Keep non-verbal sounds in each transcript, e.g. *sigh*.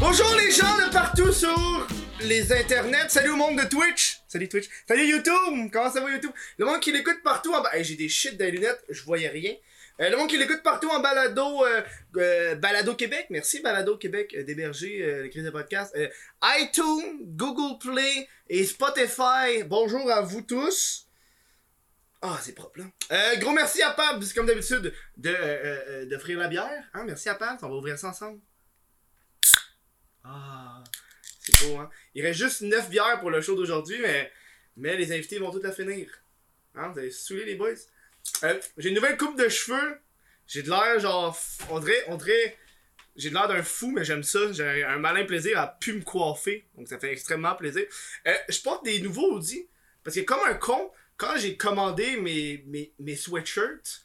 Bonjour les gens de partout sur les internets. Salut au monde de Twitch. Salut Twitch. Salut YouTube. Comment ça va YouTube? Le monde qui l'écoute partout en bas. J'ai des shit dans les lunettes, je voyais rien. Euh, le monde qui l'écoute partout en balado, euh, euh, balado Québec. Merci balado Québec d'héberger les crises de podcast. ITunes, Google Play et Spotify. Bonjour à vous tous. Ah, c'est propre là. Euh, gros merci à Pab, comme d'habitude, de, euh, euh, d'offrir la bière. Hein, merci à Pab, on va ouvrir ça ensemble. Ah, c'est beau, hein. Il reste juste 9 bières pour le show d'aujourd'hui, mais, mais les invités vont toutes la finir. Hein, vous avez saoulé les boys? Euh, j'ai une nouvelle coupe de cheveux. J'ai de l'air genre. On dirait. On dirait j'ai de l'air d'un fou, mais j'aime ça. J'ai un malin plaisir à pu me coiffer. Donc ça fait extrêmement plaisir. Je porte des nouveaux Audi. Parce que comme un con, quand j'ai commandé mes, mes, mes sweatshirts,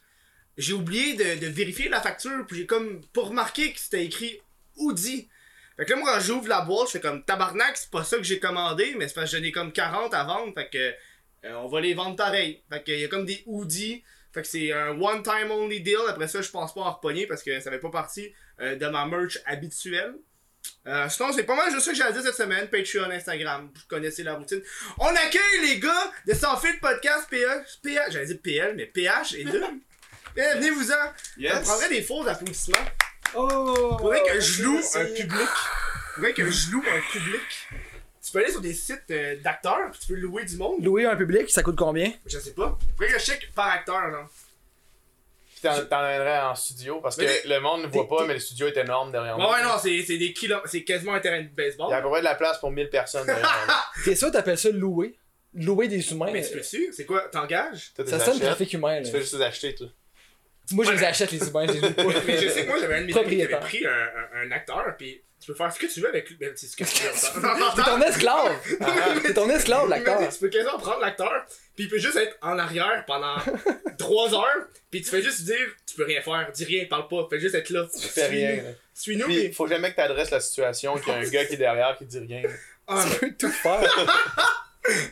j'ai oublié de, de vérifier la facture. Puis j'ai comme pas remarqué que c'était écrit Audi. Fait que là, moi, quand j'ouvre la boîte, je fais comme tabarnak, c'est pas ça que j'ai commandé, mais c'est parce que j'en ai comme 40 à vendre. Fait que euh, on va les vendre pareil. Fait que y a comme des hoodies. Fait que c'est un one time only deal. Après ça, je pense pas en repogner parce que ça fait pas partie euh, de ma merch habituelle. Euh, sinon, c'est pas mal juste ça que j'ai à dire cette semaine. Patreon, Instagram, vous connaissez la routine. On accueille les gars de Sans Fil Podcast PH, PH, j'allais dire PL, mais PH et 2. *laughs* Venez-vous-en. Yes. On prendrait des faux applaudissements. Oh! Faudrait que je loue un public. Faudrait que je loue un public. Tu peux aller sur des sites euh, d'acteurs, puis tu peux louer du monde. Louer un public, ça coûte combien? Je sais pas. Faudrait que je check par acteur, là. Puis t'en t'en amènerais en studio parce que Mais le monde ne voit pas, mais le studio est énorme derrière Ouais, moi. ouais, non, c'est c'est des kilomètres. C'est quasiment un terrain de Il y a à baseball. peu près de la place pour 1000 personnes derrière moi. T'es sûr t'appelles ça louer? Louer des humains? Mais tu peux-tu? C'est quoi? T'engages? Tu ça les sonne achètes, trafic humain, Tu là. fais juste les acheter, toi. Moi, je les achète, les humains, je les *laughs* loue pas. Mais je sais que moi, j'avais un de mes amis qui avait pris un, un, un acteur, puis tu peux faire ce que tu veux avec lui. Ben, c'est ce que tu veux. *laughs* T'es ton esclave! *laughs* T'es ton esclave, l'acteur. Tu peux quasiment prendre l'acteur, puis il peut juste être en arrière pendant *laughs* 3 heures, puis tu fais juste dire, tu peux rien faire, dis rien, parle pas, fais juste être là. Tu fais rien. Suis-nous, Puis puis. faut jamais que t'adresses la situation qu'il y a un gars qui est derrière qui dit rien. Ah, Tu peux tout faire.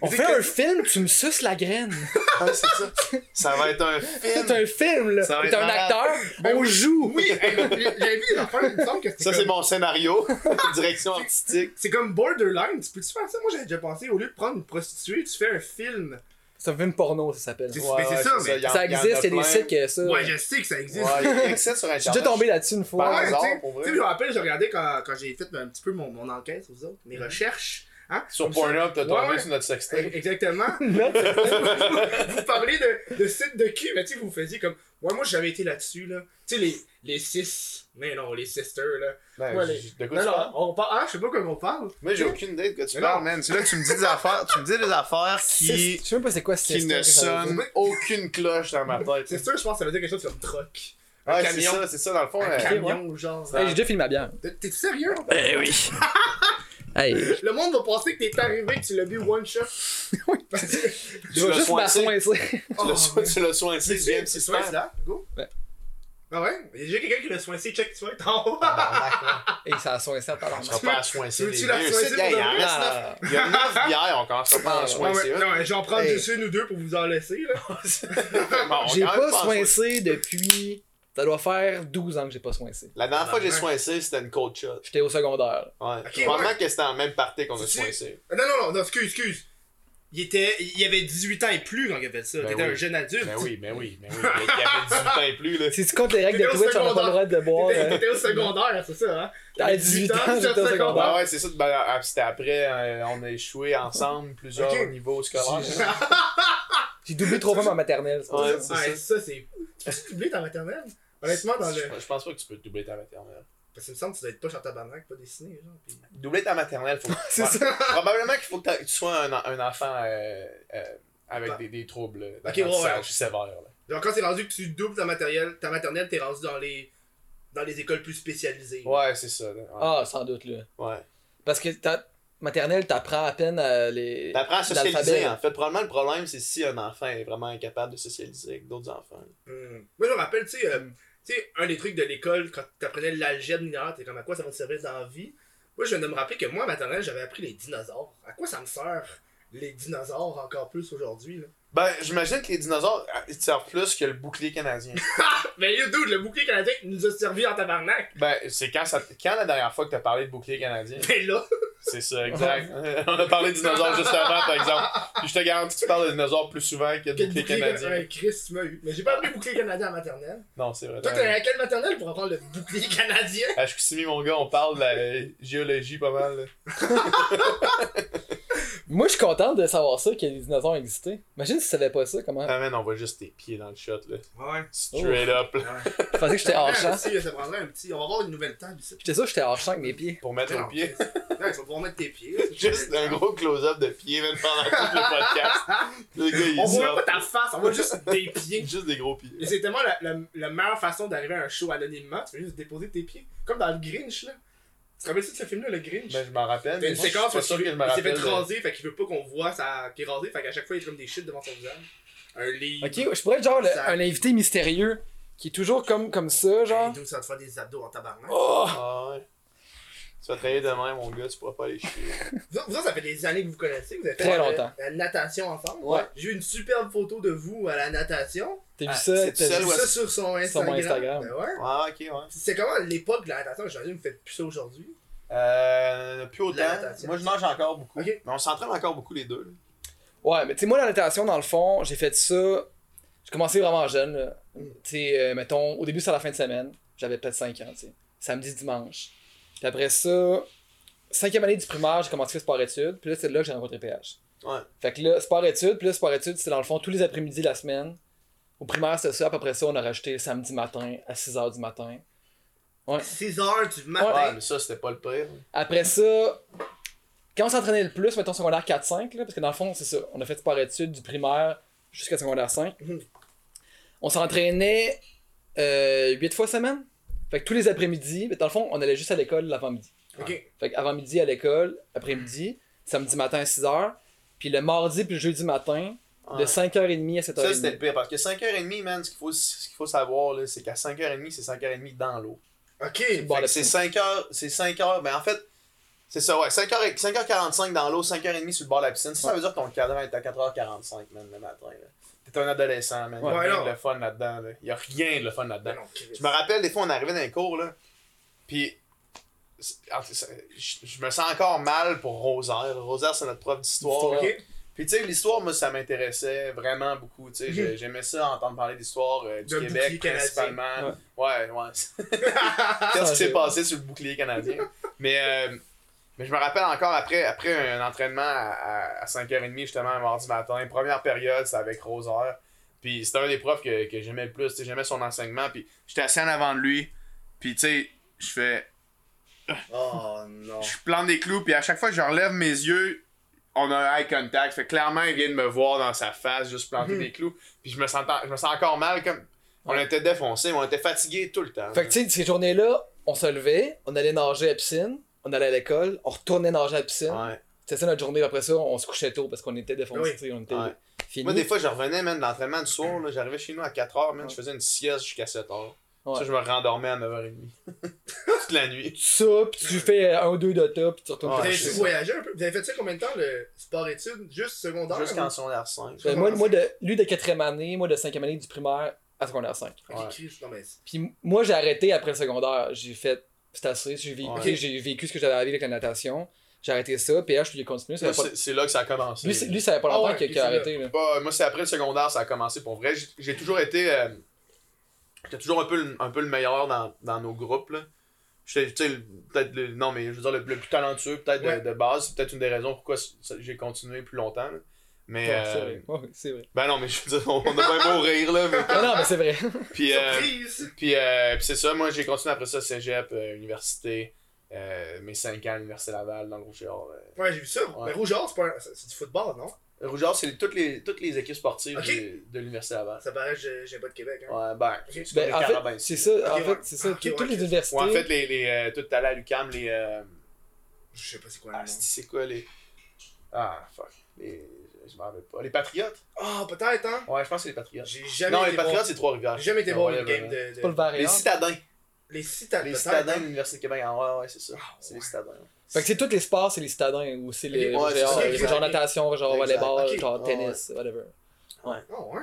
On C'est fait que- un film, tu me suces la graine. *laughs* Ah, c'est ça. Ça va être un C'est film. un film, là. Ça va T'es être un malade. acteur, Ben on oui. joue. Oui, j'avais vu une affaire, il me semble que Ça, c'est comme- mon scénario. Direction artistique. C'est comme borderline, tu peux-tu faire ça? Moi j'avais déjà pensé, au lieu de prendre une prostituée, tu fais un film. C'est un film porno, ça s'appelle. C'est- Ouais, mais c'est ça, mais il y en- Ça il y en existe, il y a des sites que ça. Ouais, je sais que ça existe. Ouais, il y a accès sur Internet. J'ai déjà tombé là-dessus une Par fois. Ouais, hasard, tu sais, pour vrai. tu sais, je me rappelle, j'ai regardé quand, quand j'ai fait un petit peu mon, mon enquête autres, mes recherches. Hein? Sur. Pornhub, t'as tombé ouais. sur notre sextape. Exactement. *laughs* *laughs* Vous parlez de, de sites de cul, mais tu sais, vous faisiez comme. Ouais, moi j'avais été là-dessus, là. Tu sais, les, les cis. Mais non, les sisters, là. Ben, Ouais, les- De quoi Non, tu non, parles? on parle. Ah, je sais pas comment on parle. Moi, j'ai aucune idée de quoi tu Mais parles, non. man. C'est là que tu me dis des affaires, tu me dis des affaires je qui, sais même pas c'est quoi qui ne sonnent aucune cloche dans ma *laughs* tête. Sister, je pense que ça veut dire quelque chose comme troc. Ouais, c'est camion. ça, c'est ça, dans le fond. Un euh, camion, genre. Hey, j'ai déjà filmé ma bière. T'es- T'es sérieux? Eh oui. Hey, Le monde va penser que t'es arrivé que tu l'as bu one shot. *laughs* *laughs* Parce que- je vais l'as juste soincé. m'assoincer. Oh, Tu l'as so- tu l'as soincé, C'est tu viens s'y soin, là. Go. Ouais. Ah ouais? Il y a déjà quelqu'un qui l'a soincé, check, tu vois, en haut. Et ça a soincé à On talent. sera pas à soincer la deux. soincer C'est- pour il. Ah. Y a 9 *laughs* bières, on commencera pas à Ah, soincer non, mais j'en prends juste une ou deux pour vous en laisser, on J'ai pas soincé depuis. Ça doit faire 12 ans que j'ai pas soincé. La dernière fois que j'ai soincé, c'était une cold shot. J'étais au secondaire. Ouais. Ok, Probablement ouais. que c'était en même party qu'on a soincé. Non, non, non, non, excuse, excuse. Il était. Il avait 18 ans et plus quand il a fait ça. Ben T'étais oui. un jeune adulte. Ben oui, ben oui, ben oui. *laughs* Il y avait 18 ans et plus, là. Si tu comptes les règles de Twitch, on n'a pas le droit de boire. T'étais euh, t'étais au secondaire, c'est ça, hein? À 18 ans, j'étais au secondaire. Ouais, ouais, c'est ça. Ben, ah, c'était après, euh, on a échoué ensemble plusieurs Ok. niveaux scolaires. J'ai doublé trop fois ma maternelle. Ouais, ça. c'est. Tu peux oublier ta maternelle? Honnêtement, dans le. Je je pense pas que tu peux doubler ta maternelle. Parce que il me semble que tu dois être pas sur ta banane, pas dessiné, genre. Puis... Doubler ta maternelle, faut *laughs* C'est Ouais. ça. Probablement qu'il faut que tu sois un, un enfant euh, euh, avec Bah. des, des troubles ouais, d'apprentissage ouais. sévères. Là. Genre, quand c'est rendu que tu doubles ta matérielle, ta maternelle, t'es rendu dans les. dans les écoles plus spécialisées. Ouais, c'est ça. Ouais. Ah, sans doute, là. Ouais. Parce que ta maternelle, t'apprends à peine euh, les. T'apprends à socialiser, en fait. Probablement, le problème, c'est si un enfant est vraiment incapable de socialiser avec d'autres enfants. Hmm. Moi, je me rappelle, tu sais, euh, tu sais, un des trucs de l'école, quand t'apprenais l'algèbre t'es comme à quoi ça va te servir dans la vie? Moi, je viens de me rappeler que moi, à maternelle, j'avais appris les dinosaures. À quoi ça me sert, les dinosaures, encore plus aujourd'hui, là? Ben, j'imagine que les dinosaures, ah, ils te servent plus que le bouclier canadien. *laughs* Mais yo, dude, le bouclier canadien nous a servi en tabarnak. ben, c'est quand, ça... quand la dernière fois que t'as parlé de bouclier canadien? Mais là, C'est ça, exact. *laughs* On a parlé de dinosaures juste avant, par exemple. Puis je te garantis que tu parles de dinosaures plus souvent que de bouclier bouclier canadien. canadien? Chris, tu m'as eu. Mais j'ai pas appris bouclier canadien en maternelle. Non, c'est vrai. Toi, t'as t'es à quelle maternelle pour apprendre le bouclier canadien? À Chicoutimi, mon gars, on parle de la géologie pas mal. là. *laughs* Moi, je suis content de savoir ça, que les dinosaures existaient. Imagine si tu savais pas ça, comment? Ah, man, on voit juste tes pieds dans le shot, là. Ouais. Straight up, là. Ouais. *laughs* Je pensais que j'étais hors champ. Ça prendrait un petit. On va avoir une nouvelle table ici. J'étais sûr que j'étais hors champ avec mes pieds. Pour mettre Non, au pied. Ouais, tu vas pouvoir mettre tes pieds. là. *laughs* Juste un gros close-up de pieds, même pendant tout le podcast. *laughs* Le gars, il On voit pas ta face, on voit juste des pieds. Juste des gros pieds. Et c'est tellement la, la, la meilleure façon d'arriver à un show anonymement, tu fais juste déposer tes pieds. Comme dans le Grinch, là. Tu te rappelles-tu de ce film-là, le Grinch? Ben, je m'en rappelle. Mais une séquence où il, que je me il s'est fait raser, fait qu'il veut pas qu'on voit sa... qu'il est rasé, fait qu'à chaque fois il a comme des shit devant son visage. Un livre. Ok, je pourrais être genre le- Ça- un invité mystérieux qui est toujours comme, comme ça, genre. Ça va te faire des abdos en tabarnak. Oh! Ah ouais. Tu vas travailler demain, mon gars, tu pourras pas aller chier. *laughs* Vous, vous autres, ça fait des années que vous connaissez, vous avez fait Très euh, longtemps. la natation ensemble. Ouais. J'ai eu une superbe photo de vous à la natation. T'as vu Ah, ça? t'as vu ça sur son Instagram? Instagram? Ben ouais. Ah, ok, ouais. C'est comment l'époque de la natation? J'imagine que vous faites plus ça aujourd'hui. Euh, plus autant. La natation. Moi, je nage encore beaucoup. Ok. Mais on s'entraîne encore beaucoup, les deux. là. Ouais, mais tu sais, moi, la natation, dans le fond, j'ai fait ça. J'ai commencé vraiment jeune. là. Tu sais, euh, mettons, au début, c'est à la fin de semaine. J'avais peut-être 5 ans, tu sais. Samedi, dimanche. Puis après ça, cinquième année du primaire, j'ai commencé sport-études. Puis là, c'est là que j'ai rencontré PH. Ouais. Fait que là, sport-études. Puis là, sport-études, c'est dans le fond tous les après-midi de la semaine. Au primaire, c'était ça. Puis après ça, on a rajouté samedi matin à 6h du matin. Ouais. 6 heures du matin. Ouais, mais ça, c'était pas le pire. Après ça, quand on s'entraînait le plus, mettons secondaire 4-5, là, parce que dans le fond, c'est ça, on a fait sport-études du primaire jusqu'à secondaire 5. Mhm. On s'entraînait 8 fois semaine. Fait que tous les après-midi, mais dans le fond, on allait juste à l'école l'avant-midi. Ok. Fait qu'avant midi à l'école, après-midi, samedi matin à 6h, puis le mardi puis le jeudi matin, de Ouais. 5h30 à 7h30. Ça, c'était le pire. Parce que 5h30, man, ce qu'il faut, ce qu'il faut savoir, là, c'est qu'à 5h30, c'est 5h30 dans l'eau. Ok. Bon, c'est 5h, c'est 5h, ben en fait, c'est ça, ouais, 5h, 5h45 dans l'eau, 5h30 sur le bord de la piscine. Ça, ça veut dire que ton cadran est à 4h45, man, le matin, là. T'es un adolescent, man. Ouais, Y'a rien de le fun là-dedans, là. Y'a rien de le fun là-dedans. Ben. Je me rappelle, des fois, on arrivait dans les cours, là, cas, je me sens encore mal pour Rosaire. Rosaire, c'est notre prof d'histoire. là. Ok. Puis tu sais, l'histoire, moi, ça m'intéressait vraiment beaucoup. Tu sais, j'ai- j'aimais ça, entendre parler d'histoire euh, du Québec, canadien. principalement. Ouais, ouais. *laughs* *laughs* Qu'est-ce qui s'est passé sur le bouclier canadien? mais, euh, mais je me rappelle encore, après, après un entraînement à, à, 5h30, justement, un mardi matin, première période, c'était avec Rosaire. Puis c'était un des profs que, que j'aimais le plus. J'aimais son enseignement. Puis j'étais assis en avant de lui. Puis tu sais, je fais *laughs* Oh non. je plante des clous, puis à chaque fois que je relève mes yeux, on a un eye contact. Fait clairement, il vient de me voir dans sa face, juste planter Mhm. des clous. Puis je me sens, je me sens encore mal, comme. On était défoncés, mais on était fatigués tout le temps. Fait que tu sais, ces journées-là, on se levait, on allait nager à la piscine, on allait à l'école, on retournait nager à la piscine. Ouais. C'était ça notre journée. Après ça, on se couchait tôt parce qu'on était Oui. sais, on était Ouais. finis. Moi, des fois, je revenais, même de l'entraînement du soir, là, j'arrivais chez nous à 4h, man, Ouais. je faisais une sieste jusqu'à 7h. Ouais. Ça, je me rendormais à 9h30. *laughs* Toute la nuit. ça, puis tu fais un ou deux d'auto, puis tu retournes Ouais, Vous avez voyagé un peu? Vous avez fait ça combien de temps le sport-études? Juste secondaire? Jusqu'en ou- secondaire 5. Ben, moi, moi de, lui de quatrième année, moi de cinquième année du primaire à secondaire 5. Ok, Ouais. Chris, non mais. c'est- Puis moi, j'ai arrêté après le secondaire. J'ai fait, c'est assez, j'ai vécu, Ouais. j'ai vécu ce que j'avais à vivre avec la natation. J'ai arrêté ça, PH, lui, il a continué. Pas- c'est là que ça a commencé. Lui, lui, ça avait pas Ah longtemps ouais, qu'il a arrêté. Là. Bah, moi, c'est après le secondaire, ça a commencé pour vrai. J'ai- toujours été. euh, J'étais toujours un peu, le- un peu le meilleur dans, dans nos groupes. Là. J'étais, peut-être le. Non, mais je veux dire, le, le plus talentueux, peut-être Ouais. de, de base. C'est peut-être une des raisons pourquoi j'ai continué plus longtemps. là. Mais. Ouais, euh, c'est vrai. Ouais, c'est vrai. ben non, mais je veux dire, on, on a bien beau rire, là. Mais, *laughs* Ah non, mais c'est vrai. puis, euh, Surprise! puis, euh, puis c'est ça, moi, j'ai continué après ça, cégep, euh, université. euh, mes 5 ans à l'Université Laval, dans le Rougeard. euh. Ouais, j'ai vu ça. Ouais. Mais c'est pas un- c'est du football, non? Rougeard, c'est toutes les, toutes les équipes sportives de, de l'Université Laval. Ça paraît, je- j'ai pas de Québec. Hein. Ouais, ben, Ok. c'est comme Ben, en Carabins fait, c'est ça. en fait, c'est ça. Toutes les universités. Ouais, en fait, les, les, euh, tout à l'UCAM, les. Euh, Je sais pas c'est quoi ah, le nom. c'est quoi les. Ah, fuck. Les, je m'en rappelle pas. Les Patriotes? Ah, peut-être, hein? Ouais, je pense que c'est les Patriotes. J'ai jamais Non, été les Patriotes, c'est Trois-Rivières. J'ai jamais été Ouais, à une game de. Pas le Les citadins. Les citadins. Les citadins de hein? l'Université de Québec. Ah, ouais, ouais, c'est ça. Ah, C'est ouais. les citadins. Fait que c'est tous les sports, c'est les citadins ou c'est les Ouais, c'est genre, ça, exact. genre natation, genre Exact. volleyball, genre Ouais, tennis, whatever. Oh, ouais.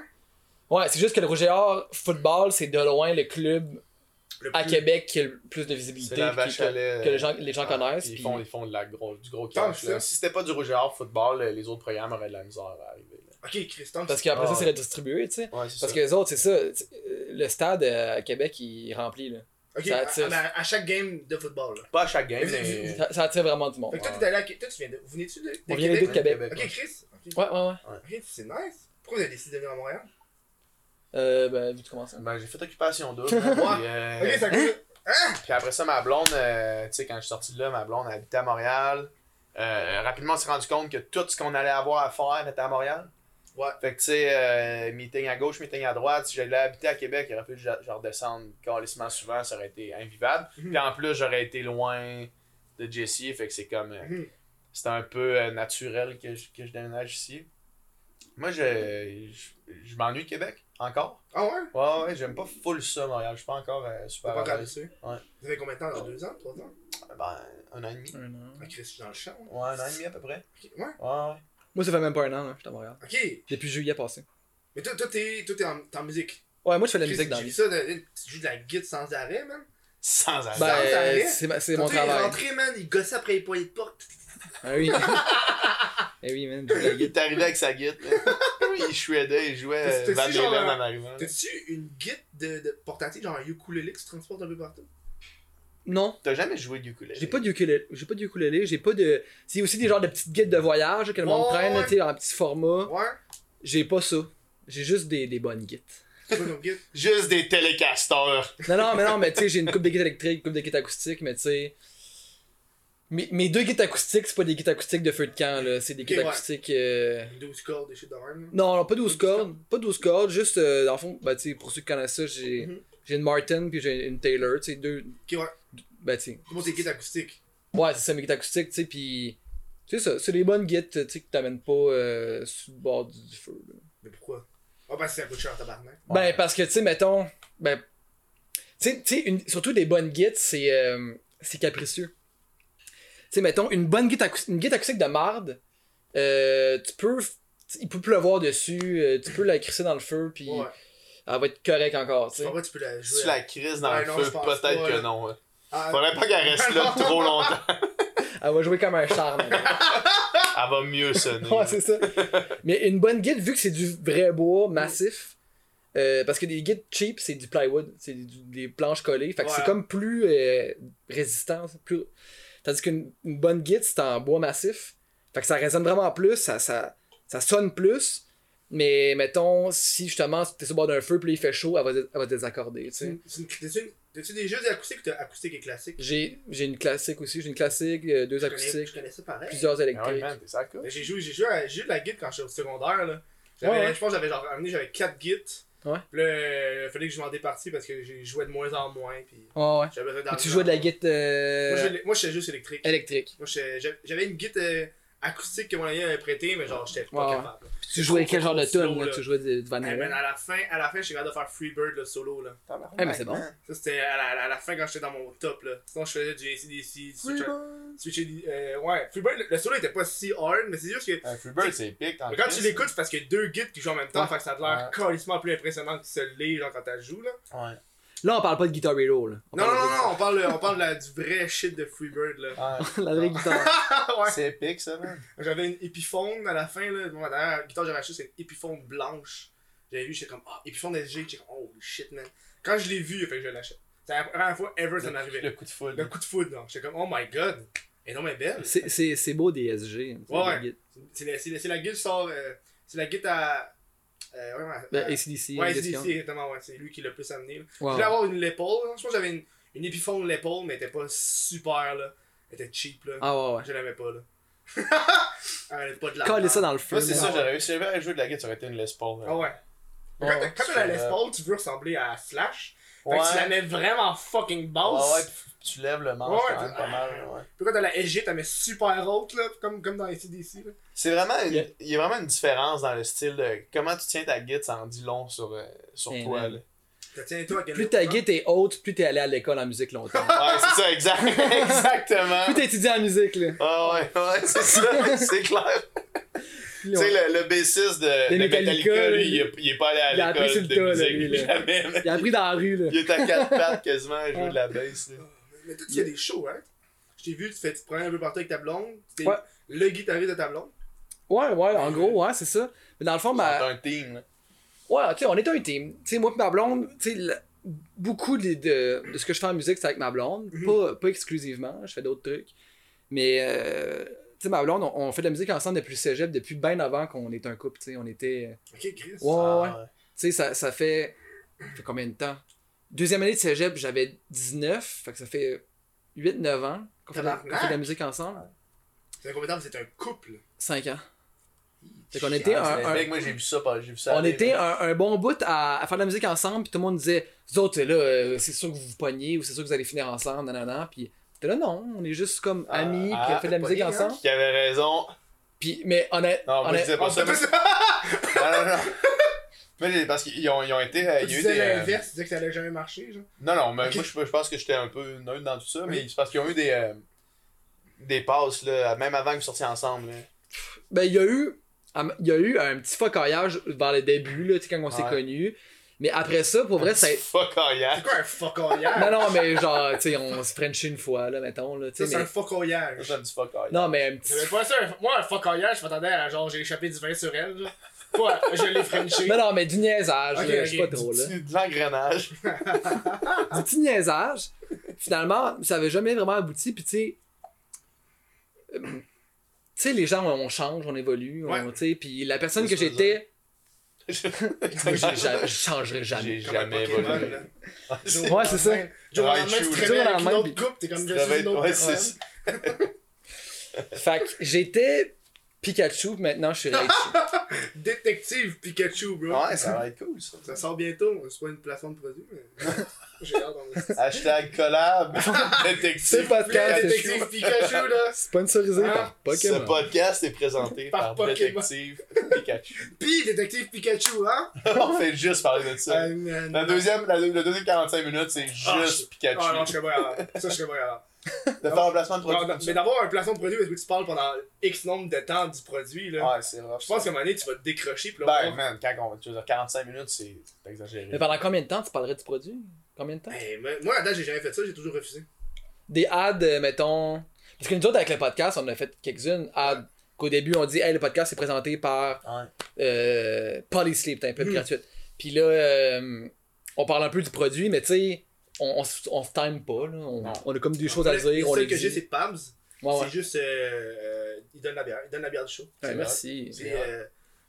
Ouais, c'est juste que le Rouge et Or football, c'est de loin le club À Québec qui a le plus de visibilité. la puis vache que, à lait. que les gens, les gens Ouais, connaissent. puis Ils puis- font, ils font de la gros, du gros cash. là. Si c'était pas du rouge football, les autres programmes auraient de la misère à arriver. là. Ok, Christian. Parce qu'après Ah ça, ouais. c'est redistribué, tu sais. Ouais, Parce ça. que les autres, c'est ça. euh, Le stade euh, à Québec, il est rempli. Là. Ok, ça à, attire. à- à chaque game de football. Là. Pas à chaque game, Mais- mais. Ça, ça attire vraiment du monde. Fait que toi, Ouais. t'es allé à. Toi, tu viens de. Vous venez-tu de, de On vient de Québec? Québec. Ok, Chris. Ok, Ouais, ouais, ouais. Ok, c'est nice. Pourquoi vous avez décidé de venir à Montréal? Euh, ben, vu tu commences. Ben, j'ai fait occupation double. *laughs* puis, euh, Ok, ça coûte. Puis après ça, ma blonde, euh, tu sais, quand je suis sorti de là, ma blonde elle habitait à Montréal. Euh, rapidement, on s'est rendu compte que tout ce qu'on allait avoir à faire était à Montréal. Ouais. Fait que, tu sais, euh, meeting à gauche, meeting à droite. Si j'allais habiter à Québec, il aurait je je redescende calissement souvent, ça aurait été invivable. Mhm. Puis en plus, j'aurais été loin de Jesse, fait que c'est comme. euh, Mhm. C'était un peu euh, naturel que je, que je déménage ici. Moi, je, je, je m'ennuie de Québec, encore. Ah ouais? Ouais, ouais, j'aime pas full ça, Montréal. Je suis pas encore euh, super pas encore dessus? Ouais. Vous avez combien de temps? Genre deux ans? Trois ans? Ben, un an et demi. Un an. Ah, Chris, je suis dans le champ. Ouais, un an et demi à peu près. Ok, ouais. Ouais, ouais. Moi, ça fait même pas un an, là, je suis à Montréal. Ok. Depuis juillet passé. Mais toi, toi, t'es toi, t'es en, t'es en musique. Ouais, moi, je fais de la musique dans la vie. ça, de- tu joues de la guitare sans arrêt, man. Sans arrêt. Sans arrêt. Ben, c'est ma- c'est mon Tantôt, Il est travail. rentré, man, il gossait après les poignées de porte. Ah oui. *laughs* eh oui, man, il guitare. est arrivé avec sa *laughs* il shreddait, il jouait T'as- t'as-tu Van genre Halen un- en arrivant. T'as-tu une guitare de, de portative, genre un ukulélé que tu transportes un peu partout? Non. T'as jamais joué du ukulélé? J'ai pas de ukulélé, j'ai pas de ukulélé, j'ai pas de. C'est aussi des genres de petites guides de voyage que le monde ouais. tu sais, en petit format. Ouais. J'ai pas ça. J'ai juste des, des bonnes guides. Juste des télécasters. Non, non, mais non, mais tu sais, j'ai une coupe de guides électriques, une coupe de guides acoustiques, mais tu sais. Mes, mes deux guides acoustiques, c'est pas des guides acoustiques de feu de camp, là. C'est des guides ouais. acoustiques. euh, 12 cordes, des shit de même. Non, non, pas 12 12 cordes. Pas 12 cordes, juste, euh, dans le fond, bah, tu sais, pour ceux qui connaissent ça, j'ai Mhm. j'ai une Martin puis j'ai une Taylor, tu sais, deux. Ok, ouais. Bah, tu sais. Comment tes acoustiques? Ouais, c'est ça, mes guides acoustiques, tu sais, pis. C'est ça, c'est des bonnes guides, tu sais, que t'amènes pas euh, sur le bord du, du feu, là. Mais pourquoi? Ah, parce que ça coûte cher en tabarnak. Ben, parce que, tu sais, mettons. Ben. Tu sais- tu sais, une- surtout des bonnes guides, c'est. euh, c'est capricieux. Tu sais, mettons, une bonne guide, acous- une acoustique de marde, euh, tu peux. Il peut pleuvoir dessus, euh, tu peux la crisser dans le feu, puis Ouais. elle va être correcte encore, tu sais. tu peux la jouer. Si tu la crises dans Ouais, le non, feu, pense peut-être que non. ouais. Ah, Faudrait pas qu'elle reste là *laughs* trop longtemps. Elle va jouer comme un charme. *laughs* Elle va mieux sonner. ouais, c'est ça. Mais une bonne guide, vu que c'est du vrai bois massif, euh, parce que des guides cheap, c'est du plywood, c'est des planches collées, fait que Ouais. c'est comme plus euh, résistant. Plus... Tandis qu'une une bonne guide, c'est en bois massif, fait que ça résonne vraiment plus, ça, ça, ça sonne plus. Mais mettons, si justement t'es sur le bord d'un feu, puis là, il fait chaud, elle va, elle va désaccorder. tu c'est sais. une- c'est une- T'as-tu une- t'as-tu des jeux d'acoustiques ou t'as acoustique et classique? J'ai j'ai une classique aussi, j'ai une classique, euh, deux Je connais, acoustiques, je connais ça pareil. plusieurs Ah ouais, électriques. man, t'es ça cool. Mais J'ai joué, j'ai joué, joué de la guide quand j'étais au secondaire. Là. Ouais, ouais. Je pense que j'avais genre amené j'avais 4 guides. Ouais. Puis là, il fallait que je m'en départis parce que j'ai joué de moins en moins. Puis Ouais, tu jouais de la Moi, euh, je- Moi, j'étais juste électrique. électrique. Moi, j'avais une guide euh, acoustique que mon ami avait prêtée, mais genre, j'étais pas Ouais, ouais. capable. Tu jouais quel genre de tune. Tu jouais de, de Van Halen? ben, à la fin, à la fin, j'étais capable de faire Freebird le solo là. Eh, mais c'est bon. Ça c'était à la, à la fin quand j'étais dans mon top là. Sinon je faisais du ACDC, du switcher. switcher euh, ouais, Freebird, le, le solo était pas si hard, mais c'est juste que Un Freebird, c'est épique. quand tu l'écoutes, c'est parce qu'il y a deux guides qui jouent en même temps, Ouais. fait que ça a l'air carrément plus impressionnant que celui genre quand t'as joué là. Ouais. Là, on parle pas de Guitar Hero, là. On Non, non, parle non, de- non, on parle, on parle du vrai shit de Freebird là. Ouais. *laughs* La vraie guitare. *laughs* ouais. C'est épique, ça, man. J'avais une épiphone à la fin là. Bon, la guitare que j'avais achetée, c'est une épiphone blanche. J'avais vu, j'étais comme, ah, épiphone SG, j'étais comme, oh shit man. Quand je l'ai vu, fait que je l'achète. C'est la première fois ever ça Le, m'arrivait. le coup de foudre. Le coup de foudre, là. J'étais comme, oh my god. Et non, mais belle. C'est- C'est c'est beau des SG. c'est Ouais. C'est la, c'est la, guide sort. euh, c'est la guide à. Euh, ouais, ouais. Ben, euh, ACDC, ouais. ACDC, exactement, ouais. C'est lui qui l'a le plus amené. là. Je voulais avoir une l'épaule. Je pense que j'avais une, une épiphone l'épaule, mais elle était pas super, là. Elle était cheap, là. Ah ouais, ouais. Je l'aimais pas, là. *laughs* elle avait pas de la. Coller ça dans le feu. Moi, c'est ça, eu. Si j'avais joué de la guitare, ça aurait été une Les Paul. là. Ah ouais. Quand quand t'as la Les Paul, tu veux ressembler à Slash. Fait que tu la mets vraiment fucking basse. Ouais, ouais, puis tu lèves le manche Ouais, quand même pas mal. ouais. Puis quand t'as la SG, t'as mets super haute, là. Comme, comme dans ACDC, là. C'est vraiment une, Yeah. il y a vraiment une différence dans le style de comment tu tiens ta guide, ça en dit long sur, euh, sur toi. Là. Plus ta guide est haute, plus t'es allé à l'école en musique longtemps. *laughs* Ouais, c'est ça, exact. *laughs* exactement. plus t'as étudié en musique, là. Ah ouais, ouais, c'est ça, *laughs* c'est clair. Tu sais, le, le bassiste de, Des de Metallica, Metallica, lui, il- il, est- il est pas allé à il a appris sur l'école le de musique. lui. Jamais. Il a appris dans la rue, là. Il est à quatre *laughs* pattes quasiment à jouer de la bass. là. Mais toi, tu fais des shows, hein? Je t'ai vu, tu, fais, tu te prends un peu partout avec ta blonde. T'es Ouais. le guitariste de ta blonde. Ouais, ouais, en gros, ouais, c'est ça. Mais dans le fond, ma... C'est un team. là. Ouais, tu sais, on est un team. Tu sais, moi et ma blonde, tu sais, beaucoup de, de, de ce que je fais en musique, c'est avec ma blonde. Mhm. pas, pas exclusivement, je fais d'autres trucs. Mais, euh, sais, ma blonde, on, on fait de la musique ensemble depuis le cégep, depuis bien avant qu'on est un couple, tu sais. On était. Ok, Chris. Ouais, ouais, ouais. Ah, Tu sais, ça, ça fait. Ça fait combien de temps? Deuxième année de cégep, j'avais 19, fait que ça fait 8-9 ans qu'on fait, de la- qu'on fait de la musique ensemble. C'est combien de temps vous êtes un couple? 5 ans. Fait qu'on était Ah, un, c'est un- mec, moi j'ai vu ça, pas- j'ai vu ça. on aller, était un, un bon bout à, à faire de la musique ensemble, puis tout le monde disait Vous autres, là, euh, c'est sûr que vous vous pognez, ou c'est sûr que vous allez finir ensemble, nanana. Puis t'es là, non, on est juste comme Ah, amis, ah, puis on fait de la musique hein? ensemble. Qui avait raison. Puis, mais honnête, Non, moi je disais pas ça. mais-! *laughs* Non, non, non. Mais parce qu'ils ont, ils ont été. euh, Tu Il y a eu disais des. euh, l'inverse, tu disais que ça allait jamais marcher, genre. Non, non, mais moi je, je pense que j'étais un peu neutre dans tout ça, mais Oui. c'est parce qu'ils ont eu des. euh, des passes, là, même avant qu'ils sortent ensemble. Là. ben, il y a eu. Il y a eu un petit focaillage vers le début, là, tu sais, quand on s'est Ouais. connus. Mais après ça, pour vrai, ça. Fuck yeah. C'est quoi un fuckoyage? Non, non, mais genre, tu sais, on se frenchait une fois, là, mettons, là, tu Ça, sais. c'est mais- un fuck oh, yeah. Non, mais un petit. Pas ça. un- Moi, un fuckoyage, je m'attendais à genre, j'ai échappé du vin sur elle, genre. Quoi, je l'ai frenché. Non, non, mais du niaisage, Ok, là, je sais pas trop, là. C'est de l'engrenage. du petit niaisage. Finalement, ça avait jamais vraiment abouti. Puis, tu sais, euh, tu sais, les gens, on change, on évolue. on- Ouais. tu sais, Puis la personne que j'étais, J'ai moi, j'ai ja- je changerai jamais. J'ai jamais évolué. là. Ouais, c'est ça. Jour au lendemain, Raichu, tu te réveilles avec une autre coupe, t'es comme ouais, c'est ça. *laughs* Fait que j'étais Pikachu, maintenant je suis *laughs* Raichu. Détective Pikachu, bro. Ouais, ça va être cool ça. Ça sort bientôt. C'est pas une placement de produit, mais. *laughs* J'ai hâte d'en Hashtag collab. *laughs* C'est Détective. pas de cas, c'est Détective Pikachu, là. Sponsorisé Ah, par Ce Pokémon. podcast est présenté Par. Détective Pikachu. Pis Détective Pikachu, hein? On fait juste parler de ça. Euh, euh, La deuxième, la, le deuxième 45 minutes, c'est Ah, juste je- Pikachu. Ah non, je serais pas. Ça, je serais pas. De faire un placement de produit. Non, mais d'avoir un placement de produit où tu parles pendant X nombre de temps du produit, là. Ouais, c'est vrai. Je pense qu'à un moment donné, tu vas te décrocher. Pis là, Ben, on- man, quand on, tu veux dire, 45 minutes, c'est exagéré. Mais pendant combien de temps tu parlerais du produit? Combien de temps? Hey, mais moi, à date, j'ai jamais fait ça, j'ai toujours refusé. Des ads, euh, mettons. Parce que nous autres, avec le podcast, on en a fait quelques-unes. Ads. Qu'au début, on dit, hey, le podcast est présenté par Ouais. euh, Polysleep, t'as un peu Mm. gratuite. Puis là, euh, on parle un peu du produit, mais tu sais, on, on, se- on se time pas. Là. On, a comme des choses à dire. Le On seul que j'ai, c'est Pabs. Ouais, ouais. C'est juste. Euh, il donne la bière. Il donne la bière du show. Ouais, merci. Euh,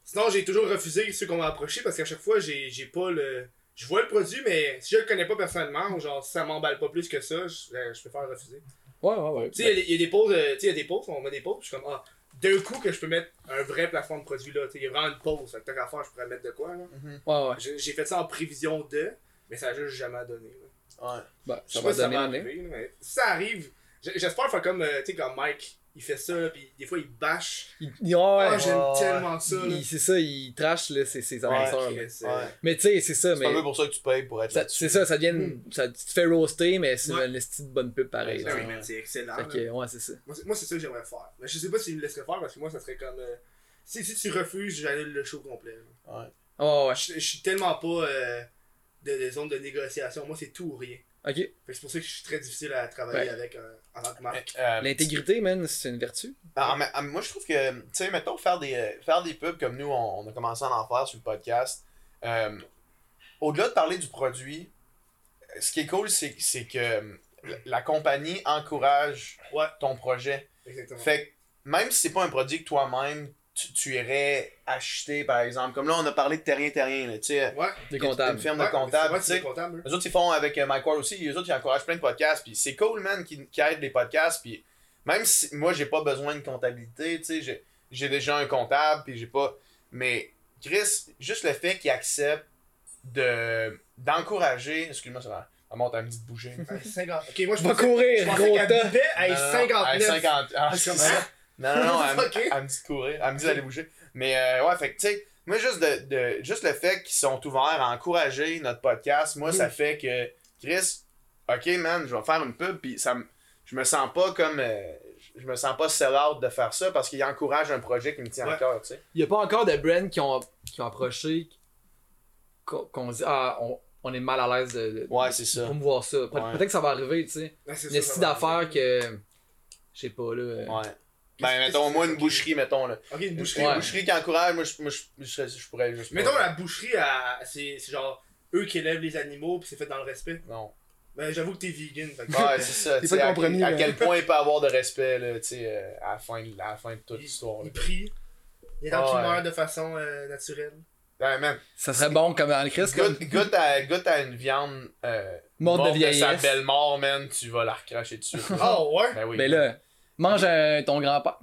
Sinon, j'ai toujours refusé ceux qu'on m'a approché parce qu'à chaque fois, j'ai j'ai pas le. Je vois le produit, mais si je le connais pas personnellement, ou genre si ça m'emballe pas plus que ça, je, euh, je préfère refuser. Ouais, ouais, ouais. Tu sais, il y a des- il y, a des pauses, tu sais, il y a des pauses, on met des pauses, je suis comme, ah, d'un coup que je peux mettre un vrai placement de produit là, tu sais, il y a vraiment une pause, fait que tant qu'à faire, je pourrais mettre de quoi, là. Ouais, ouais. J'ai j'ai fait ça en prévision de, mais ça a juste jamais donné, là. Ouais. Bah, Je ça sais va pas si ça donner nez. arriver, mais si ça arrive, j'espère faire comme, euh, tu sais, comme Mike, il fait ça, là, pis des fois il bâche. Il- ouais, Ah, ouais. j'aime tellement ça, C'est ça, il trash là, ses, ses annonceurs. Ouais. Mais tu sais, c'est ça. C'est Mais un peu pour ça que tu payes pour être ça- c'est ça, ça devient. une- ça, tu te fais roaster, mais c'est Ouais. une de bonne pub pareil. Ben c'est excellent. Que, ouais, c'est ça. Moi, c'est- ça que j'aimerais faire. Mais je sais pas s'il me laisserait faire parce que moi, ça serait comme. euh, si, si tu refuses, j'annule le show complet. là. Ouais. Ouais, ouais. Je, je suis tellement pas euh, de, de zone de négociation. Moi, c'est tout ou rien. Ok. C'est pour ça que je suis très difficile à travailler Ouais. avec euh, en tant que marque. Euh, L'intégrité, man, c'est une vertu. Ah, mais, ah, moi, je trouve que, tu sais, mettons, faire des, euh, faire des pubs comme nous, on, on a commencé à en faire sur le podcast. euh, Au-delà de parler du produit, ce qui est cool, c'est c'est que euh, la, la compagnie encourage Ouais. ton projet. Exactement. Fait que même si c'est pas un produit que toi-même, tu, tu irais acheter, par exemple. Comme là, on a parlé de Terrien Terrien, là, tu sais. Ouais. Des Une comptables. firme Ouais, de comptables, ouais, tu eux. Les autres, ils font avec euh, Mike Ward aussi. Les autres, ils encouragent plein de podcasts. Puis c'est cool, man, qui, qui aident les podcasts. Puis même si moi, j'ai pas besoin de comptabilité, tu sais, j'ai- j'ai déjà un comptable. Puis j'ai pas. Mais Chris, juste le fait qu'ils acceptent de d'encourager. Excuse-moi, ça va. Ça monte à me petite bouger. Ouais, 50. Ok, moi, je Va pensais, je courir, pensais gros qu'elle buvait à Non, non, non, 59. à 50. Ah, Non, non, non, *laughs* elle, me- Ok. elle me dit de courir. Elle me dit d'aller bouger. Mais euh, ouais, fait que, tu sais, moi, juste, de, de- juste le fait qu'ils sont ouverts à encourager notre podcast, moi, ça fait que, Chris, ok, man, je vais faire une pub, puis ça me. Je me sens pas comme. euh, je me sens pas sell-out de faire ça parce qu'il encourage un projet qui me tient à cœur, tu sais. Il y a pas encore de brands qui ont, qui ont approché qu'on dit ah on, on est mal à l'aise de, de Ouais, promouvoir ça. Pe- Ouais. Peut-être que ça va arriver, tu sais. Ça, si d'affaires que je sais pas là. euh, Ouais. Ben, mettons, moi, une boucherie, mettons, là. Ok, une Une boucherie. Ouais. boucherie qui encourage, moi, je, moi, je, je, pourrais juste. pas- Mettons la boucherie, à- c'est c'est genre eux qui élèvent les animaux puis c'est fait dans le respect. Non. Ben j'avoue que t'es vegan. Fait que- Ouais, *laughs* c'est ça. T'es pas à, compromis, à là. quel point il peut avoir de respect, là, tu sais, euh, à, la fin de- à la fin de toute l'histoire, là. il prie. Il y a Ah meurt de façon euh, naturelle. Ouais, man. Ça serait bon comme en Christ comme Goûte, goûte, à, goûte à une viande euh, Morte de de sa vieillesse. belle mort, man, tu vas la recracher dessus. Oh ouais? ben oui. Mais là, mange un- ton grand-père.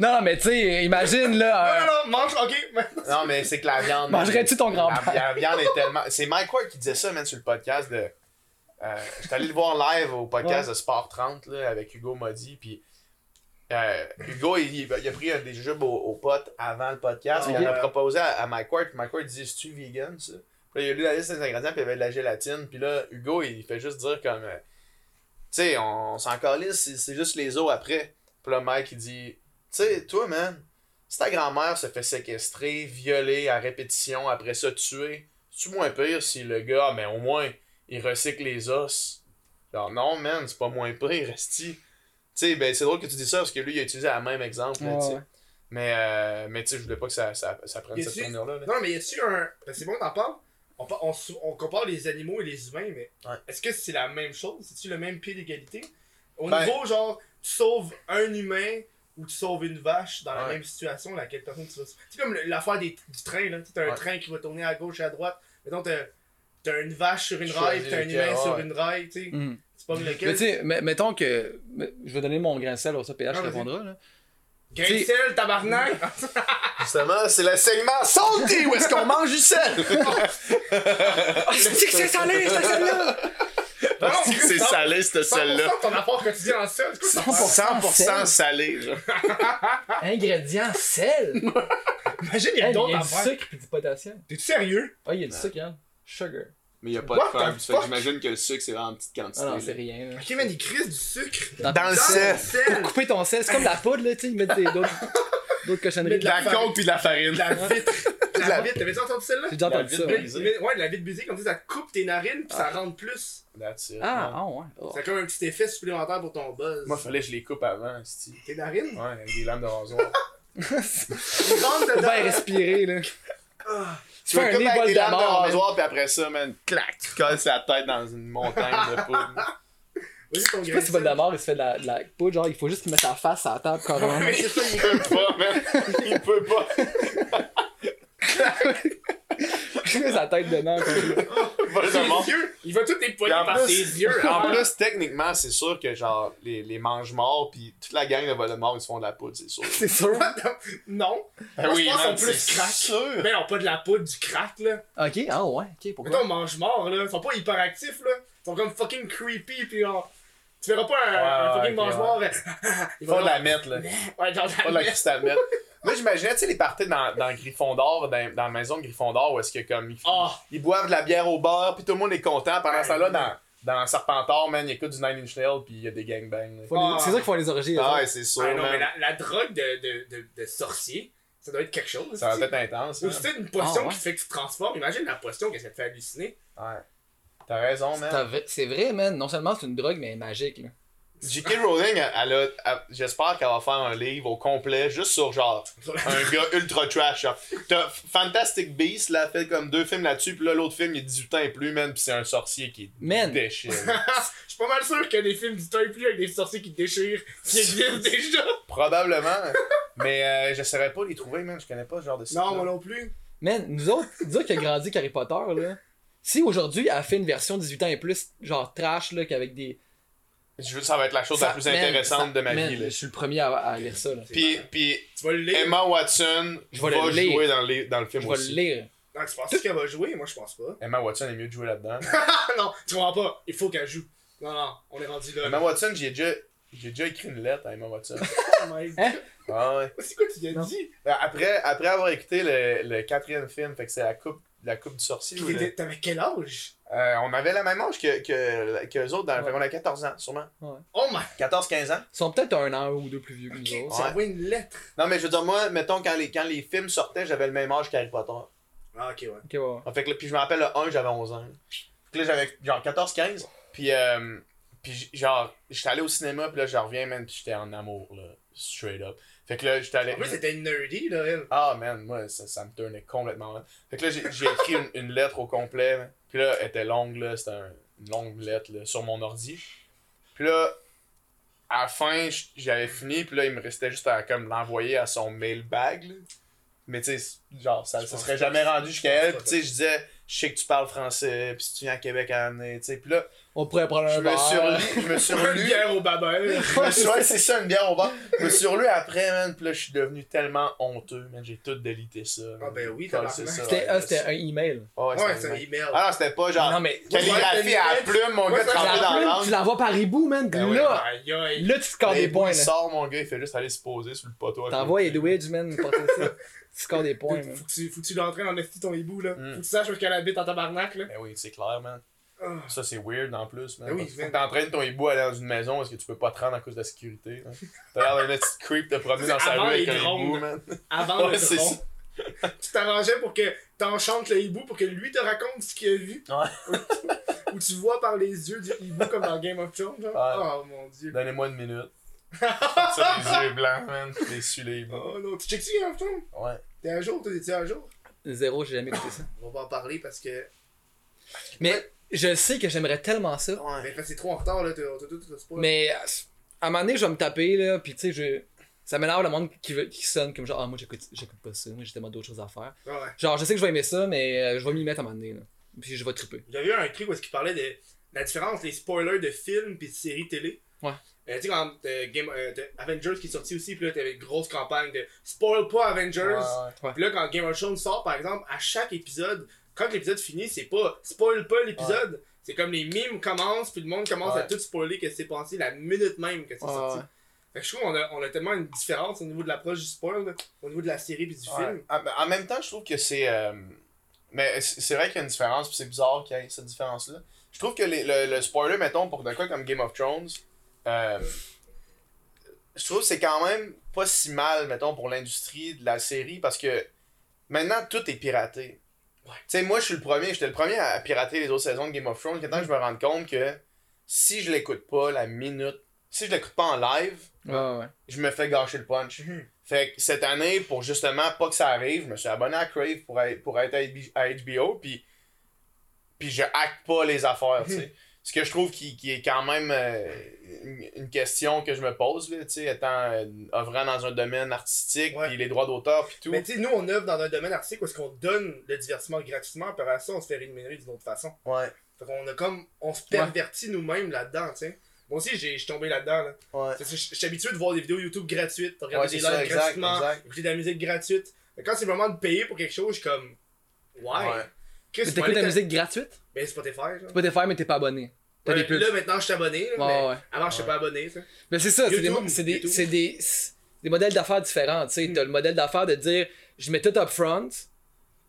non, mais tu sais, imagine là. Non, un- non, non, mange, ok. Non, mais c'est que la viande. *laughs* Mangerais-tu ton grand-père? la viande est tellement. C'est Mike Ward qui disait ça, man, sur le podcast de. Euh, J'étais allé le voir live au podcast de Sport 30 là, avec Hugo Modi. Puis euh, Hugo, il, il a pris un des jujubes aux, aux potes avant le podcast. Il en a proposé à, à Mike Ward. Puis Mike Ward dit C'est-tu vegan ça? Puis là, il a lu la liste des ingrédients, puis il y avait de la gélatine. Puis là, Hugo, il fait juste dire comme. euh, sais, on, s'en calisse, c'est c'est juste les os après. Puis là, Mike, il dit Tu sais, toi, man, si ta grand-mère se fait séquestrer, violer à répétition, après ça tuer, c'est-tu moins pire si le gars, mais au moins, il recycle les os? Genre, non, man, c'est pas moins pire, resti. Tu sais, ben, c'est drôle que tu dis ça parce que lui, il a utilisé le même exemple, là, Ouais, tu. Mais, euh, mais tu sais, je voulais pas que ça, ça, ça prenne Y cette tournure-là. là. Non, mais y a-tu un. Ben, c'est bon t'en parles. On, par- on, sou- on compare les animaux et les humains, mais Ouais. est-ce que c'est la même chose? C'est-tu le même pied d'égalité? Au Ben- niveau, genre, tu sauves un humain ou tu sauves une vache dans la même situation, laquelle personne tu vas. C'est comme l'affaire des- du train, là. Tu T'as un Ouais. train qui va tourner à gauche et à droite. Mettons, t'as t'as une vache sur une Choisis rail, pis t'as un humain sur une rail, tu sais. Hmm. C'est pas Mais lequel. tu sais, met- mettons que. mais- Je vais donner mon grain de sel, au ça PH répondra. Là. Grain de sel, tabarnak! *laughs* Justement, c'est le segment santé où est-ce qu'on mange du sel! Ah, *laughs* c'est que c'est salé, c'est celle-là! Non, c'est non, salé, cette 100% sel-là. de ton apport quotidien en sel, c'est quoi ça? 100% salé, genre. *laughs* Ingrédient sel! Imagine, il y a Hey, il d'autres y a du affaires. sucre et du potassium. T'es-tu sérieux? Ah, il y a du sucre, hein? Sugar. Mais il n'y a pas What de Fait que j'imagine que le sucre, c'est vraiment en petite quantité. Ah non, c'est rien. Là. Ok, man, il crisse du sucre. Dans le Dans sel. le sel. *laughs* Couper ton sel, c'est comme de la poudre, là, tu sais, ils mettent des- d'autres *laughs* d'autres cochonneries. Mais de la coke puis de la farine. De la vitre. *laughs* De la vitre. T'avais-tu entendu celle-là? J'ai déjà entendu ça. Ouais, de la vitre brisée, comme ça, ça coupe tes narines pis ça rentre plus. That's it. Ah, Ouais. ah ouais. Oh. Ça a comme un petit effet supplémentaire pour ton buzz. Moi, fallait que je les coupe avant. Tes narines? Ouais, avec des lames de rasoir. Ils rentrent Faut dedans. bien respirer, là. Tu fais un nez des de mort, rasoir, puis après ça, man, clac, tu casses la tête dans une montagne de poudre. Vas-y, ton Je sais pas si Voldemort il se fait de la, de la poudre, genre il faut juste qu'il mette sa face à la table carrément. *laughs* Mais c'est ça, il Il peut pas, man. Il peut pas. *laughs* *laughs* Sa tête dedans. Voldemort. Il va tout en par plus- ses yeux. En plus, techniquement, c'est sûr que genre les, les mange-morts puis toute la gang de Voldemort, ils se font de la poudre, c'est sûr. *laughs* C'est sûr. Non. Ben Moi, je pense man, qu'ils sont plus crack. sûr. Mais non, pas de la poudre, du crack, là. Ok, ah ouais, ok, pourquoi? Mettons, mange mort, là. Ils sont pas hyper actifs, là. Ils sont comme fucking creepy, pis genre. Tu verras pas un, Ouais, un fucking ok, mange mort. Ils Ils vont font de la mettre, là. Ouais, genre, Pas de la cristal mettre. Moi, j'imaginais, tu sais, les parties dans, dans Gryffondor, dans, dans la maison de Gryffondor, où est-ce que comme ils, Ah. ils boivent de la bière au bar, puis tout le monde est content. Pendant ce temps-là, dans, dans Serpentard, man, ils écoutent du Nine Inch Nails, puis il y a des gangbangs. là. Faut les-. C'est sûr qu'ils font les orgies. Ah ça. ouais, c'est sûr, Ah non, man. mais la, la drogue de, de, de, de sorcier, ça doit être quelque chose. Ça va être intense. Ou c'est une potion Ah, ouais. qui fait que tu te transformes? Imagine la potion que ça te fait halluciner. Ouais. T'as raison, man. C'est vrai, man. Non seulement c'est une drogue, mais elle est magique, là. J.K. Rowling, elle, a, elle- j'espère qu'elle va faire un livre au complet, juste sur genre un *laughs* gars ultra trash. genre. T'as Fantastic Beasts, là, fait comme deux films là-dessus, puis là, l'autre film, il est 18 ans et plus, man, puis c'est un sorcier qui Man. déchire. *laughs* Je suis pas mal sûr qu'il y a des films du temps et plus avec des sorciers qui déchirent qui existent *laughs* déjà. Probablement. mais euh, j'essaierai pas de les trouver, man, je connais pas ce genre de. Non, moi non plus. Man, nous autres, nous autres qui a grandi avec Harry Potter, là. Si aujourd'hui elle fait une version 18 ans et plus, genre trash, là, qu'avec des. Je veux ça va être la chose la plus man, intéressante ça- de ma man, vie, là. Je suis le premier à, à lire ça, là. Puis, puis Tu vas le lire. Emma Watson Je va le lire. jouer dans le, dans le film Je vais le aussi. lire. Non, tu penses qu'elle va jouer? Moi, je pense pas. Emma Watson est mieux de jouer là-dedans. *laughs* *laughs* Non, tu comprends pas. Il faut qu'elle joue. Non, non, on est rendu là. Emma Watson, j'ai déjà, j'ai déjà écrit une lettre à Emma Watson. *laughs* Oh my God. Hein? Ah ouais. C'est quoi tu Non. dire? Ben, Après, après avoir écouté le, le quatrième film, fait que c'est la coupe, la coupe du sorcier. T'avais quel âge? Euh, on avait la même âge que, que, que eux autres, dans, Ouais. fait qu'on a 14 ans, sûrement. Oh my. 14-15 ans. Ils sont peut-être un an ou deux plus vieux que nous autres. tu Ouais. une lettre. Non, mais je veux dire, moi, mettons, quand les, quand les films sortaient, j'avais le même âge qu'Harry Potter. Ah, ok, ouais. Ok, ouais. Ah, Fait que là, puis je me rappelle, le 1, j'avais 11 ans. Fait que là, j'avais genre 14-15. Puis, euh, puis genre, j'étais allé au cinéma, puis là, je reviens, man, puis j'étais en amour, là. Straight up. Fait que là, j'étais allé. En plus, c'était nerdy, là, elle. Ah, man, moi, ça, ça me tournait complètement. mal. Fait que là, j'ai j'ai écrit une, une lettre au complet. man. Puis là, elle était longue, là. C'était un- une longue lettre, là, sur mon ordi. Puis là, à la fin, j'avais fini. Puis là, il me restait juste à comme l'envoyer à son mailbag, là. Mais tu sais, genre, ça, ça serait jamais rendu jusqu'à elle. Puis tu sais, je disais, je sais que tu parles français. Puis si tu viens à Québec à l'année, tu sais. Puis là, On pourrait prendre je un me verre. suis relu. Je me *laughs* suis Une bière au babel. Je me ouais, c'est ça, une bière au bar. Je me suis relu après, man. Puis là, je suis devenu tellement honteux, man. J'ai tout délité ça. Ah, ben oui, ça. C'était ouais. ah, un email. Ouais, Ouais, c'était un un- email. Ah non, c'était pas genre Non, mais. calligraphie à la plume, mon Ouais, gars trempé la dans Plume, la langue. tu l'envoies par hibou, man. Ben là, là, tu scores des il points. là. sort, mon gars, il fait juste aller se poser sur le poteau. T'envoies Edwidge, *laughs* man. Tu scores des points, man. Faut que tu, l'entraînes en esti ton hibou, là. Mm. Faut que tu saches où qu'elle habite en tabarnak, là. Ben oui, c'est clair, man. Ça, c'est weird en plus, man. Ben oui, Faut que t'entraînes ton hibou à aller dans une maison parce que tu peux pas te rendre à cause de la sécurité. hein. T'as l'air d'un petit creep te promener dans sa Avant rue avec les un drones. hibou, man. Avant Ouais, le drone. tu t'arrangeais pour que t'enchantes le hibou pour que lui te raconte ce qu'il a vu? Ouais. Ou tu vois par les yeux du hibou comme dans Game of Thrones, genre? Ouais. Oh mon dieu. Donnez-moi une minute. *laughs* ça, les yeux blancs, man. Déçu les hiboux. Oh non, tu checkes Game of Thrones? Ouais. T'es à jour, t'es à jour? Zéro, j'ai jamais écouté ça. On va en parler parce que. Mais je sais que j'aimerais tellement ça. Ben, parce que c'est trop en retard, là. T'as tout. Mais à un moment donné, je vais me taper, là, pis tu sais, je... ça m'énerve le monde qui, qui sonne comme genre, ah, moi j'écoute j'écoute pas ça, moi j'ai tellement d'autres choses à faire. Ouais, ouais. Genre, je sais que je vais aimer ça, mais euh, je vais m'y mettre à un moment donné, là. Puis je vais triper. J'avais vu un truc où est-ce qu'il parlait de la différence les spoilers de films et de séries télé. Ouais. Euh, tu sais, quand euh, Game, euh, Avengers qui est sorti aussi, puis là, t'avais une grosse campagne de spoil pas Avengers. Ouais, Puis là, quand Game of Thrones sort, par exemple, à chaque épisode, quand l'épisode finit, c'est pas spoil pas l'épisode. C'est comme les mimes commencent, puis le monde commence à tout spoiler que c'est passé la minute même que c'est Ouais, sorti. Fait que je trouve qu'on a, on a tellement une différence au niveau de l'approche du spoil, là, au niveau de la série puis du film. Ah, ben, En même temps, je trouve que c'est. euh, Mais c'est c'est vrai qu'il y a une différence, puis c'est bizarre qu'il y ait cette différence-là. Je trouve que les- le, le spoiler, mettons, pour de quoi comme Game of Thrones, euh, je trouve que c'est quand même pas si mal, mettons, pour l'industrie de la série, parce que maintenant, tout est piraté. Ouais. Tu sais, moi, je suis le premier, j'étais le premier à pirater les autres saisons de Game of Thrones, que je me rends compte que si je l'écoute pas la minute, si je l'écoute pas en live, Ouais, ouais. je me fais gâcher le punch. Mhm. Fait que cette année, pour justement pas que ça arrive, je me suis abonné à Crave pour être, pour être à HB à HBO, puis, puis je hack pas les affaires, tu sais. Ce que je trouve qui, qui est quand même euh, une, une question que je me pose, là, tu sais, étant euh, œuvrant dans un domaine artistique, puis les droits d'auteur, puis tout. Mais tu sais, nous, on œuvre dans un domaine artistique où est-ce qu'on donne le divertissement gratuitement, puis après ça, on se fait rémunérer d'une autre façon. Ouais, Fait qu'on a comme, on se pervertit nous-mêmes là-dedans, tu sais. Moi aussi, j'ai- je suis tombé là-dedans, là. ouais. C'est- c'est- Je suis habitué de voir des vidéos YouTube gratuites, de regarder Ouais, des lives exact, gratuitement, exact. écouter de la musique gratuite. Mais quand c'est le moment de payer pour quelque chose, je suis comme. Ouais. Ouais. Chris, Mais faut t'écoutes la ta- musique gratuite? Ben Spotify, genre. Faire, mais t'es pas abonné. T'as Ouais, des pubs. Là, maintenant, je suis abonné, là, Ouais, mais ouais. avant, je suis pas abonné, ça. Mais c'est ça, c'est des, des, des, des modèles d'affaires différents. Tu sais, Mm. t'as le modèle d'affaires de dire je mets tout up front,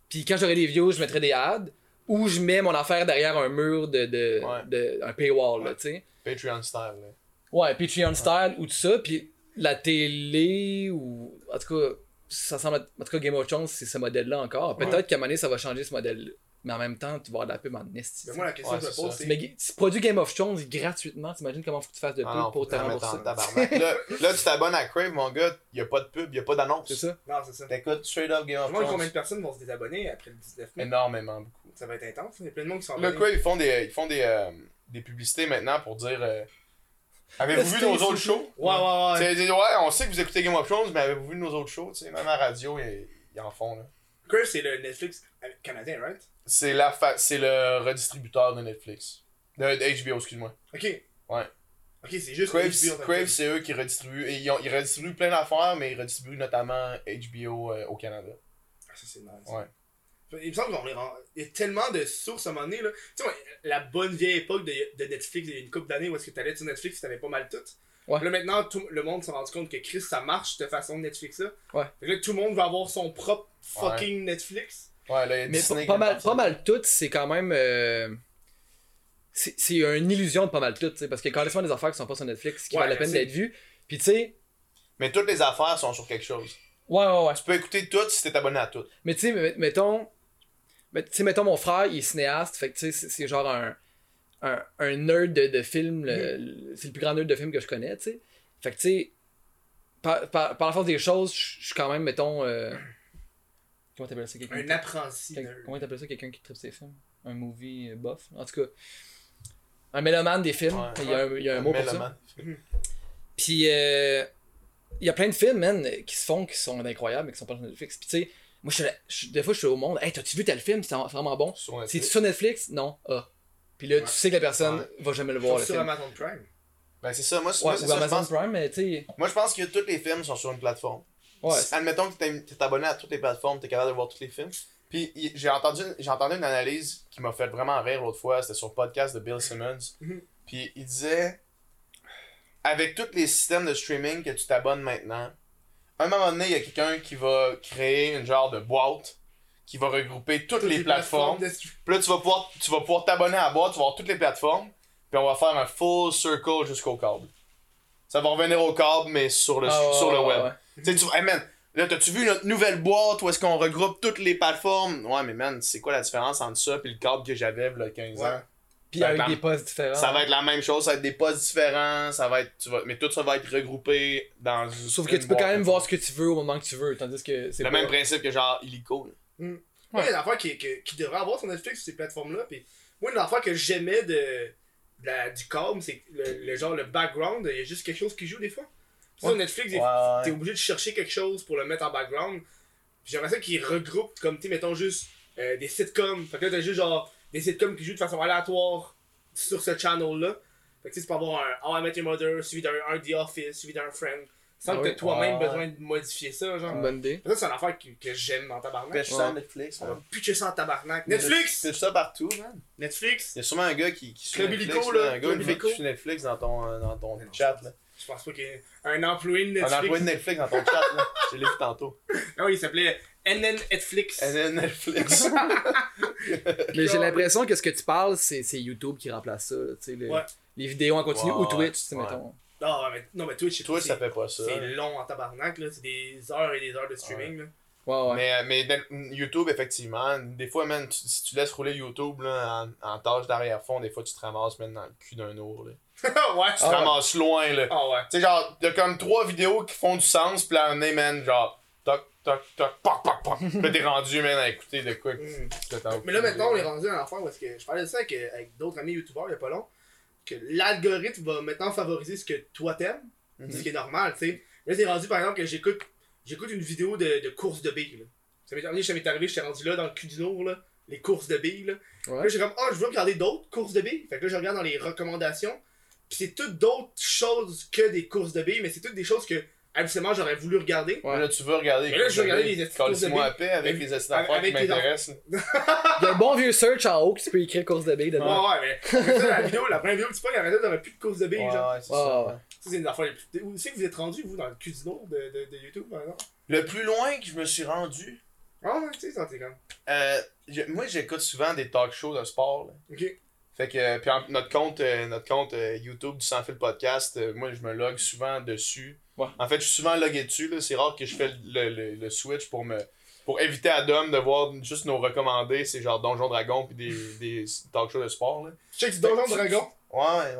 puis quand j'aurai des views, je mettrai des ads, ou je mets mon affaire derrière un mur de, de, Ouais. de- un paywall, là. Patreon style, là. Ouais, Patreon style ou tout ça, puis la télé ou en tout cas, ça semble être- en tout cas Game of Thrones, c'est ce modèle-là encore. Peut-être qu'à un moment donné, ça va changer ce modèle-là. Mais en même temps, tu vas avoir de la pub en esti. Mais moi, la question Ouais, que je pose, c'est. Mais tu produis Game of Thrones gratuitement, t'imagines comment faut que tu fasses de pub Ah non, pour te rembourser? *laughs* là, là, tu t'abonnes à Crave, mon gars, y a pas de pub, y a pas d'annonce. C'est ça? Non, c'est ça. T'écoutes straight up Game Je of me demande combien Thrones. de personnes vont se désabonner après le 19 mai. Énormément, beaucoup. Ça va être intense. Il y a plein de monde qui sont Là, abonnés. quoi, ils font des, ils font des, euh, des publicités maintenant pour dire euh, Avez-vous vu nos autres shows? Ouais, ouais, ouais. Ouais, on sait que vous écoutez Game of Thrones, mais avez-vous vu nos autres shows? Tu sais, Même à la radio, ils, ils en font. là. Chris, c'est le Netflix canadien, right? C'est la fa- c'est le redistributeur de Netflix. De, de HBO, excuse-moi. Ok. Ouais. Ok, c'est juste Crave, HBO, Crave, c'est eux qui redistribuent. Et ils, ont- ils redistribuent plein d'affaires, mais ils redistribuent notamment HBO euh, au Canada. Ah, ça, c'est nice. Ouais. Il me semble qu'on est rend- Il y a tellement de sources à un moment donné, là. Tu sais, moi, la bonne vieille époque de, de Netflix, il y a une couple d'années où est-ce que t'allais sur Netflix, t'avais pas mal tout. Ouais. Là, maintenant, tout le monde s'est rendu compte que Chris, ça marche, cette façon de Netflix-là. Ouais. Fait que là, tout le monde va avoir son propre fucking Netflix. Ouais, là, il y a Mais Disney pas, mal, pas mal tout, c'est quand même. euh, c'est c'est une illusion de pas mal tout, tu sais, parce que quand laisse des affaires qui sont pas sur Netflix, qui Ouais, valent la peine d'être vues, puis tu sais, Mais toutes les affaires sont sur quelque chose. ouais, ouais, ouais. Tu peux écouter toutes si t'es abonné à toutes. Mais tu sais, met- mettons, mais, tu sais, mettons, mon frère, il est cinéaste, fait que tu sais, c'est- genre un, un, un nerd de, de film, le- c'est le plus grand nerd de film que je connais, tu sais. Fait que tu sais, par, par, par la force des choses, je je suis quand même, mettons, euh, comment t'appelles ça, quelqu'un Un qui- apprenti. quel-. Comment t'appelles ça, quelqu'un qui tripe ses films? Un movie euh, buff En tout cas, un mélomane des films, Ouais. il y a un, il y a un mot pour ça. Mélomane. Puis, euh, il y a plein de films, man, qui se font, qui sont incroyables, mais qui sont pas sur Netflix. Puis, tu sais, moi, je suis là- je- des fois, je suis au monde, hey, t'as-tu vu tel film? C'est vraiment bon. C'est Netflix. sur Netflix Non. Ah. Puis là, tu sais que la personne Ouais. va jamais le voir, le sur film. Amazon Prime. Ben c'est ça, moi, c'est- Ouais, moi, c'est ou ça, je Amazon pense. Prime, mais tu sais. Moi je pense que tous les films sont sur une plateforme. Ouais. Admettons que t'es t'es abonné à toutes les plateformes, t'es capable de voir tous les films. Puis j'ai entendu, j'ai entendu une analyse qui m'a fait vraiment rire l'autre fois, c'était sur le podcast de Bill Simmons. Mhm. Puis il disait avec tous les systèmes de streaming que tu t'abonnes maintenant, à un moment donné, il y a quelqu'un qui va créer une genre de boîte qui va regrouper toutes, les, plateformes. de- Puis là, tu vas pouvoir tu vas pouvoir t'abonner à la boîte, tu vas voir toutes les plateformes, puis on va faire un full circle jusqu'au câble. Ça va revenir au câble, mais sur le, Ah, ouais, sur le web. ouais. Tu sais, tu hey man, là, t'as-tu vu notre nouvelle boîte où est-ce qu'on regroupe toutes les plateformes? Ouais, mais man, c'est quoi la différence entre ça et le câble que j'avais il y a 15 ans? Ouais. Puis Ça avec va des être- postes différents. Ça va être la même chose, ça va être des postes différents, ça va être, tu vas, mais tout ça va être regroupé dans une Sauf que tu peux quand même voir ce que tu veux au moment que tu veux, tandis que c'est le pas... même principe que genre Illico. là. Moi, il y a une affaire qui, qui, qui devrait avoir sur Netflix, sur ces plateformes-là. Puis moi, une affaire que j'aimais de, de la- du câble, c'est que le, le genre, le background, il y a juste quelque chose qui joue des fois. Sur Netflix, t'es obligé de chercher quelque chose pour le mettre en background. J'aimerais ça qu'ils regroupent, comme, tu mettons juste euh, des sitcoms. Fait que là, t'as juste genre des sitcoms qui jouent de façon aléatoire sur ce channel-là. Fait que tu peux avoir un How I Met Your Mother, suivi d'un un The Office, suivi d'un Friend. Sans Ah que oui. t'aies toi-même Ouais. besoin de modifier ça, genre. Une bonne idée. Ça, c'est une affaire que, que j'aime dans tabarnak. Pêche ça à Netflix. On man. va pitcher ça en tabarnak. Netflix! Pêche ça partout, man. Netflix! Il y a sûrement un gars qui, qui suit Netflix, là, un gars qui suit Netflix dans ton, euh, dans ton chat. Là. Je pense pas qu'il y ait un employé de Un Netflix. employé de Netflix dans ton chat. Là. Je l'ai vu tantôt. *laughs* Ah oui, il s'appelait NN Netflix. Then Netflix. *laughs* *laughs* Mais j'ai l'impression que ce que tu parles, c'est c'est YouTube qui remplace ça, là, tu sais, le- Ouais. les vidéos en continu ou Twitch, tu sais, ouais. mettons. Ah, mais, non, mais Twitch, c'est- ça fait pas ça. C'est long en tabarnak, là. C'est des heures et des heures de streaming, là. Ouais, ouais. Mais, mais YouTube, effectivement, des fois, man, tu- si tu laisses rouler YouTube là, en, en tâche d'arrière-fond, des fois, tu te ramasses même dans le cul d'un ours. Là. *laughs* Tu te Ah ouais. ramasses loin. là. Ah ouais. Tu sais, genre, t'as comme trois vidéos qui font du sens, pis là, un moment donné, man, genre, toc, toc, toc, poc, poc, poc. *laughs* Là, t'es rendu, man, à écouter de quoi. que- Mm. que t'as Mais là, maintenant, on est rendu à l'enfer parce que je parlais de ça avec, euh, avec d'autres amis youtubeurs il y a pas long. Que l'algorithme va maintenant favoriser ce que toi t'aimes, Mhm. ce qui est normal, tu sais. Là, c'est rendu par exemple que j'écoute j'écoute une vidéo de, de course de billes. là. Ça m'est arrivé, ça m'est arrivé, j'étais rendu là dans le cul du Nord, là, les courses de billes. Là, Ouais. là j'ai comme, ah, je veux regarder d'autres courses de billes. Fait que là, je regarde dans les recommandations. Puis c'est toutes d'autres choses que des courses de billes, mais c'est toutes des choses que, habituellement, j'aurais voulu regarder. Mais Là, tu veux regarder. Mais là, je veux regarder les de courses de moi à paix avec les astuces d'affaires qui m'intéressent. *laughs* Il y a un bon vieux search en haut que tu peux écrire course de billes Ouais, dedans. ouais, mais ça, la vidéo, la première vidéo que tu prends, il y aurait t'aurais plus de courses de billes, genre. Ouais, ouais, c'est Ouais, ça. ouais. Ça, c'est une affaire les plus. Où c'est que vous êtes rendu, vous, dans le cul du Nord de, de, de YouTube, par exemple? Le plus loin que je me suis rendu, Ah, ouais, tu sais, ça, t'es comme. euh, je- moi, j'écoute souvent des talk shows de sport. là. Ok. Fait que, euh, puis en- notre compte, euh, notre compte euh, YouTube du Sans Fil Podcast, moi je me log souvent dessus. Ouais. En fait, je suis souvent logué dessus. là. C'est rare que je fais le, le, le switch pour me pour éviter à Dom de voir juste nos recommandés. C'est genre Donjon Dragon puis des, des talk shows de sport. Là. Check du Donjon Dragon. Ouais,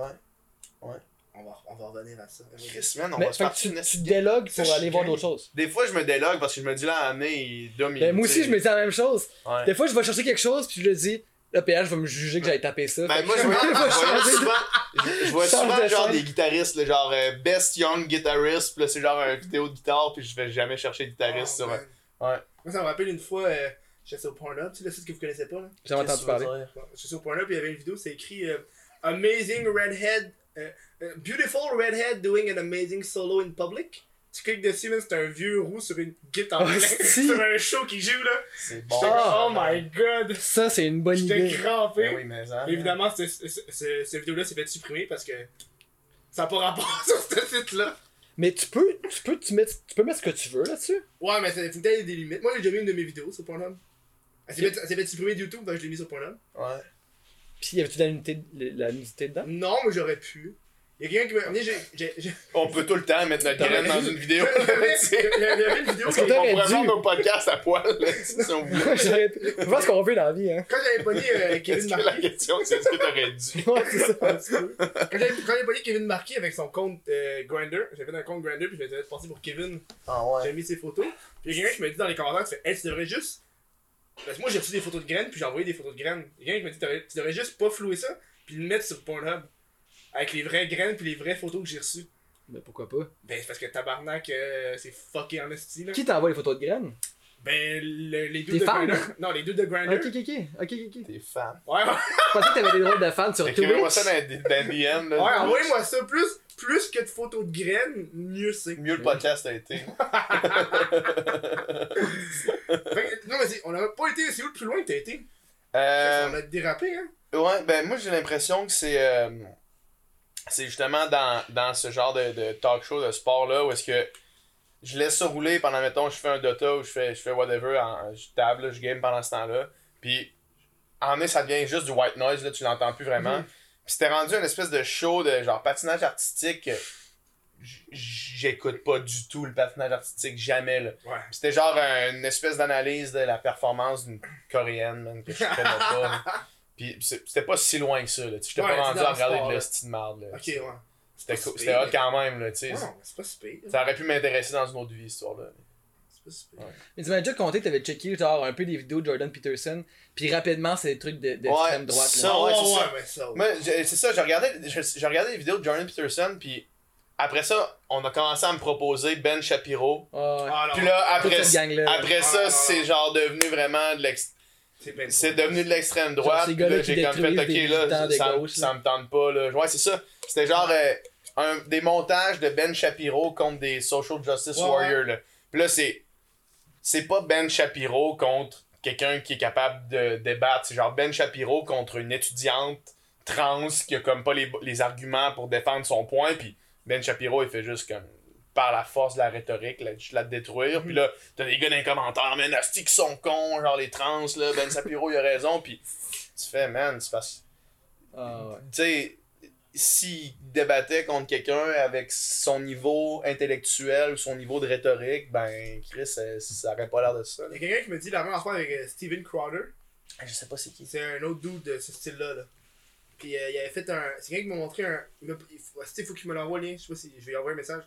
ouais. On va, on va revenir à ça. Chris, man, on Mais va se tu, tu te délogues pour aller voir d'autres choses. Des fois, je me délogue parce que je me dis là, il Dom, il- Ben, moi aussi, je me dis la même chose. ouais. Des fois, je vais chercher quelque chose, puis je le dis, le PH va me juger que j'avais tapé ça. Ben, moi, je vois, souvent, je, je vois souvent de genre des guitaristes, là, genre euh, Best Young Guitarist, puis là, c'est genre une vidéo de guitare, puis je vais jamais chercher de guitariste Oh, sur man. Ouais. Moi, ça me rappelle une fois, euh, j'étais sur Pornhub, tu sais, le site que vous connaissez pas, là. J'ai entendu parler. Bon, J'étais sur Pornhub, puis il y avait une vidéo, c'est écrit euh, Amazing Redhead, euh, euh, Beautiful Redhead doing an amazing solo in public. Tu cliques dessus, man, c'est un vieux roux sur une guitare Oh, sur *laughs* un show qui joue, là. C'est bon. J'étais Ah. oh my god! Ça, c'est une bonne J'étais idée. crampé. Ben oui, mais ça. Évidemment, ce- ce- cette vidéo-là s'est fait supprimer parce que ça n'a pas rapport *laughs* sur ce site-là. Mais tu peux, tu peux, tu mettre, tu peux mettre ce que tu veux là-dessus. Ouais, mais il faut que t'aies des limites. Moi, j'ai déjà mis une de mes vidéos sur Pornhub. Elle s'est s'est fait supprimer de YouTube, donc je l'ai mis sur Pornhub. Ouais. Puis, y avait-tu la nudité, la nudité dedans? Non, mais j'aurais pu. Il y a quelqu'un qui m'a. amené, j'ai- j'ai- j'ai- On peut tout le temps mettre notre graine dans une vidéo. Il y avait- une vidéo Parce que- que t'aurais On pourrait vendre nos podcasts à poil, si on voulait. Pense qu'on veut dans la vie, hein. Quand j'avais pogné euh, Kevin que la Marquis. question, c'est ce que t'aurais dû? Ouais, c'est ça. un petit peu. Quand j'avais pogné Kevin Marquis avec son compte euh, Grindr, j'avais fait un compte Grindr puis je m'étais passer pour Kevin. Ah J'avais mis ses photos. Puis il y a quelqu'un qui m'a dit dans les commentaires, tu fais, hey, tu devrais juste. Parce que moi j'ai reçu des photos de graines puis j'ai envoyé des photos de graines. Il y a quelqu'un qui m'a dit, tu devrais- tu devrais juste pas flouer ça puis le mettre sur Pornhub. Avec les vraies graines puis les vraies photos que j'ai reçues. Mais pourquoi pas? Ben c'est parce que tabarnak, euh, c'est fucké en esti là. Qui t'envoie les photos de graines? Ben le- les deux Tes de fans? Grindr. Non, les deux de Grindr. Ok, ok, ok. Ok, ok, ok. T'es fan. Ouais, ouais. Je pensais que t'avais des drôles de fans sur Écrivez-moi Twitch. ça dans, dans DM. Là. Ouais, envoyez-moi ça. Plus, plus que de photos de graines, mieux c'est. Mieux le podcast a été. Que- *laughs* non, mais c'est- on n'a pas été. C'est où le plus loin que t'as été? Euh, On a dérapé, hein? Ouais, ben moi j'ai l'impression que c'est euh, c'est justement dans, dans ce genre de, de talk show de sport là où est-ce que je laisse ça rouler pendant mettons je fais un Dota ou je fais je fais whatever en, je table là, je game pendant ce temps-là puis en est ça devient juste du white noise là tu l'entends plus vraiment Mhm. puis c'était rendu une espèce de show de genre patinage artistique j'écoute pas du tout le patinage artistique jamais là Ouais. C'était genre une espèce d'analyse de la performance d'une coréenne, man, que je connais pas. *laughs* Puis c'était pas si loin que ça, là. Tu sais, J'étais Ouais, pas rendu à le regarder sport, de style de marde, là. Ok, ouais. C'était cool- hot quand même, là, tu sais. Non, c'est pas si pire. Ça aurait pu m'intéresser dans une autre vie, cette histoire-là. C'est pas si pire. Mais tu m'as déjà conté que t'avais checké genre un peu des vidéos de Jordan Peterson, puis rapidement c'est des trucs de- Ouais, droite. ça, là. ouais, Ah, c'est ça. mais ça. c'est ça, j'ai regardé, j'ai regardé les vidéos de Jordan Peterson, puis après ça, on a commencé à me proposer Ben Shapiro. Ouais. Ah, non. Puis là, après, Ah, ça, non, c'est genre devenu vraiment de l'ex- c'est devenu de l'extrême droite. là, j'ai comme fait, ok, là, ça, me- gauche, là. ça me tente pas, là. Ouais, c'est ça. C'était genre euh, un, des montages de Ben Shapiro contre des social justice Ouais, warriors, là. Puis là, c'est. C'est pas Ben Shapiro contre quelqu'un qui est capable de débattre. C'est genre Ben Shapiro contre une étudiante trans qui a comme pas les, les arguments pour défendre son point. Puis Ben Shapiro, il fait juste comme. Par la force de la rhétorique, là, juste la détruire. Mhm. Puis là, t'as des gars dans les commentaires, mais Nasty qui sont cons, genre les trans, là. Ben Shapiro, il a raison. Puis tu fais, man, c'est parce Ah, ouais. tu sais, s'il débattait contre quelqu'un avec son niveau intellectuel ou son niveau de rhétorique, ben, Chris, ça, ça aurait pas l'air de ça. Il y a quelqu'un qui me dit la même affaire avec euh, Steven Crowder. Je sais pas c'est qui. C'est un autre dude de ce style-là. Là. Puis euh, il avait fait un. C'est quelqu'un qui m'a montré un. Il faut, il faut qu'il me l'envoie le lien. Je sais pas si je vais lui envoyer un message.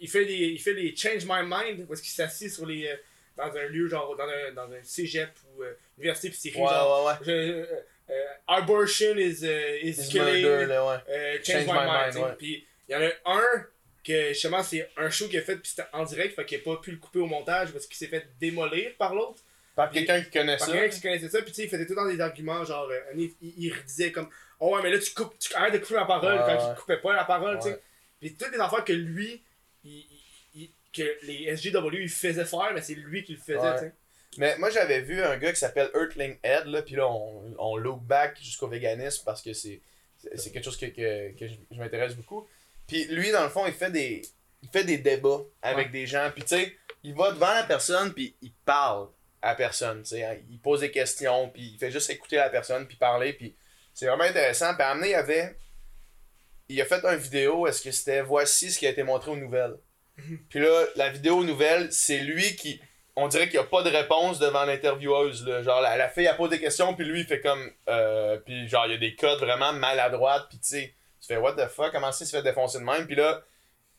Il fait des. Il fait les Change My Mind. Où est-ce qu'il s'assied sur les. euh, dans un lieu, genre dans un, dans un cégep ou euh, université. Puis c'est Ouais, genre. ouais, ouais. je- euh, euh, abortion is, uh, is killing. murder, là, ouais. euh, change, Change my, my mind. ouais. Puis il y en a un que justement c'est un show qu'il a fait puis c'était en direct fait qu'il a pas pu le couper au montage parce qu'il s'est fait démolir par l'autre Par quelqu'un qui connaît par ça. quelqu'un qui connaissait ça puis tu sais il faisait tout le temps des arguments genre euh, il, il, disait comme oh ouais mais là tu coupes tu arrêtes de couper la parole Ouais, quand ouais. il coupait pas la parole tu sais Ouais. puis toutes les affaires que lui il, il- il- que les SGW il faisait faire mais c'est lui qui le faisait Ouais. tu sais Mais moi, j'avais vu un gars qui s'appelle Earthling Head, là, puis là, on, on look back jusqu'au véganisme parce que c'est c'est- quelque chose que, que, que je, je m'intéresse beaucoup. Puis lui, dans le fond, il fait des, il fait des débats avec Ouais. des gens, puis tu sais, il va devant la personne, puis il parle à la personne, tu sais, hein. il pose des questions, puis il fait juste écouter la personne, puis parler, puis c'est vraiment intéressant. Puis donné, il y avait, il a fait une vidéo, est-ce que c'était voici ce qui a été montré aux nouvelles. Puis là, la vidéo nouvelle, c'est lui qui. On dirait qu'il n'y a pas de réponse devant l'intervieweuse. là. Genre, la, la fille, elle pose des questions, puis lui, il fait comme. Euh, puis genre, il y a des codes vraiment maladroites, puis tu sais, tu fais what the fuck, comment ça il se fait défoncer de même, puis là,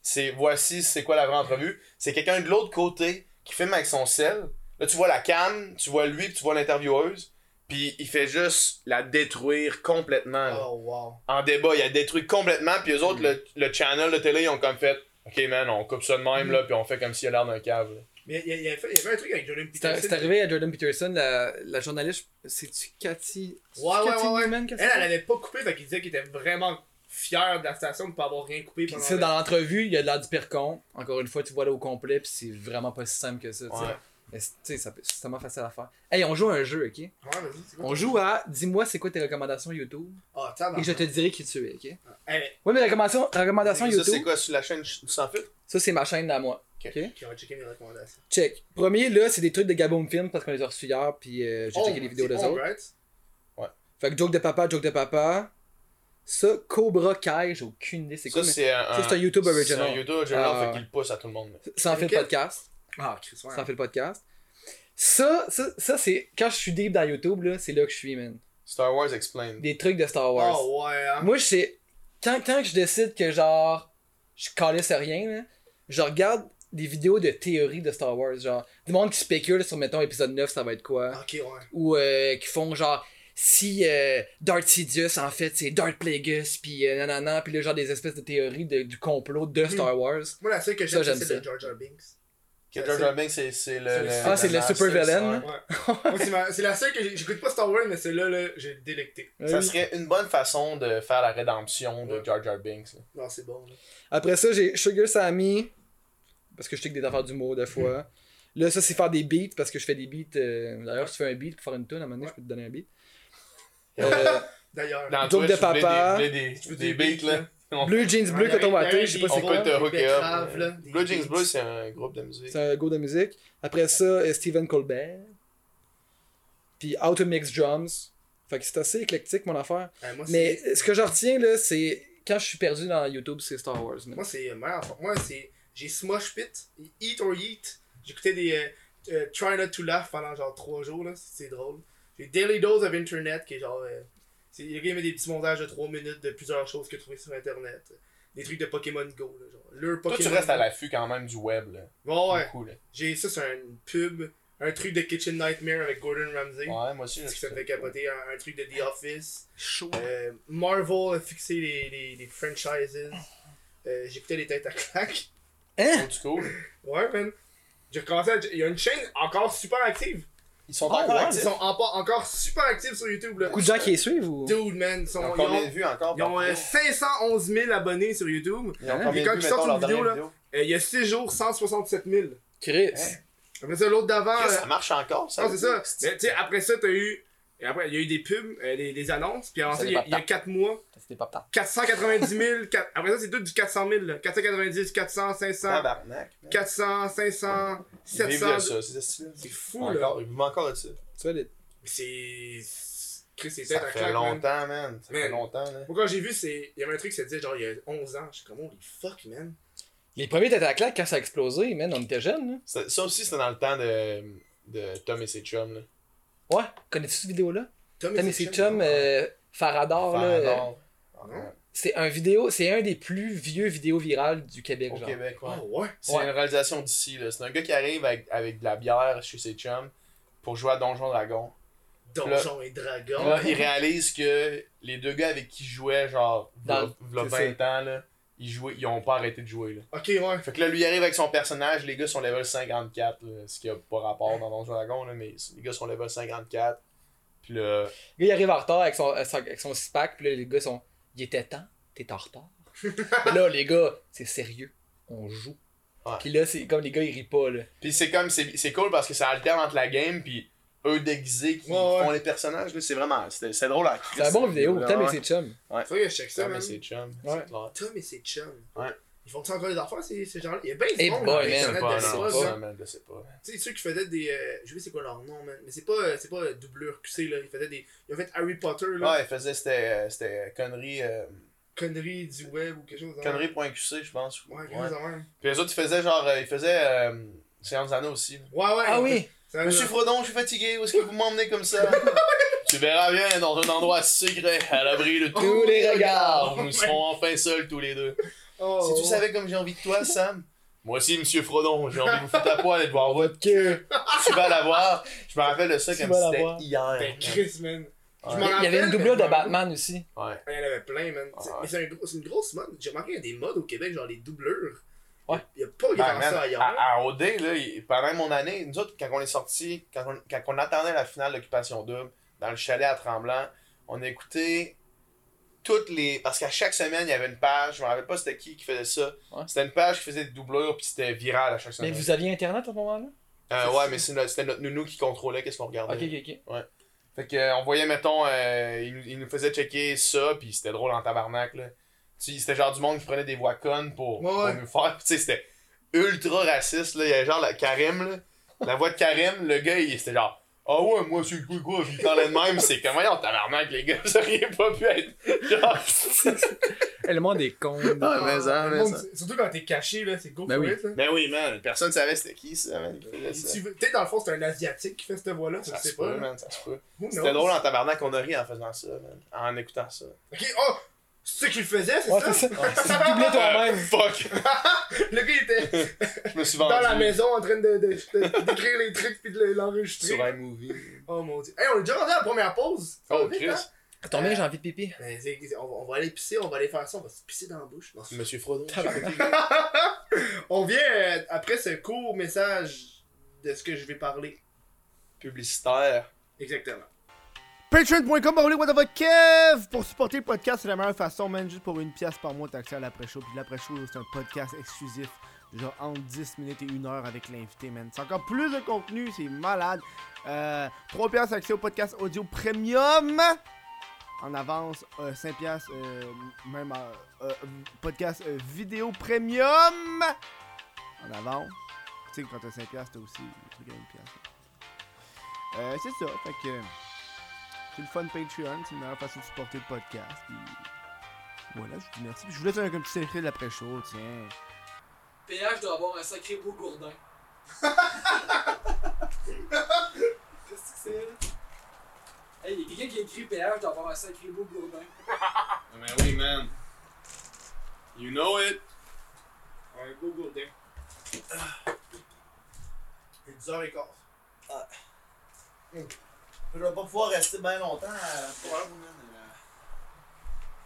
c'est voici c'est quoi la vraie entrevue? C'est quelqu'un de l'autre côté qui filme avec son sel. Là, tu vois la cam, tu vois lui, puis tu vois l'intervieweuse, puis il fait juste la détruire complètement. là oh wow en débat, il a détruit complètement, puis eux autres, le, le channel de télé, ils ont comme fait Ok, man, on coupe ça de même, là, puis on fait comme s'il a l'air d'un cave. là. mais il y, a- il y avait un truc avec Jordan Peterson c'est arrivé à Jordan Peterson, la, la journaliste, c'est-tu Cathy? Ouais, ouais, Cathy ouais, ouais. Newman qui a fait elle elle avait pas coupé fait qu'il disait qu'il était vraiment fier de la station de pas avoir rien coupé Puis pendant ça, dans l'entrevue, il y a de l'air du pire con. Encore une fois, tu vois là au complet, puis c'est vraiment pas si simple que ça. tu sais. Ouais. Mais tu sais, ça c'est tellement facile à faire. Hey, on joue à un jeu, ok? Ouais, vas-y, quoi On joue à Dis-moi c'est quoi tes recommandations YouTube Ah, tiens, et je te dirai qui tu es, ok? Hey, Ouais, mais recommandations, recommandations Ça, c'est YouTube, quoi sur la chaîne du sans filtre? Ça c'est ma chaîne à moi. Ok. ok? qui va checker mes recommandations. Check. Premier, là, c'est des trucs de Gaboom Film parce qu'on les a reçus hier, puis euh, j'ai checké les vidéos des Oh. Albright. Fait que joke de papa, joke de papa. Ça, Cobra Kai, j'ai aucune idée c'est Ça, quoi, mais c'est un, ça, c'est un YouTube original. C'est un YouTube original, Ah, fait ouais. qu'il le pousse à tout le monde. ça Ok. le podcast. Ah, Chris, ouais. Ça en fait le podcast. Ça, ça, ça c'est. Quand je suis deep dans YouTube, là, c'est là que je suis, man. Star Wars Explained. Des trucs de Star Wars. Oh, ouais, hein. Moi, je sais. Quand, quand je décide que genre. Je calisse rien, là, je regarde des vidéos de théorie de Star Wars. Genre, du monde qui spécule sur, mettons, épisode 9, ça va être quoi? Ok, ouais. Ou euh, qui font genre. Si euh, Darth Sidious, en fait, c'est Darth Plagueis, pis euh, nanana, pis là, genre des espèces de théories de- du complot de Star Wars. Moi, la seule que j'aime, c'est de Jar Jar Binks. Que Jar Jar Binks, c'est c'est le, Ah, c'est le super là. Ouais. C'est la seule que j'ai- j'écoute pas Star Wars, mais celle-là, là, j'ai délecté. Ça Oui. serait une bonne façon de faire la rédemption de Ouais. Jar Jar Binks. là. Non, c'est bon. Là. Après ça, j'ai Sugar Sammy. Parce que je sais que des affaires d'humour des fois. Là, ça, c'est faire des beats. Parce que je fais des beats. euh, D'ailleurs, si tu fais un beat pour faire une tune, à un moment donné, je peux te donner un beat. Euh, *laughs* D'ailleurs. Dans de papa. Des, des, veux des des beats, beats, là? Blue Jeans Bleu, Ouais, coton il y a- watté, je sais pas c'est quoi. te hooker up. Blue Jeans. Bleu, c'est un groupe de musique. C'est un go de musique. Après ça, euh, Stephen Colbert. Puis How to Mix Drums. Fait que c'est assez éclectique mon affaire. Ouais, moi, Mais ce que je retiens là, c'est quand je suis perdu dans YouTube, c'est Star Wars. Moi, c'est euh, meilleur. Moi, c'est. J'ai Smosh Pit, Eat or Eat. J'écoutais des euh, Try Not to Laugh pendant genre 3 jours, là. C'est drôle. J'ai Daily Dose of Internet, qui est genre. euh, le gars, il met des petits montages de 3 minutes de plusieurs choses qu'il a trouvées sur Internet. Des trucs de Pokémon Go, là. Genre. Leur Toi, Pokémon tu restes à l'affût quand même du web, là. Bon, ouais. Là. J'ai ça, c'est une pub. Un truc de Kitchen Nightmare avec Gordon Ramsay. Ouais, moi aussi, Ce qui ça me fait capoter. Un, un truc de The Office. Chaud. Euh, Marvel a fixé les, les, les franchises. Euh, J'écoutais les têtes à claques. Hein? du cool. Ouais, man. J'ai recommencé à... Il y a une chaîne encore super active. Ils sont Ah, encore ouais. Ils sont en- encore super actifs sur YouTube. Là. Beaucoup de gens qui les suivent ou? Dude, man. Ils, sont, Ils ont ils ont, combien de vues encore ils ont, par euh, vidéo? 511 000 abonnés sur YouTube. Ils ont combien Et quand de vues, ils sortent une leur vidéo, là, vidéo? Euh, il y a 6 jours, 167 000. Chris. Hein? Après ça, l'autre d'avant. Euh, Ça marche encore, ça? Ah, c'est ça. Mais, tu sais, après ça, t'as eu. Et après, il y a eu des pubs, euh, des, des annonces. Puis ensuite, Ça il y, a- il y a pas. 4 mois, C'était pas tard. 490 000. quatre- Après ça, c'est tout du 400 000. là. 490, 400, 500, Tabarnak. man. 400, 500, Ils vivent 700. de ça, c'est fou, là. Encore, ils vivent encore de ça. Tu vois, les- C'est. Chris, c'est Ça fait claque, longtemps, man. Ça fait Man. longtemps, là. Moi, quand j'ai vu, c'est. Il y avait un truc, ça disait genre il y a 11 ans. Je suis comme, holy fuck, man. Les premiers têtes à la claque, quand ça a explosé, man, on était jeunes. Là. Ça ça aussi, c'était dans le temps de, de Tom et ses chums, là. Ouais. Connais-tu cette vidéo-là? Tom Tom et ses chums, euh, Faradar, là. euh. C'est un vidéo, c'est un des plus vieux vidéos virales du Québec, Au genre. Québec, ouais. Oh, ouais? C'est Ouais. une réalisation d'ici, là. C'est un gars qui arrive avec, avec de la bière chez ses chums pour jouer à Donjon Dragon. Donjon et Dragon. Là, il réalise que les deux gars avec qui il jouait, genre, v'là Dans- v'là c'est 20 ans, là, ils, jouaient, ils ont pas arrêté de jouer, là. Ok, ouais. Fait que là, lui, il arrive avec son personnage, les gars sont level 54, là, ce qui a pas rapport dans Donjon Dragon, là, mais les gars sont level 54. Puis là, Le gars, il arrive en retard avec son, avec son six-pack, puis là, les gars sont. Il était temps, t'es en retard. *laughs* Mais là, les gars, c'est sérieux, on joue. Ouais. Puis là, c'est comme les gars, ils rient pas, là. Puis c'est comme, c'est c'est cool parce que ça alterne entre la game puis eux déguisés qui Ouais, ouais. font les personnages, là, c'est vraiment, c'est c'est drôle à C'est un bon vidéo, Tom et ouais. ses chums. Que je check ça, Tom et ses chums, Ouais. Tom et ses chums. Ouais. Ils font-tu encore des affaires, ces, ces gens-là? Il y a bien de monde boy, sur man. Je sais Internet pas, je sais pas. Tu sais, ceux qui faisaient des. euh, je sais c'est quoi leur nom, man. Mais c'est pas, c'est pas doublure QC, là. Ils faisaient des. Ils ont fait Harry Potter, là. Ouais, il faisait, c'était, euh, c'était conneries, euh, Conneries du web ou quelque chose. hein. conneries.qc, je pense. Ouais, quelque Ouais. Puis les autres, ils faisaient genre, euh, ils faisaient euh, des Anneaux aussi. Ouais, ouais. Ah oui! Ça- Monsieur Frodon, je suis fatigué, où est-ce que vous m'emmenez comme ça? *laughs* tu verras bien dans un endroit secret, à l'abri de tous les regards. Nous serons enfin seuls tous les deux. Oh, Si tu savais comme j'ai envie de toi, Sam. Moi aussi, monsieur Frodon, j'ai envie de vous foutre à poil et de voir votre Que. Tu vas la voir. Je me rappelle de ça Tu comme vas si la c'était voir. hier. Ben, Chris, man. Ouais. Je m'en Il y avait une doublure de Batman aussi. Ouais. Il y en avait plein, man. C'est- Ouais. Mais c'est un gros- c'est une grosse mode. J'ai remarqué, il y a des modes au Québec, genre les doublures. Ouais. Il y a pas Ben, grand man, ça ailleurs. à, à OD, là, il- pendant mon année, nous autres, quand on est sortis, quand on, quand on attendait la finale d'Occupation Double, dans le chalet à Tremblant, on a écouté toutes les. Parce qu'à chaque semaine, il y avait une page, je me rappelle pas c'était qui qui faisait ça. Ouais. C'était une page qui faisait des doublures, puis c'était viral à chaque Mais semaine. vous aviez internet à ce moment-là? Euh, ouais, mais c'était notre nounou qui contrôlait qu'est-ce qu'on regardait. Ok, ok, ok. Fait que, euh, on voyait, mettons, euh, il, nous- il nous faisait checker ça, puis c'était drôle en tabarnak, là. C'était genre du monde qui prenait des voix connes pour, pour Ouais. nous faire. Tu sais, c'était ultra raciste, là. Il y avait genre la Karim, là. La voix de Karim, le gars, il c'était genre Ah ouais, moi, c'est quoi, quoi, puis il parlait de même, c'est comme, voyons, tabarnak, les gars, ça aurait pas pu être. Genre, *laughs* le monde est con. Ah, mais ça, mais ça. Surtout quand t'es caché, là, c'est go Ben for oui. it, là. Ben oui, man, personne savait c'était qui ça, man. Peut-être dans le fond, c'est un Asiatique qui fait cette voix-là, ça Ça je sais se pas. peut, man, ça se peut. C'était drôle en tabarnak qu'on a ri en faisant ça, man. En écoutant ça. Ok, oh! C'est ça qu'il faisait, c'est Ouais, ça? c'est ça. Tu doublais toi-même. Fuck! *laughs* Le gars, il était Je me suis dans la maison en train de, d'écrire les trucs puis de l'enregistrer. Sur iMovie. Oh mon dieu. Hey, on est déjà rendu à la première pause. Oh, vite, Chris. hein? Ton bien, j'ai envie de pipi. Ben, on, va- on va aller pisser, on va aller faire ça, on va se pisser dans la bouche. Non, Monsieur Frodon. *laughs* on vient euh, après ce court message de ce que je vais parler. Publicitaire. Exactement. Patreon.com, the Kev! Pour supporter le podcast, c'est la meilleure façon, man. Juste pour une pièce par mois, t'as accès à l'après-show. Puis l'après-show, c'est un podcast exclusif. Genre entre 10 minutes et 1 heure avec l'invité, man. C'est encore plus de contenu, c'est malade. Euh, 3 piastres accès au podcast audio premium. En avance, euh, 5 piastres, euh, même euh, euh, podcast euh, vidéo premium. En avance. Tu sais, quand t'as 5 piastres, t'as aussi des trucs à 1 piastre. Euh, c'est ça, fait que... C'est le fun Patreon, c'est une meilleure façon de supporter le podcast. Puis voilà, je vous dis merci. Puis je vous laisse avec un petit secret de l'après-show, tiens. PH doit avoir un sacré beau gourdin. Qu'est-ce que c'est là? Hey, y'a quelqu'un qui a écrit PH doit avoir un sacré beau gourdin. Mais oui, man. You know it. Un go gourdin. Et 10h15. Je vais pas pouvoir rester bien longtemps à foire, man.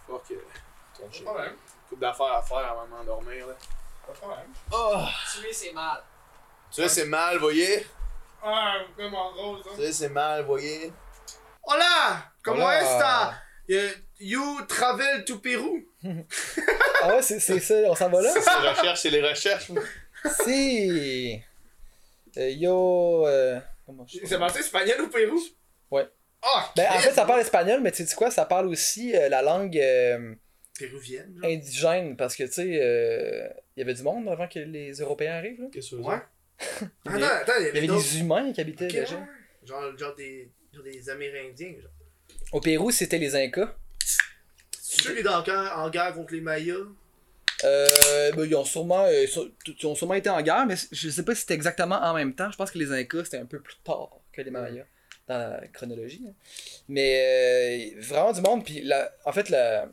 Euh, ton Pas de shit. problème. Coupe d'affaires à faire avant de m'endormir, là. Pas de problème. Oh! Tuer, c'est mal. Tu sais, c'est mal, voyez? Ah, vraiment rose, hein. Tu sais, c'est mal, voyez? Hola! Comment est-ce Euh, You travel to Pérou? *laughs* Ah ouais, c'est c'est ça, on s'en va là? C'est les recherches, c'est les recherches. si! Euh, yo. Euh, comment je C'est passé espagnol au Pérou? Ah! Ben, en fait, ça parle espagnol, mais tu sais quoi, ça parle aussi euh, la langue euh, Péruvienne, genre. indigène, parce que tu sais, euh, il y avait du monde avant que les Européens arrivent. Là. Qu'est-ce que Ouais. Il *laughs* y Attends, avait, attends, il y il y avait des humains qui habitaient Ok, déjà. Genre, genre des, genre des Amérindiens, genre. Au Pérou, c'était les Incas. Sûr qu'ils étaient en guerre, en guerre contre les Mayas? Euh, ben, ils, ont sûrement, euh, sur- ils ont sûrement été en guerre, mais je sais pas si c'était exactement en même temps. Je pense que les Incas, c'était un peu plus tard que les Mayas dans la chronologie. hein. Mais euh, vraiment du monde. Puis la- en fait, la,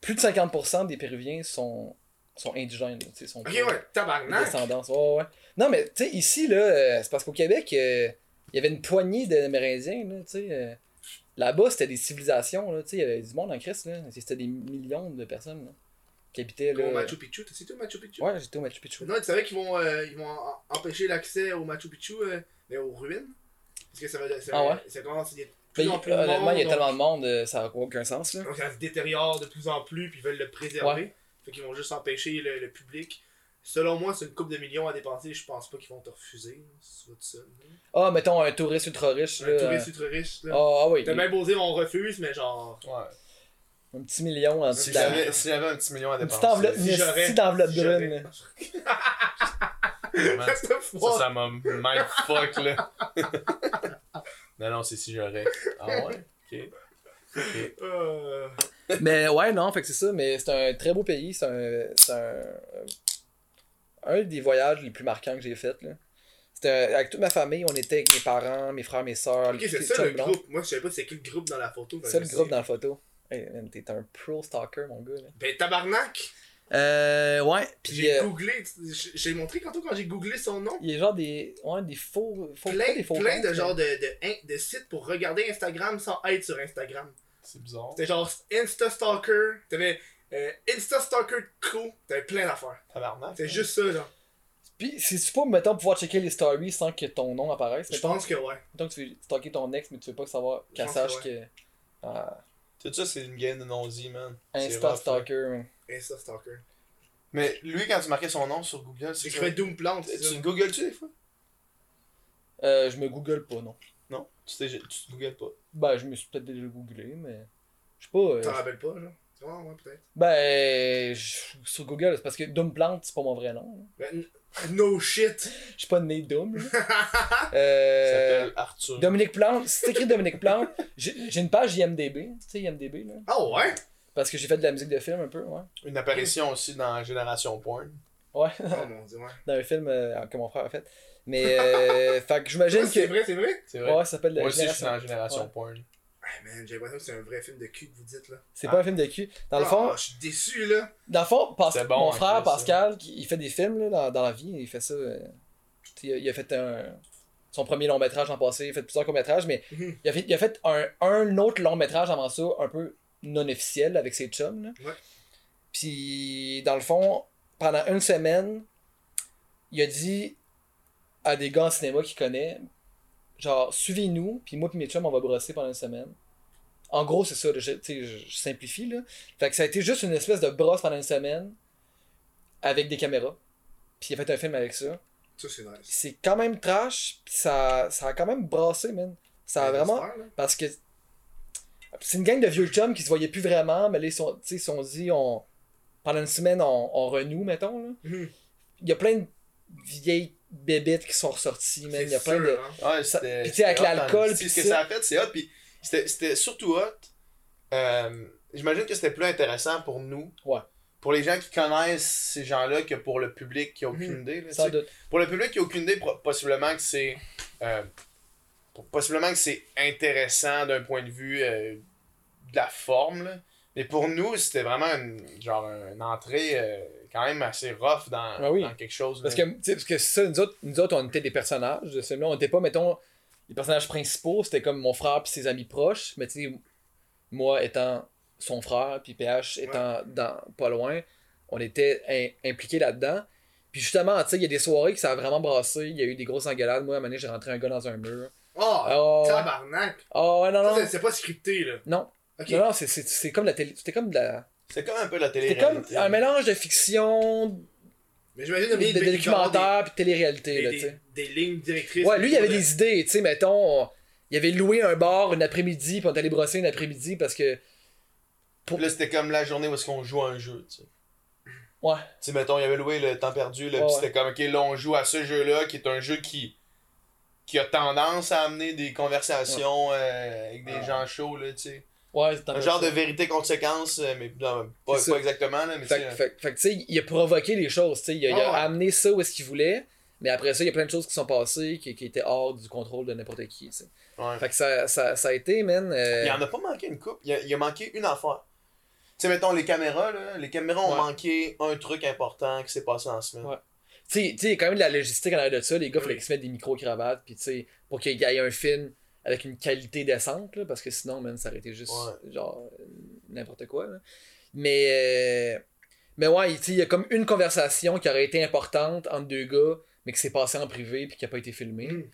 plus de 50% des Péruviens sont, sont indigènes. là, sont Ok, ouais, tabarnak. Ouais, ouais. Non, mais tu sais, ici, là, euh, c'est parce qu'au Québec, euh, il y avait une poignée d'Amérindiens. Là, tu sais, euh, Là-bas, c'était des civilisations. Là, il y avait du monde en Christ. là. C'était des millions de personnes là, qui habitaient là. Au Machu Picchu, t'as cité au Machu Picchu? Ouais, j'étais au Machu Picchu. Non, tu savais qu'ils vont, euh, ils vont empêcher l'accès au Machu Picchu, euh, mais aux ruines? Parce que ça va. Ça, Ah ouais? ça commence de Mais plus en plus de honnêtement, il y a tellement de monde, euh, ça n'a aucun sens. Là. Donc ça se détériore de plus en plus, puis ils veulent le préserver. Ouais. Fait qu'ils vont juste empêcher le, le public. Selon moi, c'est une coupe de millions à dépenser, je pense pas qu'ils vont te refuser. si tu seul. Ah, mettons un touriste ultra riche. Un Là, touriste ultra riche, là. Ah, ah oui, T'as bien beau dire on refuse, mais genre. Ouais. Un petit million en Si dessous de la- j'avais si j'avais un petit million à Une petite dépenser. enveloppe, si une petite enveloppe si brune. Ça, fuck? ça m'a mindfuck, là. non, non, c'est si j'aurais. Ah ouais? Ok. Ok. Euh, Mais ouais, non, fait que c'est ça, mais c'est un très beau pays, c'est un, c'est un, un des voyages les plus marquants que j'ai fait, là. C'était un- avec toute ma famille, on était avec mes parents, mes frères, mes soeurs. Ok, c'est ça le groupe. Moi, je savais pas c'est qui le groupe dans la photo. C'est ça le groupe dans la photo. Hey, t'es un pro stalker, mon gars, là. Ben, tabarnak! Euh, ouais, puis J'ai euh, googlé, j'ai montré tantôt quand j'ai googlé son nom. il y a genre des, ouais, des faux, faux, pas Plein, des faux plein comptes, de genre de, de, de sites pour regarder Instagram sans être sur Instagram. C'est bizarre. C'était genre Insta Stalker, t'avais euh, Insta Stalker Crew, t'avais plein d'affaires. Tabarnak. C'était juste ça, genre. Puis, si tu peux, mettons, pouvoir checker les stories sans que ton nom apparaisse, Je mettons, pense que ouais. mettons que tu veux stalker ton ex, mais tu veux pas savoir qu'elle sache que que. Ah, Tout ça, c'est une game de non-dit, man. Insta stalker, man. Insta Stalker. Mais lui, quand tu marquais son nom sur Google, c'est J'écrivais Doom Plant, Tu googles-tu des fois? Euh, je me google pas, non. Non? Tu, tu te googles pas. Ben, je me suis peut-être déjà googlé, mais. Je sais pas. euh, T'en rappelles pas, genre? Ouais, ouais, peut-être. Ben, je- sur Google, c'est parce que Doom Plant, c'est pas mon vrai nom. Ben, no shit. Je suis pas né Doom. là. *laughs* Il Euh, s'appelle Arthur. Dominique Plante, si t'écris Dominique Plante, j'ai j'ai une page IMDB, tu sais IMDB là, Ah ouais? parce que j'ai fait de la musique de film un peu, ouais. Une apparition aussi dans Génération Porn. Ouais, Oh mon dieu, ouais. *laughs* dans un film euh, que mon frère a fait. Mais, euh, *laughs* fait que j'imagine Ouais, C'est que... vrai, c'est vrai? C'est vrai. Ouais, ça s'appelle Moi la aussi, je suis Génération. dans Génération Ouais. Porn. Ah man, j'ai l'impression que c'est un vrai film de cul que vous dites là. C'est pas un film de cul. Dans le fond, Ah, je suis déçu là. dans le fond C'est bon, mon en frère. Pascal, qui, il fait des films là, dans, dans la vie, il fait ça. euh, a, il a fait un, son premier long métrage en passé, il a fait plusieurs courts métrages, mais Mhm. il a fait, il a fait un, un autre long métrage avant ça, un peu non officiel avec ses chums. Là. Ouais. Puis, dans le fond, pendant une semaine, il a dit à des gars en cinéma qu'il connaît, genre, suivez-nous, puis moi puis mes chums, on va brosser pendant une semaine. En gros, c'est ça, je, tu sais, je, simplifie, là. Fait que ça a été juste une espèce de brosse pendant une semaine, avec des caméras. Puis il a fait un film avec ça. Ça, c'est nice. C'est quand même trash, puis ça, ça a quand même brassé, man. Ça a vraiment... Parce que c'est une gang de vieux chums qui se voyaient plus vraiment, mais là, ils sont, ils sont dit, on, pendant une semaine, on, on renoue, mettons. Là. Mhm. Il y a plein de vieilles bébites qui sont ressorties, man. Il y a plein de. hein. Ouais, Ça- c'était. puis tu sais, avec l'alcool, puis Ce que ça. a fait, c'est hot. Puis c'était c'était surtout hot. Euh, J'imagine que c'était plus intéressant pour nous. Ouais. Pour les gens qui connaissent ces gens-là que pour le public qui a aucune Mhm. idée. là, Sans tu sais. doute. Pour le public qui a aucune idée, possiblement que c'est. euh, possiblement que c'est intéressant d'un point de vue euh, de la forme. là. Mais pour nous, c'était vraiment une, genre une entrée euh, quand même assez rough dans, Ah oui. dans quelque chose. Parce que, parce que ça, nous autres, nous autres, on était des personnages de ce film-là. On était pas, mettons, les personnages principaux, c'était comme mon frère puis ses amis proches. Mais tu sais, moi étant son frère, puis PH étant dans, pas loin, on était in- impliqués là-dedans. Puis justement, tu sais, il y a des soirées que ça a vraiment brassé. Il y a eu des grosses engueulades. Moi, à un moment donné, j'ai rentré un gars dans un mur. Oh, Oh, tabarnak. Oh, ouais, non, non. c'est- pas scripté là. Non. Non, non, c'est comme la télé. C'était comme de la. C'est comme un peu la télé C'était comme un mélange de fiction, Mais j'imagine de, bien de documentaire, puis télé-réalité, des, là, des, tu sais. des, des lignes directrices. Ouais, lui, il avait des idées, tu sais, mettons, on- il avait loué un bar une après-midi, puis on est allé brosser une après-midi parce que. Puis Là, c'était comme la journée où est-ce qu'on joue à un jeu, tu sais. Ouais. Tu sais, mettons, il avait loué le temps perdu, là, Ouais, ouais. c'était comme, ok, là, on joue à ce jeu-là, qui est un jeu qui, qui a tendance à amener des conversations euh, avec des gens chauds, là, tu sais. Ouais, Un genre de vérité-conséquence, euh, mais non, pas, pas ça. exactement, là, mais Fait, fait, fait que, tu sais, il a provoqué les choses, tu sais. Il, a- il a Ah ouais. amené ça où est-ce qu'il voulait, mais après ça, il y a plein de choses qui sont passées qui, qui étaient hors du contrôle de n'importe qui, tu sais. ouais. Fait que ça, ça, ça a été, man. euh, Il en a pas manqué une coupe, il, a, il a manqué une affaire. Tu sais, mettons, les caméras, là, les caméras ont Ouais. manqué un truc important qui s'est passé en semaine. Ouais. Tu sais, tu sais, il y a quand même de la logistique en arrière de ça. Les gars, il fallait qu'ils se mettent des micro-cravates, puis tu sais, pour qu'il y ait un film avec une qualité décente, là, parce que sinon, man, ça aurait été juste, Ouais. genre, n'importe quoi. là. Mais, euh, mais ouais, il y a comme une conversation qui aurait été importante entre deux gars, mais qui s'est passée en privé, puis qui a pas été filmée. Mm.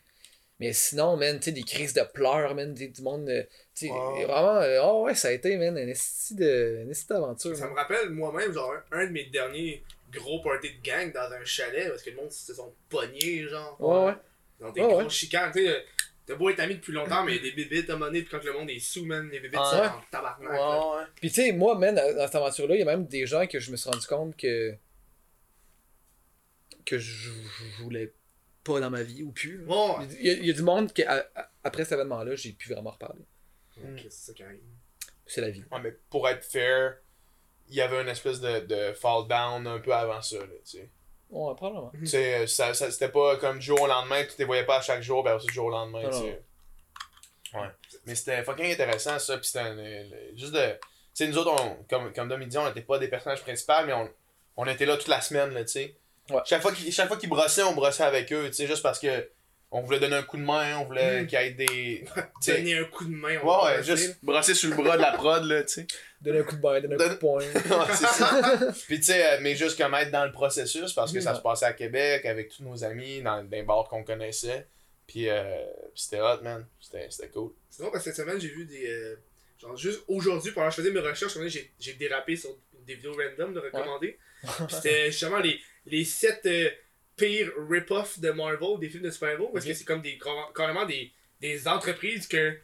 Mais sinon, man, tu sais, des crises de pleurs, man, du monde, euh, tu sais, Ouais. vraiment, euh, oh ouais, ça a été, man, un esti d'aventure. Ça man. me rappelle moi-même, genre, un, de mes derniers gros parties de gang dans un chalet parce que le monde se sont pognés, genre. Ouais, ouais. Dans des ouais. chicanes, tu sais. T'as beau être ami depuis longtemps, mais il y a des bébites à un moment donné, puis quand le monde est sous, man, les bébites Ouais. sont en tabarnak. Ouais, là. ouais. Puis tu sais, moi, man, dans cette aventure-là, il y a même des gens que je me suis rendu compte que. que je, je voulais pas dans ma vie ou plus. Ouais. Il y, a, il y a du monde à- à- après cet événement-là, j'ai pu vraiment reparler. Ok, c'est ça qui arrive? C'est la vie. Ouais, mais pour être fair, il y avait une espèce de, de fall down un peu avant ça, là, tu sais. Ouais, probablement. Tu sais, ça, ça, c'était pas comme du jour au lendemain, tu te voyais pas à chaque jour, ben aussi du jour au lendemain, tu sais. Ouais. Mais c'était fucking intéressant, ça, pis c'était le- juste de... Tu sais, nous autres, on, comme, comme Dom il dit, on était pas des personnages principaux, mais on, on était là toute la semaine, là, tu sais. Ouais. Chaque fois qu'ils chaque fois qu'ils brossaient, on brossait avec eux, tu sais, juste parce que on voulait donner un coup de main, on voulait Mm. qu'il y ait des... *laughs* Donner un coup de main. on ouais, ouais, juste brosser sur le bras de la prod, là, tu sais. Donner un coup de bain, donner un coup de poing. *laughs* Ouais, c'est ça. Puis tu sais, euh, mais juste comme être dans le processus, parce que ça Ouais. se passait à Québec avec tous nos amis, dans des bars qu'on connaissait. Puis euh, c'était hot, man. C'était c'était cool. C'est drôle parce que cette semaine, j'ai vu des. euh, genre, juste aujourd'hui, pendant que je faisais mes recherches, j'ai dérapé sur des vidéos random de recommander. Puis C'était justement les, les 7 pires rip-off de Marvel, des films de super-héros, parce que c'est comme des carrément des, des entreprises que.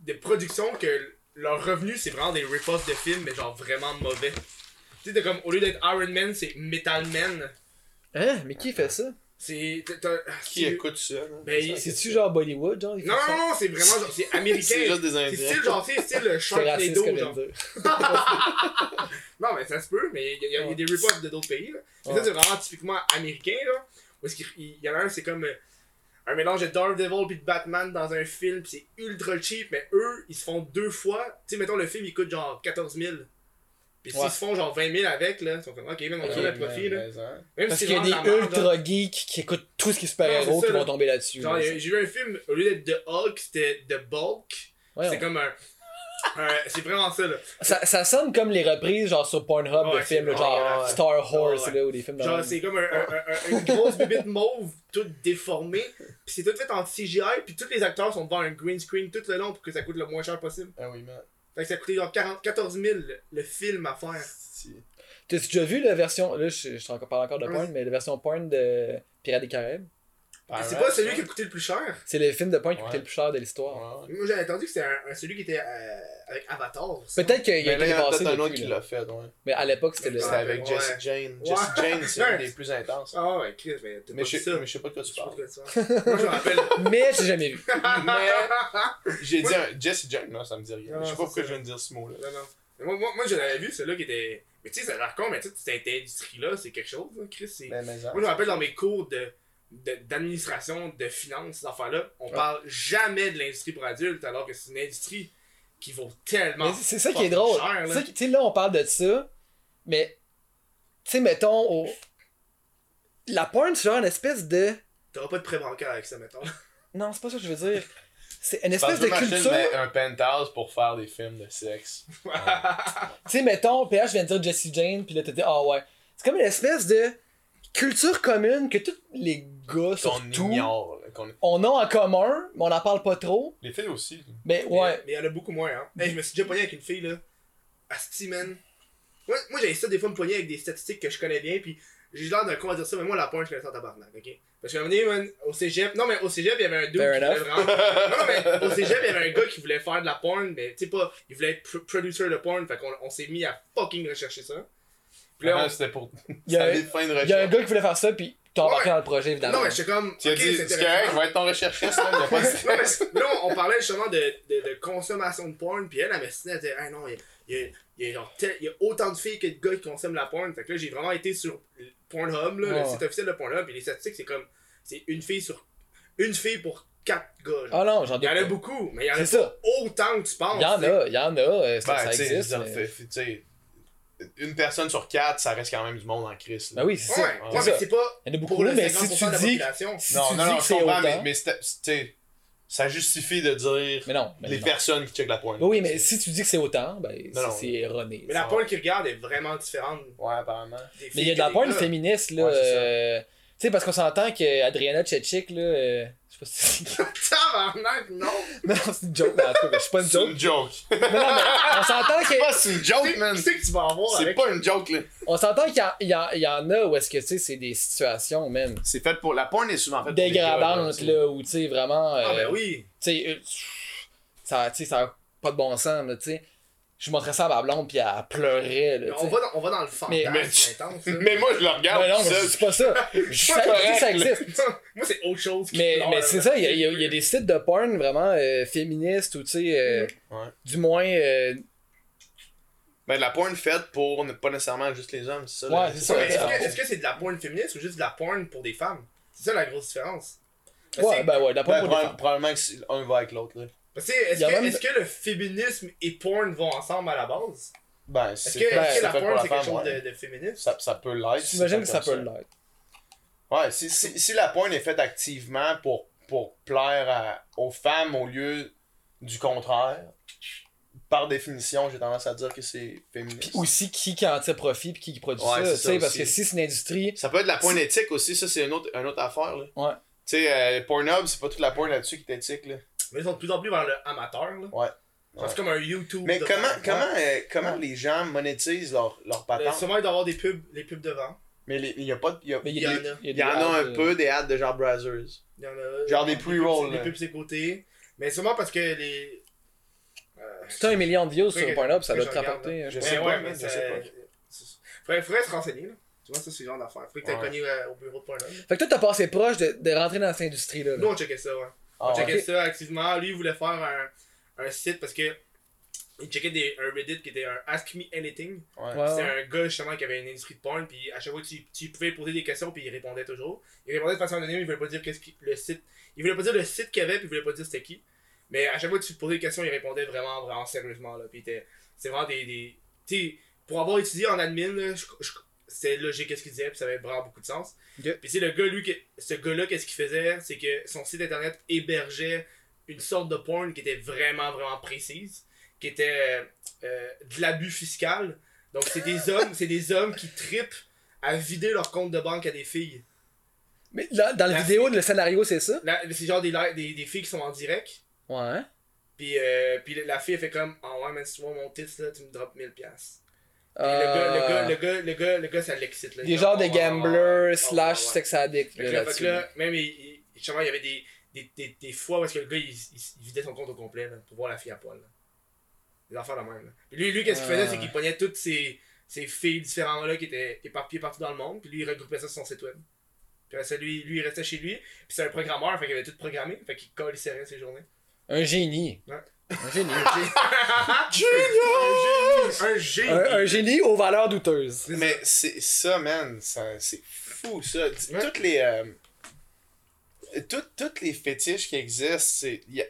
de production que leur revenu, c'est vraiment des rip-offs de films, mais genre vraiment mauvais. Tu sais, t'as comme, au lieu d'être Iron Man, c'est Metal Man. Hein? Mais qui fait ça? C'est. t'as- Qui c'est- écoute ça? Ben, C'est-tu genre Bollywood, genre? Non, non, non, c'est vraiment genre, c'est *laughs* américain. C'est juste des C'est Indiens. style, genre, style le C'est raciste, Sharknado, genre. *laughs* Non, mais ça se peut, mais il y, a- des rip-offs de d'autres pays, là. Mais ça, c'est vraiment typiquement américain, là. Est-ce qu'il il y en a un, c'est comme euh, un mélange de Daredevil puis de Batman dans un film, pis c'est ultra cheap, mais eux, ils se font deux fois. Tu sais, mettons, le film, il coûte genre 14 000. Pis s'ils Ouais. se font genre 20 000 avec, là, ils sont comme, ok, même on a le profit, là. Mais, hein. Même Parce si qu'il y a des ultra geeks qui écoutent tout ce qui est super-héros qui vont là. tomber là-dessus. Genre, là. j'ai vu un film, au lieu d'être The Hulk, c'était The Bulk. Ouais, C'est comme un. C'est vraiment ça, là. ça, ça sonne comme les reprises genre sur Pornhub Ouais, de films, là, genre ouais. Star Horse Ouais, là, ou des films de Genre, c'est comme un, un- un- une grosse bébite mauve, toute déformée. Pis c'est tout fait en CGI, puis tous les acteurs sont devant un green screen tout le long pour que ça coûte le moins cher possible. Ah oui, man. Fait que ça a coûté genre 40, 14 000 le, le film à faire. T'as-tu déjà vu la version, là je, je te parle encore de Ouais. porn, mais la version porn de Pirates des Caraïbes? C'est pas celui qui a coûté le plus cher. C'est le film de porn qui Ouais. coûtait le plus cher de l'histoire. Moi j'avais entendu que c'était un, un- celui qui était euh, avec Avatar. Peut-être qu'il a y en a peut-être un autre qui l'a fait, ouais. Mais à l'époque, c'était le... C'était Ouais. avec Jesse Jane. Jesse. Jane, c'est un des *laughs* plus intenses. Ah ouais, Chris, mais pas ça. mais je sais pas de quoi tu parles. Moi je me rappelle. *laughs* Mais j'ai jamais vu. Mais j'ai dit un Jesse Jane, non, ça me dit rien. Non, Je sais pas pourquoi je viens de dire ce mot-là. Non, non. Mais moi, moi, moi je l'avais vu, celui-là qui était. Mais tu sais, ça a l'air con, mais tu sais, cette industrie-là, c'est quelque chose, là, Chris. mais, Moi, je me rappelle dans mes cours de- d'administration, de, finance, ces affaires-là, on parle jamais de l'industrie pour adultes, alors que c'est une industrie qui vaut tellement. C'est ça qui est drôle. cher, là. Tu sais, là, on parle de ça, mais... Tu sais, mettons, au... La porn, c'est genre une espèce de... T'auras pas de prêt bancaire avec ça, mettons. *laughs* Non, c'est pas ça que je veux dire. C'est une Parce espèce que de culture... un penthouse pour faire des films de sexe? *laughs* Tu sais, mettons, PH vient de dire Jesse Jane, puis là, t'as dit, ah ouais. C'est comme une espèce de culture commune que tous les gars, surtout, ignore. on a en commun, mais on n'en parle pas trop. Les filles aussi. Mais ouais. Mais il y en a beaucoup moins, hein. Hey, je me suis déjà pogné avec une fille, là. Asti, man. Moi, moi j'ai ça des fois me pogner avec des statistiques que je connais bien, puis j'ai l'air d'un con à dire ça, mais moi, la pointe, je connais ça en tabarnak, ok? Parce qu'à un moment donné, man, au cégep, non, mais au cégep, il y avait un dude Fair qui voulait enough. vraiment. *laughs* Non, mais au cégep, il y avait un gars qui voulait faire de la porn, mais tu sais pas, il voulait être pro- producer de porn, fait qu'on on s'est mis à fucking rechercher ça. Puis là, Ah, on- C'était pour. *laughs* Il y, a, Ça avait fin de il y a un gars qui voulait faire ça, puis t'as embarqué Ouais. dans le projet, évidemment. Non, mais j'étais comme. Tu as ok, dit, c'est c'est correct, intéressant. je vais être ton recherchiste, là. Il y a pas de *laughs* Non, mais là, on parlait justement de, de, de consommation de porn, puis elle, elle m'estimait, elle disait, ah non, il y a, il y a- il y a genre tel- il y a autant de filles que de gars qui consomment la porn. Fait que là, j'ai vraiment été sur Pornhub, là, le Ouais. site officiel de Pornhub, et les statistiques, c'est comme, c'est une fille sur, une fille pour quatre gars. genre. Ah non, j'en il y en a pas. beaucoup, mais il y en a C'est pas ça. autant que tu penses. Il y en tu sais. a, il y en a, euh, ça, Ben, ça tu sais, existe. je veux mais- dire, fait- tu sais, une personne sur quatre, ça reste quand même du monde en crise. là. Ben oui, c'est Ouais, ça. ouais, c'est mais ça. c'est pas Il y en a beaucoup, mais si 50% tu de la dis, population. si non, tu non, dis non, je comprends, mais, autant... mais c'était- tu sais, ça justifie de dire Mais non, mais les non. personnes qui checkent la pointe. Oui, oui, mais si tu dis que c'est autant, ben c'est erroné. Mais la porn qu'ils regardent est vraiment différente Ouais, apparemment. Mais il y a de la gars. féministe, là. Ouais, c'est sais, parce qu'on s'entend que Adriana Chechik, là. euh, Je sais pas si. *laughs* Tabarnak, non! *laughs* non, c'est une joke, mais en tout cas, je suis pas une C'est joke. une joke. Non, non, mais on s'entend que. pas c'est une joke, man. Tu sais que tu vas avoir C'est avec. pas une joke, là. On s'entend qu'il y, en- il y en- il y en a où est-ce que, tu sais, c'est des situations, même. C'est fait pour. La porn est souvent faite pour les dégradantes, gars, là, où, tu sais, vraiment. Ah, euh, ben oui! Tu sais, euh, ça, tu sais, ça a pas de bon sens, là, tu sais. Je montrais ça à ma blonde, puis elle pleurait, là, on va, dans, on va dans le fantasme Mais- intense. *laughs* là. Mais moi, je le regarde. Mais non, tout mais seul. c'est pas ça. *laughs* Je sais que ça existe. Moi, c'est autre chose. qui Mais, mais c'est ça, il y, a- y y des sites de porn vraiment euh, féministes ou tu sais, euh, Ouais. du moins. euh, Ben, de la porn faite pour ne pas nécessairement juste les hommes, c'est ça. Ouais, c'est Est-ce que c'est de la porn féministe ou juste de la porn pour des femmes? C'est ça la grosse différence. Ouais, ben ouais, de la porn Ben, pour des proba- femmes. probablement que c'est- un va avec l'autre, là. Parce que est-ce que, même- est-ce que le féminisme et porn vont ensemble à la base? Ben, Est-ce c'est que, fait, est-ce c'est que la porn la c'est quelque chose ouais. de, de féministe? Ça, ça peut l'être. si J'imagine que ça peut l'être. Ouais, si, si, si la porn est faite activement pour, pour plaire à- aux femmes au lieu du contraire, par définition, j'ai tendance à dire que c'est féministe. Puis aussi qui, qui en tire profit puis qui, qui produit Ouais, ça. ça sais, parce que si c'est une industrie. Ça peut être la porn éthique aussi, ça c'est une autre, une autre affaire. Là. Ouais. Tu sais, euh, Pornhub, c'est pas toute la porn là-dessus qui est éthique. Là. Mais ils sont de plus en plus vers le amateur. Là. Ouais. C'est comme un YouTube. Mais comment, comment, euh, comment les gens monétisent leur, leur Euh, patente? Sûrement il doit y avoir des pubs, les pubs devant. Mais il y a pas. Il y, a- Mais il y en a. y en a un euh, peu des ads de genre Brazzers. Il y en a. Genre des pre-rolls, Des pubs les côtés. Mais sûrement parce que les. euh, Si t'as un million de views sur que- Pornhub, ça doit te rapporter. je sais Mais pas, mais je sais c'est- c'est- Faudrait, faudrait se renseigner, là. Tu vois, ça, c'est le genre d'affaire. Faudrait que t'aies Ouais. cogné euh, au bureau de Pornhub. Fait que toi, t'as passé proche de, de rentrer dans cette industrie-là. là. Nous, on checkait ça, ouais. Ah, On ouais. checkait ça activement. Lui, il voulait faire un, un site parce que il checkait des, un Reddit qui était un Ask Me Anything. Ouais. C'était un gars justement qui avait une industrie de porn, puis à chaque fois tu, tu pouvais poser des questions, puis il répondait toujours. Il répondait de façon anonyme, il voulait pas dire qu'est-ce qui, le site. Il voulait pas dire le site qu'il y avait, puis il voulait pas dire c'était qui. Mais à chaque fois que tu posais des questions, il répondait vraiment, vraiment sérieusement. Là. Puis il était- c'est vraiment des. des tu sais, pour avoir étudié en admin, là, je- je- c'était logique qu'est-ce qu'il disait, puis ça avait vraiment beaucoup de sens. Puis tu le gars, lui, que- ce gars-là, qu'est-ce qu'il faisait C'est que son site internet hébergeait une sorte de porn qui était vraiment, vraiment précise, qui était euh, euh, de l'abus fiscal. Donc c'est des *laughs* hommes, c'est des hommes qui tripent à vider leur compte de banque à des filles. Mais là, dans la La vidéo, le scénario, c'est ça? C'est genre des, des, des filles qui sont en direct. Ouais. Puis, euh, puis la fille elle fait comme Ah ouais, mais si tu vois mon titre là, tu me drops 1000$. Puis Le, gars, le, gars, le, gars, le, gars, le gars, ça l'excite. Euh, Des genres de Ah, ouais. gamblers Ah, slash sex addicts. Fait là, même, il, il, y avait des, des, des, des fois où que le gars, il, il, il vidait son compte au complet là, pour voir la fille à poil. Là. Des affaires de même. Là. Puis lui, lui qu'est-ce qu'il faisait, Ah. c'est qu'il pognait toutes ces, ces filles différentes là qui étaient éparpillées partout dans le monde, puis lui, il regroupait ça sur son site web. Puis après ça, lui, lui, il restait chez lui, puis c'est un programmeur, fait qu'il avait tout programmé, fait qu'il colissait rien ses journées. Un génie. Ouais. *laughs* Un génie. Un génie! un, un génie aux valeurs douteuses. Mais c'est ça, man. ça- C'est fou, ça. Ouais. Toutes les. euh, toutes, toutes les fétiches qui existent, il n'y a,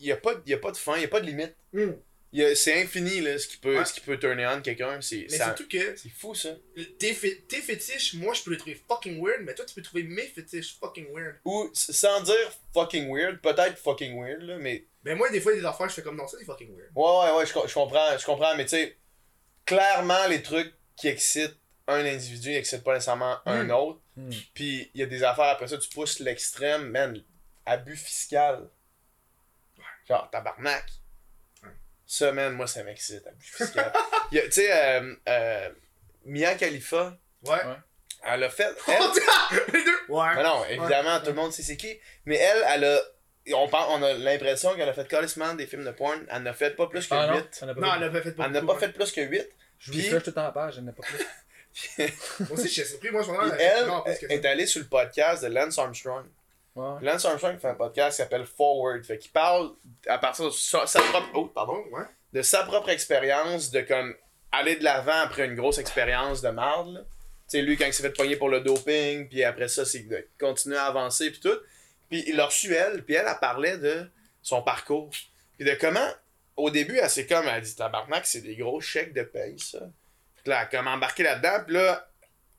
y a, pas- y a pas de fin, il n'y a pas de limite. Hmm. Y a- C'est infini, là, ce qui peut, Ouais. ce qui peut turner on quelqu'un. C'est Mais ça- surtout que c'est fou, ça. tes, fé- tes fétiches, moi je peux les trouver fucking weird, mais toi tu peux trouver mes fétiches fucking weird. Ou, sans dire fucking weird, peut-être fucking weird, là, mais. Ben moi des fois il y a des affaires, je fais comme non, ça c'est fucking weird. Ouais, ouais, ouais, je, je comprends, je comprends, mais tu sais, clairement, les trucs qui excitent un individu n'excitent pas nécessairement un autre. Hmm. Puis il y a des affaires après ça, tu pousses l'extrême, man, abus fiscal. Genre, tabarnak. Ça, man, moi, ça m'excite, *laughs* Tu sais, euh, euh, Mia Khalifa, Ouais. elle a fait. *laughs* Elle, les deux! Ouais. mais non, évidemment, tout le monde sait c'est qui. Mais elle, elle a. On, a l'impression qu'elle a fait calissement des films de porn. Elle n'a fait pas plus que Ah non, 8. ça n'a pas Non, fait. elle a pas fait Elle n'a pas fait plus que 8. Je vous Puis- tout le temps la page, je n'ai pas plus. *laughs* Moi aussi, je suis surpris, moi je m'en elle est allée sur le podcast de Lance Armstrong. Ouais. Lance Armstrong fait un podcast qui s'appelle Forward. Fait qu'il parle à partir de sa, sa propre. Oh, pardon. Ouais. De sa propre expérience, de comme aller de l'avant après une grosse expérience de marde. là. Tu sais, lui, quand il s'est fait pogner pour le doping, puis après ça, c'est de continuer à avancer, puis tout. Puis il l'a reçu, elle, puis elle, elle parlait de son parcours. Puis de comment, au début, elle s'est comme, elle a dit, tabarnak, c'est des gros chèques de paye, ça. Puis là, elle a comme embarqué là-dedans, puis là,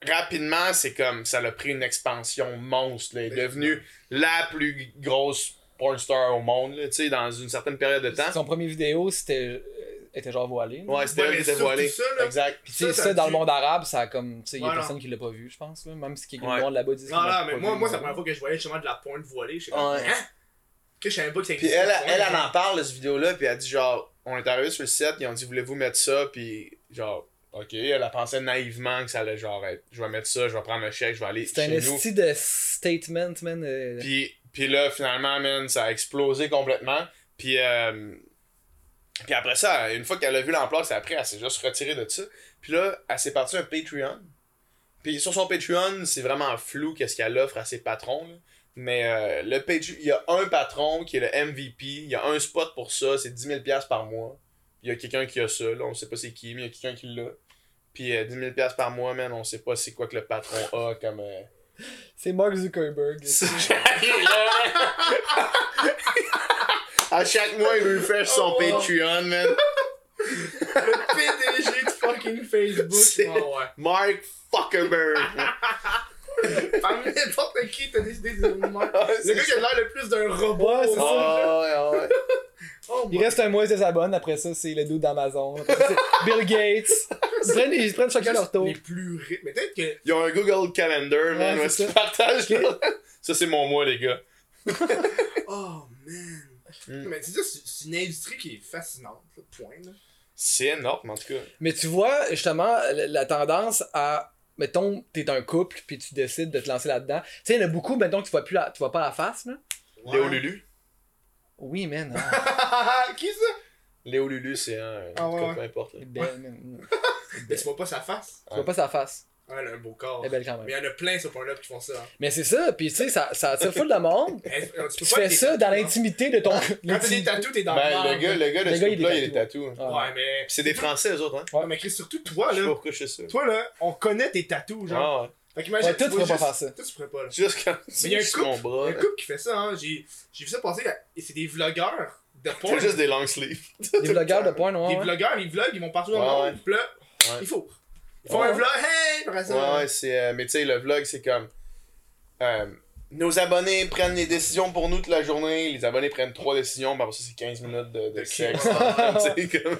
rapidement, c'est comme, ça l'a pris une expansion monstre, là. Elle est devenue la plus grosse porn star au monde, là, tu sais, dans une certaine période de temps. Son premier vidéo, c'était euh, était genre voilé. là. Ouais, c'était Ouais, elle qui mais était voilée. ça, là. Exact. Puis tu sais, Ça, ça, ça dans le monde arabe, ça a comme. Tu sais, il y a personne qui l'a pas vu, je pense. Là. Même si quelqu'un Ouais. le monde là-bas dit Non, l'a non, mais moi, vu, moi c'est la là. première fois que je voyais justement de la pointe voilée. Je sais Ouais. comme, hein? Que je savais pas que ça Puis elle, elle, en parle de cette vidéo-là, puis elle dit genre, on est arrivé sur le set, ils ont dit, voulez-vous mettre ça, puis genre, ok, elle a pensé naïvement que ça allait genre être, je vais mettre ça, je vais prendre un chèque, je vais aller C'est un esti de statement, man. euh, Puis, puis là, finalement, man, ça a explosé complètement. Puis, euh, puis après ça, une fois qu'elle a vu l'ampleur que ça a pris, elle s'est juste retirée de ça. Puis là, elle s'est partie un Patreon. Puis sur son Patreon, c'est vraiment flou qu'est-ce qu'elle offre à ses patrons. là. Mais euh, le Patreon, il y a un patron qui est le MVP. Il y a un spot pour ça, c'est 10 000$ par mois. Il y a quelqu'un qui a ça, là, on sait pas c'est qui, mais il y a quelqu'un qui l'a. Puis euh, 10 000$ par mois, man, on sait pas c'est quoi que le patron a comme... euh, *laughs* C'est Mark Zuckerberg. *laughs* *laughs* à chaque mois, il refresh son Oh. Patreon, man. Le PDG de fucking Facebook. C'est- Ah ouais. Mark Zuckerberg. Parmi n'importe qui, t'as décidé de dire Mark. Ah, Le gars qui a l'air le plus d'un robot. C'est ça. Oh, ouais, ouais. Oh Il reste un mois, ils s'abonnent. Après ça, c'est le dude d'Amazon. Après ça, c'est *laughs* Bill Gates. Ils prennent, ils prennent chacun leur tour. Les plus riches. Mais peut-être que. Ils ont un Google Calendar, man. Ouais, qu'ils partagent, là. Ça, c'est mon mois, les gars. *laughs* Oh man. Mm. Mais c'est ça, c'est c'est une industrie qui est fascinante. là, Point. Là. C'est énorme, en tout cas. Mais tu vois, justement, la, tendance à. Mettons, t'es un couple, puis tu décides de te lancer là-dedans. Tu sais, il y en a beaucoup, mettons, que tu vois, plus la, tu vois pas la face, là. Léo Lulu. Oui, man. ah. *laughs* qui ça? Léo Lulu, c'est un. Ah en tout ouais, cas, ouais. peu importe. là. Belle, man. Mais tu vois pas sa face. Tu vois pas sa face. Ouais, elle a un beau corps. Elle est belle quand Mais même. il y en a plein sur Pornhub qui font ça. hein. Mais c'est ça, pis tu sais, ça, ça attire full de monde. *laughs* Tu, peux Tu pas fais ça tatous, dans hein. l'intimité de ton. *laughs* Quand t'as des tatous, t'es dans Ben, le le gars, le gars de Le ce gars, il est tatou. Ah. Ouais, mais. Puis c'est des Français, eux autres, hein. Ouais, mais Chris, surtout toi, Je sais pas là. pourquoi je sais ça. Toi, là, on connaît tes tatous, genre. Fait qu'imagine, Ouais, toi, tu pourrais pas faire ça. Toi, tu pourrais pas, là. Juste quand Mais il y a un couple, mon il y bras. a un là. couple qui fait ça, hein. J'ai j'ai vu ça passer, et c'est des vlogueurs de porn. Juste des long sleeves. *laughs* Des vlogueurs de porn, ouais. Des vlogueurs, ils vloguent, ils vont partout dans le monde, puis ils font. Ils font Ouais. un vlog, hey! Après ça, Ouais, ouais, c'est. euh, mais tu sais, le vlog, c'est comme. Nos abonnés prennent les décisions pour nous toute la journée. Les abonnés prennent trois décisions, ben ça, c'est 15 minutes de, de De sexe. *laughs* sais, *laughs* comme.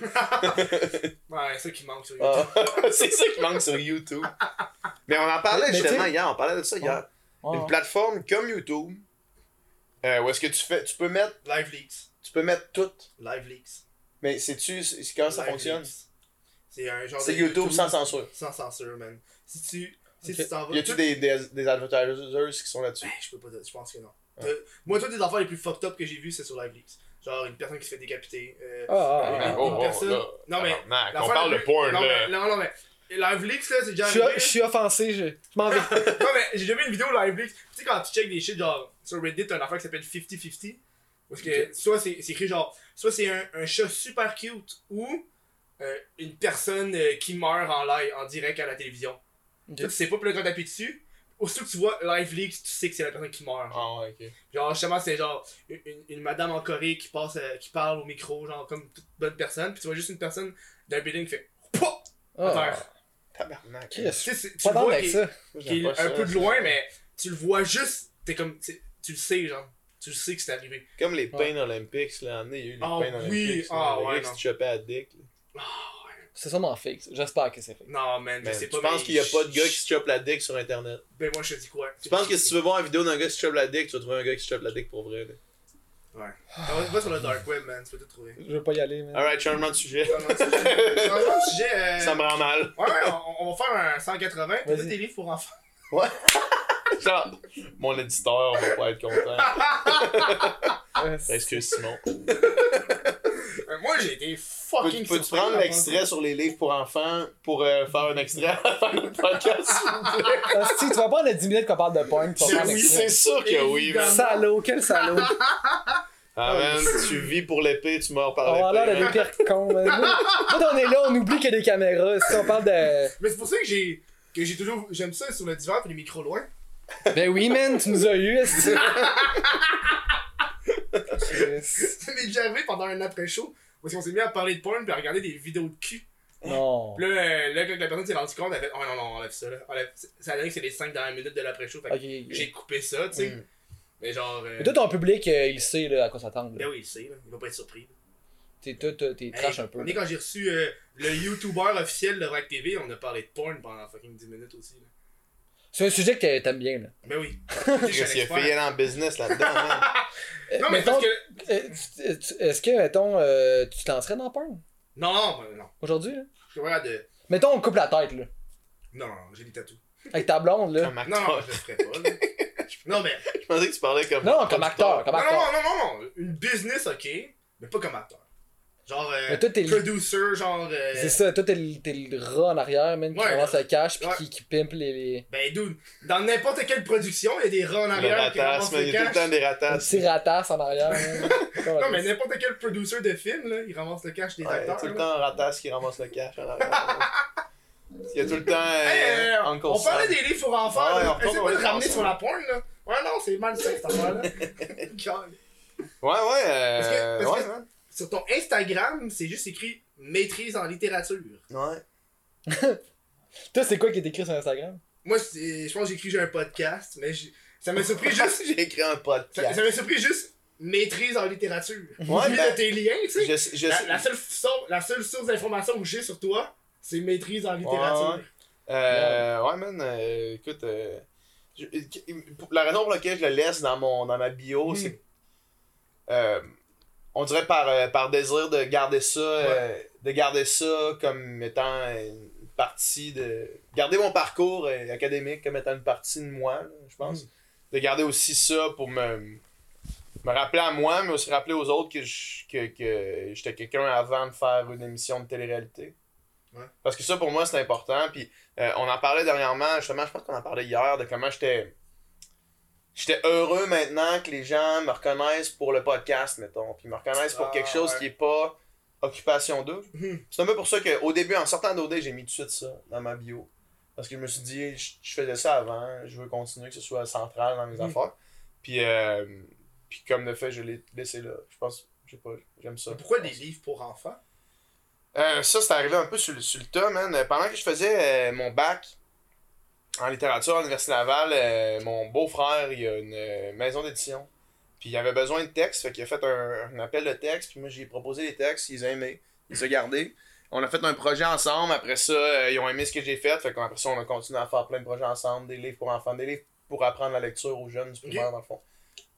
Ouais, c'est ça qui manque sur YouTube. Ah, *laughs* c'est ça qui manque sur YouTube. Mais on en parlait Mais- justement hier, on parlait de ça hier. Ouais. Une plateforme comme YouTube, euh, où est-ce que tu fais. Tu peux mettre. Live Leaks. Tu peux mettre tout. Live Leaks. Mais sais-tu c'est- c'est comment ça Live fonctionne? C'est un genre C'est de YouTube sans censure. Sans censure, man. Si tu. Si Ok. tu t'en vas. Y a-tu des, des, des advertisers qui sont là-dessus? Ben, je peux pas dire, je pense que non. Moi, toi, des affaires les plus fucked up que j'ai vues, c'est sur Live Leaks. Genre une personne qui se fait décapiter. euh, Ah, ah, une- ah, une ah. personne- Non, mais. l'affaire on parle de plus- porn, non, là. Mais, non, non, mais. Live Leaks, là, c'est déjà Je suis, arrivé. je suis offensé, je, je m'en vais. *laughs* non, mais j'ai jamais vu une vidéo live leaks. Tu sais, quand tu check des shit, genre, sur Reddit, t'as une affaire qui s'appelle 50-50. Parce que, soit c'est c'est écrit genre, soit c'est un, un chat super cute ou euh, une personne euh, qui meurt en live, en direct à la télévision. Ok. Toi, tu sais pas, puis là, quand t'appuies dessus, aussitôt que tu vois live leaks, tu sais que c'est la personne qui meurt. Ah ouais, ok. Genre, justement, c'est genre une, une- une madame en Corée qui passe, euh, qui parle au micro, genre, comme toute bonne personne, puis tu vois juste une personne d'un building qui fait POUH! à Ah, terre. Tabarnak. Chris, Tu sais, c'est- tu vois avec qui- ça. qui est un ça, peu de loin, mais tu le vois juste, t'es comme, tu le sais, genre. Tu le sais que c'est arrivé. Comme les Ouais. Pain Olympics, là, il y a eu les Ah Pain oui, Olympics. ah le ouais, gars qui non. se chopait à dick. C'est sûrement fake. ça. J'espère que c'est fake. Non, man, je Man, sais tu pas. penses mais qu'il y a pas de gars qui se chope la dick sur internet? Ben, moi, je te dis quoi? Tu penses que si tu veux voir une vidéo d'un gars qui se chope la dick, tu vas trouver un gars qui se chope la dick pour vrai, là? Ah, va- Va sur le dark web, man, tu peux tout trouver. Je veux pas y aller, man. Alright, changement de sujet. Changement de sujet. Changement de sujet. euh, Ça me rend mal. Ouais, ouais, on, on va faire un 180. T'as Vas-y. des livres pour enfants. *laughs* Genre, mon éditeur va pas être content. *laughs* Ouais, c'est- Excuse Simon. Euh, Moi, j'ai été Peux- fucking Peux-tu surpris prendre l'extrait sur les livres pour enfants pour euh, faire un extrait à la fin de notre podcast, plaît? Hostie, tu vas pas en 10 minutes qu'on parle de porn. vas faire Oui. C'est sûr que oui, man. Salaud, quel salaud. Ah, man, tu vis pour l'épée, tu meurs par On va l'air l'épée. de man. des pires cons, man. Nous, nous, on est là, on oublie qu'il y a des caméras. Si on parle de. Mais c'est pour ça que j'ai que j'ai toujours j'aime ça sur le divan et les micros loin. Ben oui, man, tu nous as eu. *laughs* Ça *laughs* m'est déjà arrivé pendant un après-show parce qu'on s'est mis à parler de porn puis à regarder des vidéos de cul. Non. Puis là, euh, là, quand la personne s'est rendue compte, elle a fait Oh non, non, enlève ça là. Enlève... Ça a donné que c'est les 5 dernières minutes de l'après-show. Fait que Ok. ok. j'ai coupé ça, tu sais. Mm. Mais genre. euh, Mais toi, ton public, euh, il sait là, à quoi s'attendre. Ben là. oui, il sait, là. il va pas être surpris. T'es toi, t'es trash un peu. On est là. quand j'ai reçu euh, le YouTuber officiel de Rack TV, on a parlé de porn pendant fucking 10 minutes aussi. Là. C'est un sujet que t'a- t'aimes bien. Là. Ben oui. Chris, Je suis il a un fait aller en business là-dedans. Euh, *laughs* Non, mais parce que. euh, tu- Est-ce que, mettons, euh, tu te lancerais dans porn? Non, non, ben, non. aujourd'hui? là? Je suis pas de. Mettons, on coupe la tête, là. Non, non, j'ai des tatous. Avec ta blonde, là. Comme Non, acteur. non, je le ferai pas. Là. *laughs* non, mais. Je pensais que tu parlais comme. Non, comme acteur, comme Non, acteur. non, non, non, non. Une business, ok. Mais pas comme acteur. Genre. Euh, Mais toi, t'es le- producer, genre. euh, C'est ça, toi, t'es le, t'es le rat en arrière, man, qui Ouais, ramasse le cash, pis ouais. qui, qui pimpe les. les... Ben, dude, dans n'importe quelle production, il y a des rats en arrière qui ratasse, ramassent man. le Il y a tout le temps des ratasses. petit ratasse en arrière. *laughs* man. Non, mais n'importe quel producer de film, là, il ramasse le cash des Ouais, acteurs. tout le temps un ratasse qui ramasse le cash. en arrière. Il y a tout le temps. *laughs* euh, Hey, euh, Uncle on parlait Sam. des livres pour enfants. Ah ouais, là. Essaye pas de ramener sur la porn, là. Ouais, non, c'est mal ça, cette affaire-là. *laughs* Ouais, ouais. Parce que- Euh, parce ouais, que- man. Sur ton Instagram, c'est juste écrit maîtrise en littérature. Ouais. *laughs* Toi, c'est quoi qui est écrit sur Instagram? Moi, c'est- je pense que j'ai écrit j'ai un podcast, mais ça m'a surpris *laughs* juste. J'ai écrit un podcast. ça m'a surpris juste maîtrise en littérature. Ouais, *laughs* ben, de tes liens, tu sais. Je, je, La, la seule, source- la seule source d'information que j'ai sur toi, c'est maîtrise en littérature. Ouais, Euh, ouais, man, euh, écoute, euh, je- pour- la raison pour laquelle je le laisse dans, mon, dans ma bio, Mm. c'est euh, on dirait par, euh, par désir de garder ça, euh, de garder ça comme étant une partie de. Garder mon parcours euh, académique comme étant une partie de moi, je pense. Mm. De garder aussi ça pour me me rappeler à moi, mais aussi rappeler aux autres que je- que, que j'étais quelqu'un avant de faire une émission de télé-réalité. Ouais. Parce que ça, pour moi, c'est important. Puis euh, on en parlait dernièrement, justement, je pense qu'on en parlait hier, de comment j'étais. J'étais heureux maintenant que les gens me reconnaissent pour le podcast, mettons. Puis me reconnaissent pour Ah, quelque chose ouais. qui est pas occupation double. Mhm. C'est un peu pour ça qu'au début, en sortant d'OD, j'ai mis tout de suite ça dans ma bio. Parce que je me suis dit, je, je faisais ça avant, je veux continuer, que ce soit central dans mes Mhm. affaires. Puis, euh, puis comme de fait, je l'ai laissé là. Je pense, je sais pas, j'aime ça. Pourquoi des livres pour enfants? Euh, ça, c'est arrivé un peu sur, le- sur le tas, man. Pendant que je faisais euh, mon bac en littérature à l'Université Laval, euh, mon beau-frère, il a une euh, maison d'édition. Puis il avait besoin de textes, fait qu'il a fait un, un appel de texte, puis moi j'ai proposé les textes, ils ont aimé, ils ont gardé. On a fait un projet ensemble, après ça, euh, ils ont aimé ce que j'ai fait, fait qu'après ça, on a continué à faire plein de projets ensemble, des livres pour enfants, des livres pour apprendre la lecture aux jeunes du primaire, dans le fond.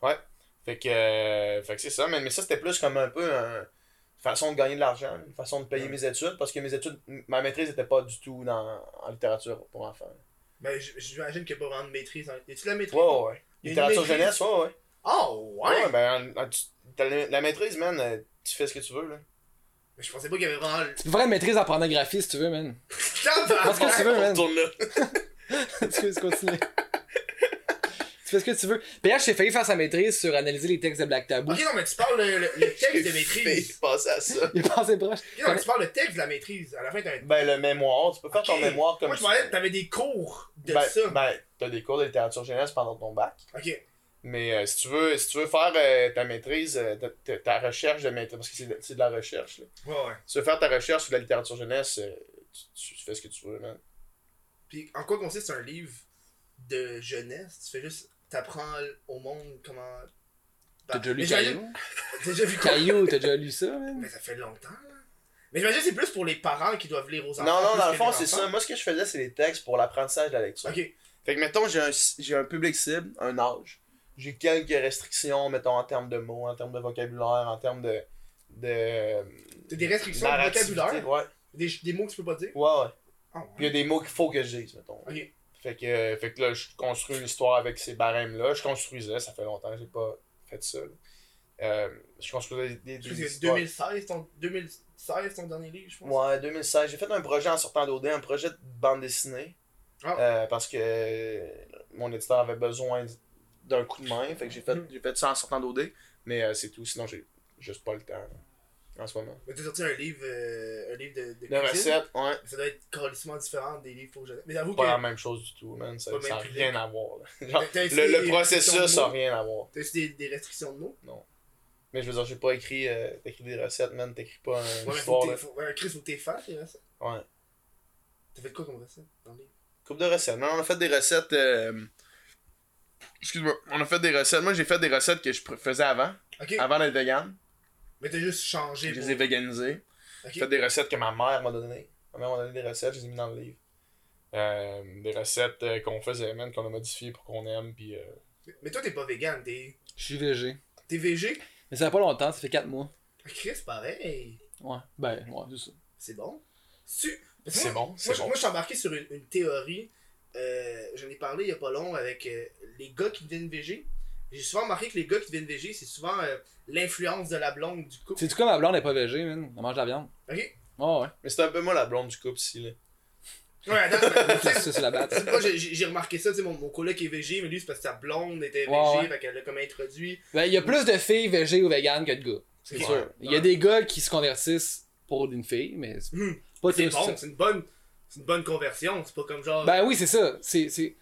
Ouais. Fait que, euh, fait que c'est ça, mais, mais ça c'était plus comme un peu un- une façon de gagner de l'argent, une façon de payer mes études, parce que mes études, ma maîtrise n'était pas du tout dans, en littérature pour enfants. Ben, j- j'imagine qu'il n'y a pas vraiment de maîtrise. en- Y a-tu la maîtrise Ouais, ouais, Littérature maîtrise? jeunesse, ouais, ouais. Oh, ouais! Ouais, ben, la, la maîtrise, man, euh, tu fais ce que tu veux, là. Mais je pensais pas qu'il y avait vraiment. le- Tu peux faire une maîtrise en pornographie si tu veux, man. *laughs* Tabarnak! Fais ce que tu veux, man. Tourne là. *laughs* Excuse, continue. Tu fais ce que tu veux. PH, j'ai failli faire sa maîtrise sur analyser les textes de Black Taboo. Ok, non, mais tu parles le, le- le *laughs* texte de maîtrise. passer à ça. *laughs* Il est passé proche. Ok, non, mais tu parles le texte de la maîtrise. À la fin, t'as un. Ben, le mémoire, tu peux faire ton mémoire comme Moi, je tu parlais, t'avais des cours de ben, ça. Ben, t'as des cours de littérature jeunesse pendant ton bac. Ok. Mais euh, si tu veux si tu veux faire euh, ta maîtrise, euh, ta, ta- recherche de maîtrise, parce que c'est de, c'est de la recherche, là. Ouais, ouais. Si tu veux faire ta recherche sur la littérature jeunesse, euh, tu, tu fais ce que tu veux, man. Puis, en quoi consiste un livre de jeunesse? Tu fais juste. T'apprends au monde comment. T'as déjà lu Caillou? *laughs* T'as déjà vu *laughs* Caillou, t'as déjà lu ça? Mais ça fait longtemps, là. Mais j'imagine que c'est plus pour les parents qui doivent lire aux enfants. Non, non, dans le fond, c'est ça. Moi, ce que je faisais, c'est des textes pour l'apprentissage de la lecture. Ok. Fait que, mettons, j'ai un, j'ai un public cible, un âge. J'ai quelques restrictions, mettons, en termes de mots, en termes de vocabulaire, en termes de. de. T'as des restrictions de vocabulaire? Ouais, des, des mots que tu peux pas dire? Ouais, ouais. Ah, Puis il y a des mots qu'il faut que je dise, mettons. Ok. Fait que, euh, fait que là, je construis une histoire avec ces barèmes-là. Je construisais, ça fait longtemps que j'ai pas fait ça. Euh, je construisais des, des, Tu des sais, histoires. 2016, ton, 2016, ton dernier livre, je pense? Ouais, 2016. J'ai fait un projet en sortant d'OD, un projet de bande dessinée. Ah. Euh, parce que mon éditeur avait besoin d'un coup de main. Fait que j'ai fait, j'ai fait ça en sortant d'OD. Mais euh, c'est tout. Sinon, j'ai juste pas le temps en ce moment. Mais t'as sorti un livre, euh, un livre de, de La cuisine? recette, ouais. Ça doit être carrément différent des livres pour jeunes. Mais j'avoue que Pas la même chose du tout, man. Ça n'a rien à voir. Genre, le, essayé processus de n'a rien à voir. t'as aussi des, des restrictions de mots? Mais je veux dire, j'ai pas écrit, euh, t'écris des recettes, man. T'écris pas une Ouais, faut histoire. faut- ouais, Chris, faut que t'es fan, tes recettes. Ouais. T'as fait quoi comme recette dans le livre? Coupe de recettes. Non, on a fait des recettes. euh, Excuse-moi. On a fait des recettes. Moi, j'ai fait des recettes que je faisais avant. Ok. Avant d'être vegan. Mais t'as juste changé. Je les ai véganisés. Ok. J'ai fait des recettes que ma mère m'a données. Ma mère m'a donné des recettes, je les ai mis dans le livre. Euh, des recettes euh, qu'on faisait, man, qu'on a modifiées pour qu'on aime. Puis, euh, Mais toi, t'es pas vegan, t'es. Je suis végé. T'es végé? Mais ça fait pas longtemps, ça fait 4 mois. Ah, Chris, pareil. Ouais, ben, ouais, c'est ça. C'est bon? Tu- C'est bon, c'est Moi, je- bon. moi, je suis embarqué sur une, une théorie. Euh, J'en ai parlé il y a pas long avec euh, les gars qui deviennent végé. J'ai souvent remarqué que les gars qui deviennent végé, c'est souvent euh, l'influence de la blonde du couple. C'est-tu comme ma blonde n'est pas végé, man? Elle mange de la viande. Ok? Oh, ouais. Mais c'est un peu moi la blonde du couple ici. Là. Ouais, attends, mais- *laughs* Ça, c'est la batte. moi j'ai j'ai remarqué ça, tu sais, mon, mon coloc est végé, mais lui c'est parce que sa blonde était végé, Ouais, ouais. fait qu'elle l'a comme introduit. Ben, il y a plus de filles végées ou véganes que de gars. C'est Ouais. sûr. Il y a des gars qui se convertissent pour une fille, mais c'est Hmm. pas C'est bon, c'est une bonne. C'est une bonne conversion, c'est pas comme genre. Ben oui, c'est ça. C'est c'est-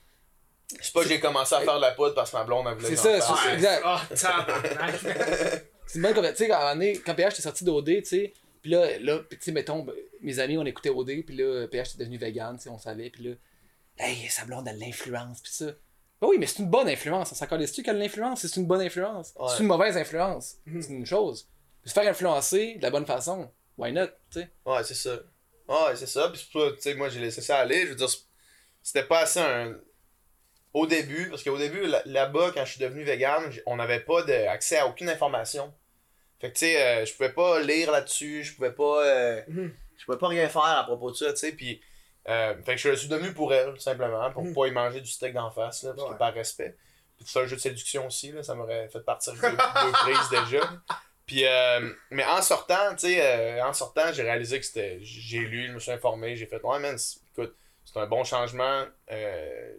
C'est pas que j'ai commencé à faire de la poudre parce que ma blonde a voulu. C'est ça, c'est- Ouais. exact. Ah, tabarnak. *laughs* c'est une bonne conversion. Tu sais, quand, à un moment donné, quand PH était sorti d'OD, tu sais, puis là, là tu sais, mettons, ben, mes amis, on écoutait OD, puis là, PH était devenu vegan, tu sais, on savait, puis là, hey, sa blonde a de l'influence, puis ça. Ben oui, mais c'est une bonne influence. On s'en tu qu'elle a de l'influence? C'est une bonne influence. Ouais. C'est une mauvaise influence. Mhm. C'est une chose. Puis se faire influencer de la bonne façon, why not, tu sais? Ouais, c'est ça. Ouais, c'est ça. Puis c'est tu sais, moi j'ai laissé ça aller. Je veux dire, c'est- c'était pas assez un. Au début, parce qu'au début, là- là-bas, quand je suis devenu vegan, on n'avait pas de- accès à aucune information. Fait que tu sais, euh, je pouvais pas lire là-dessus, je pouvais pas. euh, Mhm. je pouvais pas rien faire à propos de ça, tu sais. Puis. euh, fait que je suis devenu pour elle, simplement, pour Mhm. pas y manger du steak d'en face, là, parce que par respect. C'est un jeu de séduction aussi, là, ça m'aurait fait partir deux, deux *laughs* prises déjà. Puis, mais en sortant, tu sais, en sortant, j'ai réalisé que c'était. J'ai lu, je me suis informé, j'ai fait, ouais, man, écoute, c'est un bon changement. euh,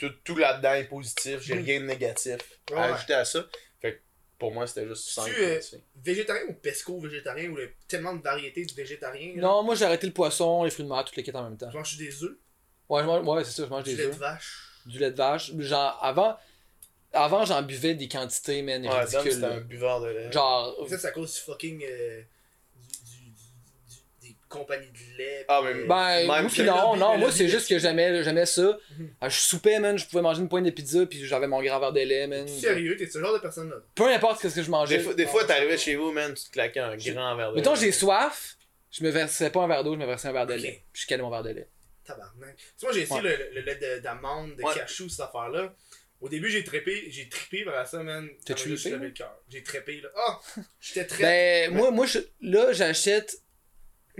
tout tout là-dedans est positif, j'ai rien de négatif Ouais. à ajouter à ça. Fait que pour moi, c'était juste simple. Tu, euh. Végétarien ou pesco-végétarien, où il y a tellement de variétés de végétariens. là? Non, moi j'ai arrêté le poisson, les fruits de mer, toutes les quêtes en même temps. Tu manges des œufs, Ouais, je mange- ouais c'est ça, je mange du des lait de œufs. vache? Du lait de vache. Genre, avant, avant j'en buvais des quantités, man, Ouais, ridicules. c'était un buveur de lait. Genre, Ça, c'est à cause du fucking. euh, du, du- compagnies de lait. Ah, mais- euh, Ben, Même non, non, moi, c'est juste que j'aimais, j'aimais ça. Mhm. Ah, je soupais, man, je pouvais manger une pointe de pizza, puis j'avais mon grand verre de lait, man. Sérieux, t'es ce genre de personne-là? Peu importe ce que je mangeais. Des fois, des fois t'arrivais chez vous, man, tu te claquais un grand verre de Mettons, lait. j'ai soif, je me versais pas un verre d'eau, je me versais un verre de lait. Puis je calais mon verre de lait. Tabarnak. Tu sais, moi, j'ai essayé le, le lait de- d'amande, de Ouais. cachou, cette affaire-là. Au début, j'ai trippé, j'ai trippé vers ça, man. T'as trippé, levé là? le cœur. J'ai trippé, là. Ah! J'étais très. Ben, moi, moi je- là, j'achète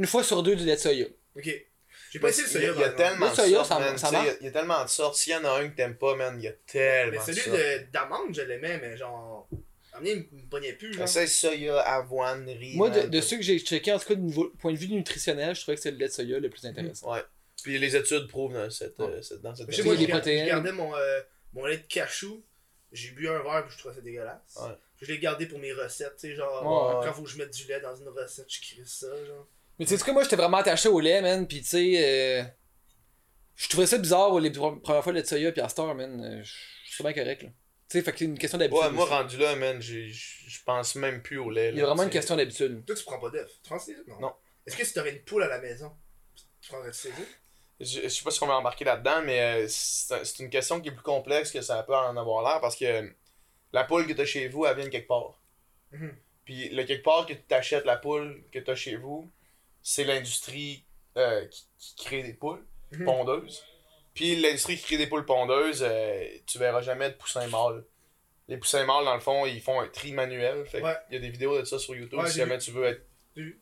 une fois sur deux du lait de soya. Ok. J'ai pas essayé le soya, il y a tellement Le de soya, sortes, ça- ça il y a- tellement de sortes. S'il y en a un que t'aimes pas, man, il y a tellement Mais de celui sortes. de- d'amande, je l'aimais, mais genre. Amener, il me pognait plus, genre. Essaye soya, avoine, riz. Moi, de, ceux que j'ai checké, en tout cas, du niveau- point de vue nutritionnel, je trouvais que c'est le lait de soya le plus intéressant. Ouais. Puis les études prouvent dans cette, Ouais. euh, cette- dans cette chez moi, je protéines. gardais mon, euh, mon lait de cachou. J'ai bu un verre puis je trouvais ça dégueulasse. Ouais. Je l'ai gardé pour mes recettes, tu sais, genre, Ouais, quand faut que je mette du lait dans une recette, je crisse ça, genre. Mais tu sais, quoi, moi, j'étais vraiment attaché au lait, man. Puis, tu sais, euh, je trouvais ça bizarre les pre- premières fois le lait de soya, puis à Star, man. euh, Je suis bien correct, là. Tu sais, fait que c'est une question d'habitude. Ouais, moi, aussi. rendu là, man, je pense même plus au lait. Il y a vraiment une question d'habitude. Toi, tu prends pas d'œufs. Tu prends ces? Non. Non. Est-ce que si t'aurais une poule à la maison, tu prendrais ces œufs? Je, je sais pas si on va embarquer là-dedans, mais euh, c'est c'est une question qui est plus complexe que ça peut en avoir l'air parce que euh, la poule que t'as chez vous, elle vient de quelque part. Mhm. Puis le quelque part que tu t'achètes la poule que t'as chez vous, c'est l'industrie euh, qui, qui crée des poules Mhm. pondeuses. Puis l'industrie qui crée des poules pondeuses, euh, tu verras jamais de poussins mâles. Les poussins mâles, dans le fond, ils font un tri manuel. Fait que Ouais. Il y a des vidéos de ça sur YouTube Ouais, si jamais tu veux être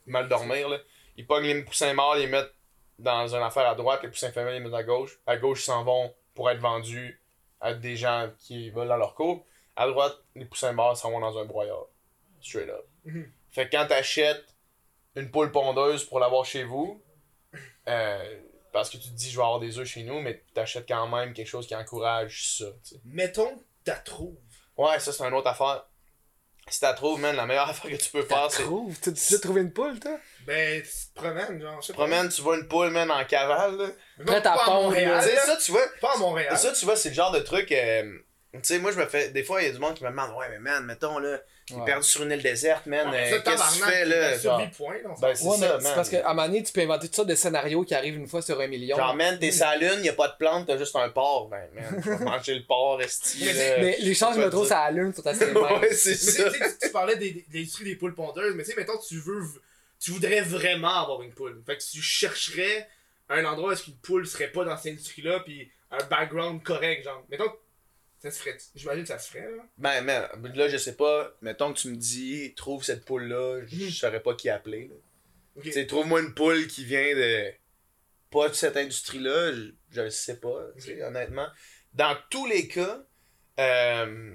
mal dormir. Là. Ils pognent les poussins mâles, ils les mettent dans une affaire à droite, les poussins féminins, ils les mettent à gauche. À gauche, ils s'en vont pour être vendus à des gens qui veulent dans leur cours. À droite, les poussins mâles s'en vont dans un broyeur. Straight up. Mhm. Fait que quand t'achètes une poule pondeuse pour l'avoir chez vous, euh, parce que tu te dis je vais avoir des œufs chez nous, mais t'achètes quand même quelque chose qui encourage ça. tu sais. Mettons, t'as trouves. Ouais, ça c'est une autre affaire. Si t'as trouvé, man, la meilleure *laughs* affaire que tu peux faire, c'est. Trouve, t'as déjà trouvé une poule, toi? Ben, tu te promènes, genre, je sais Tu pas. promènes, tu vois une poule, man, en cavale, là. Prête pas à pondre. Tu ça, tu vois, Pas à Montréal. ça, tu vois, c'est le genre de truc. euh, tu sais, moi, je me fais. Des fois, il y a du monde qui me demande Ouais, mais man, mettons, là, t'es Ouais. perdu sur une île déserte, man. Ouais, euh, Qu'est-ce que tu fais, là? genre, point, Ben, c'est Ouais, ça, mais c'est man. parce qu'à un moment donné, tu peux inventer toutes sortes de scénarios qui arrivent une fois sur un million. Genre, man, t'es sur la lune, y a pas de plante, t'as juste un porc. Ben, man, tu vas manger le porc, *laughs* esti. Mais là. mais les chances que je me trouve sur la lune sont assez. Ouais, c'est ça. sais, tu- tu parlais des- de l'industrie des poules pondeuses, mais tu sais, mettons, tu veux, tu voudrais vraiment avoir une poule. Fait que tu chercherais un endroit où est-ce qu'une poule serait pas dans cette industrie-là, puis un background correct, genre. Mettons, ça se ferait, j'imagine que ça se ferait, là. Ben, man, là, je sais pas. Mettons que tu me dis, trouve cette poule-là, je Mhm. saurais pas qui appeler. là. Ok. Tu sais, trouve-moi une poule qui vient de. Pas de cette industrie-là, je, je sais pas, honnêtement. Dans tous les cas, euh,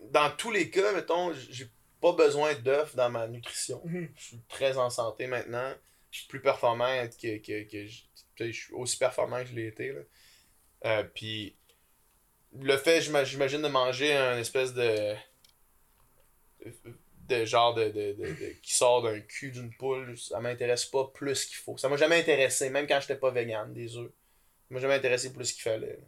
dans tous les cas, mettons, j'ai pas besoin d'œufs dans ma nutrition. Mhm. Je suis très en santé maintenant. Je suis plus performant que, que, que je, je suis aussi performant que je l'ai été. Là. Euh, puis le fait, j'ima- j'imagine, de manger un espèce de. de genre de, de, de- de- qui sort d'un cul d'une poule, ça m'intéresse pas plus qu'il faut. Ça m'a jamais intéressé, même quand j'étais pas vegan, des œufs. Ça m'a jamais intéressé plus qu'il fallait.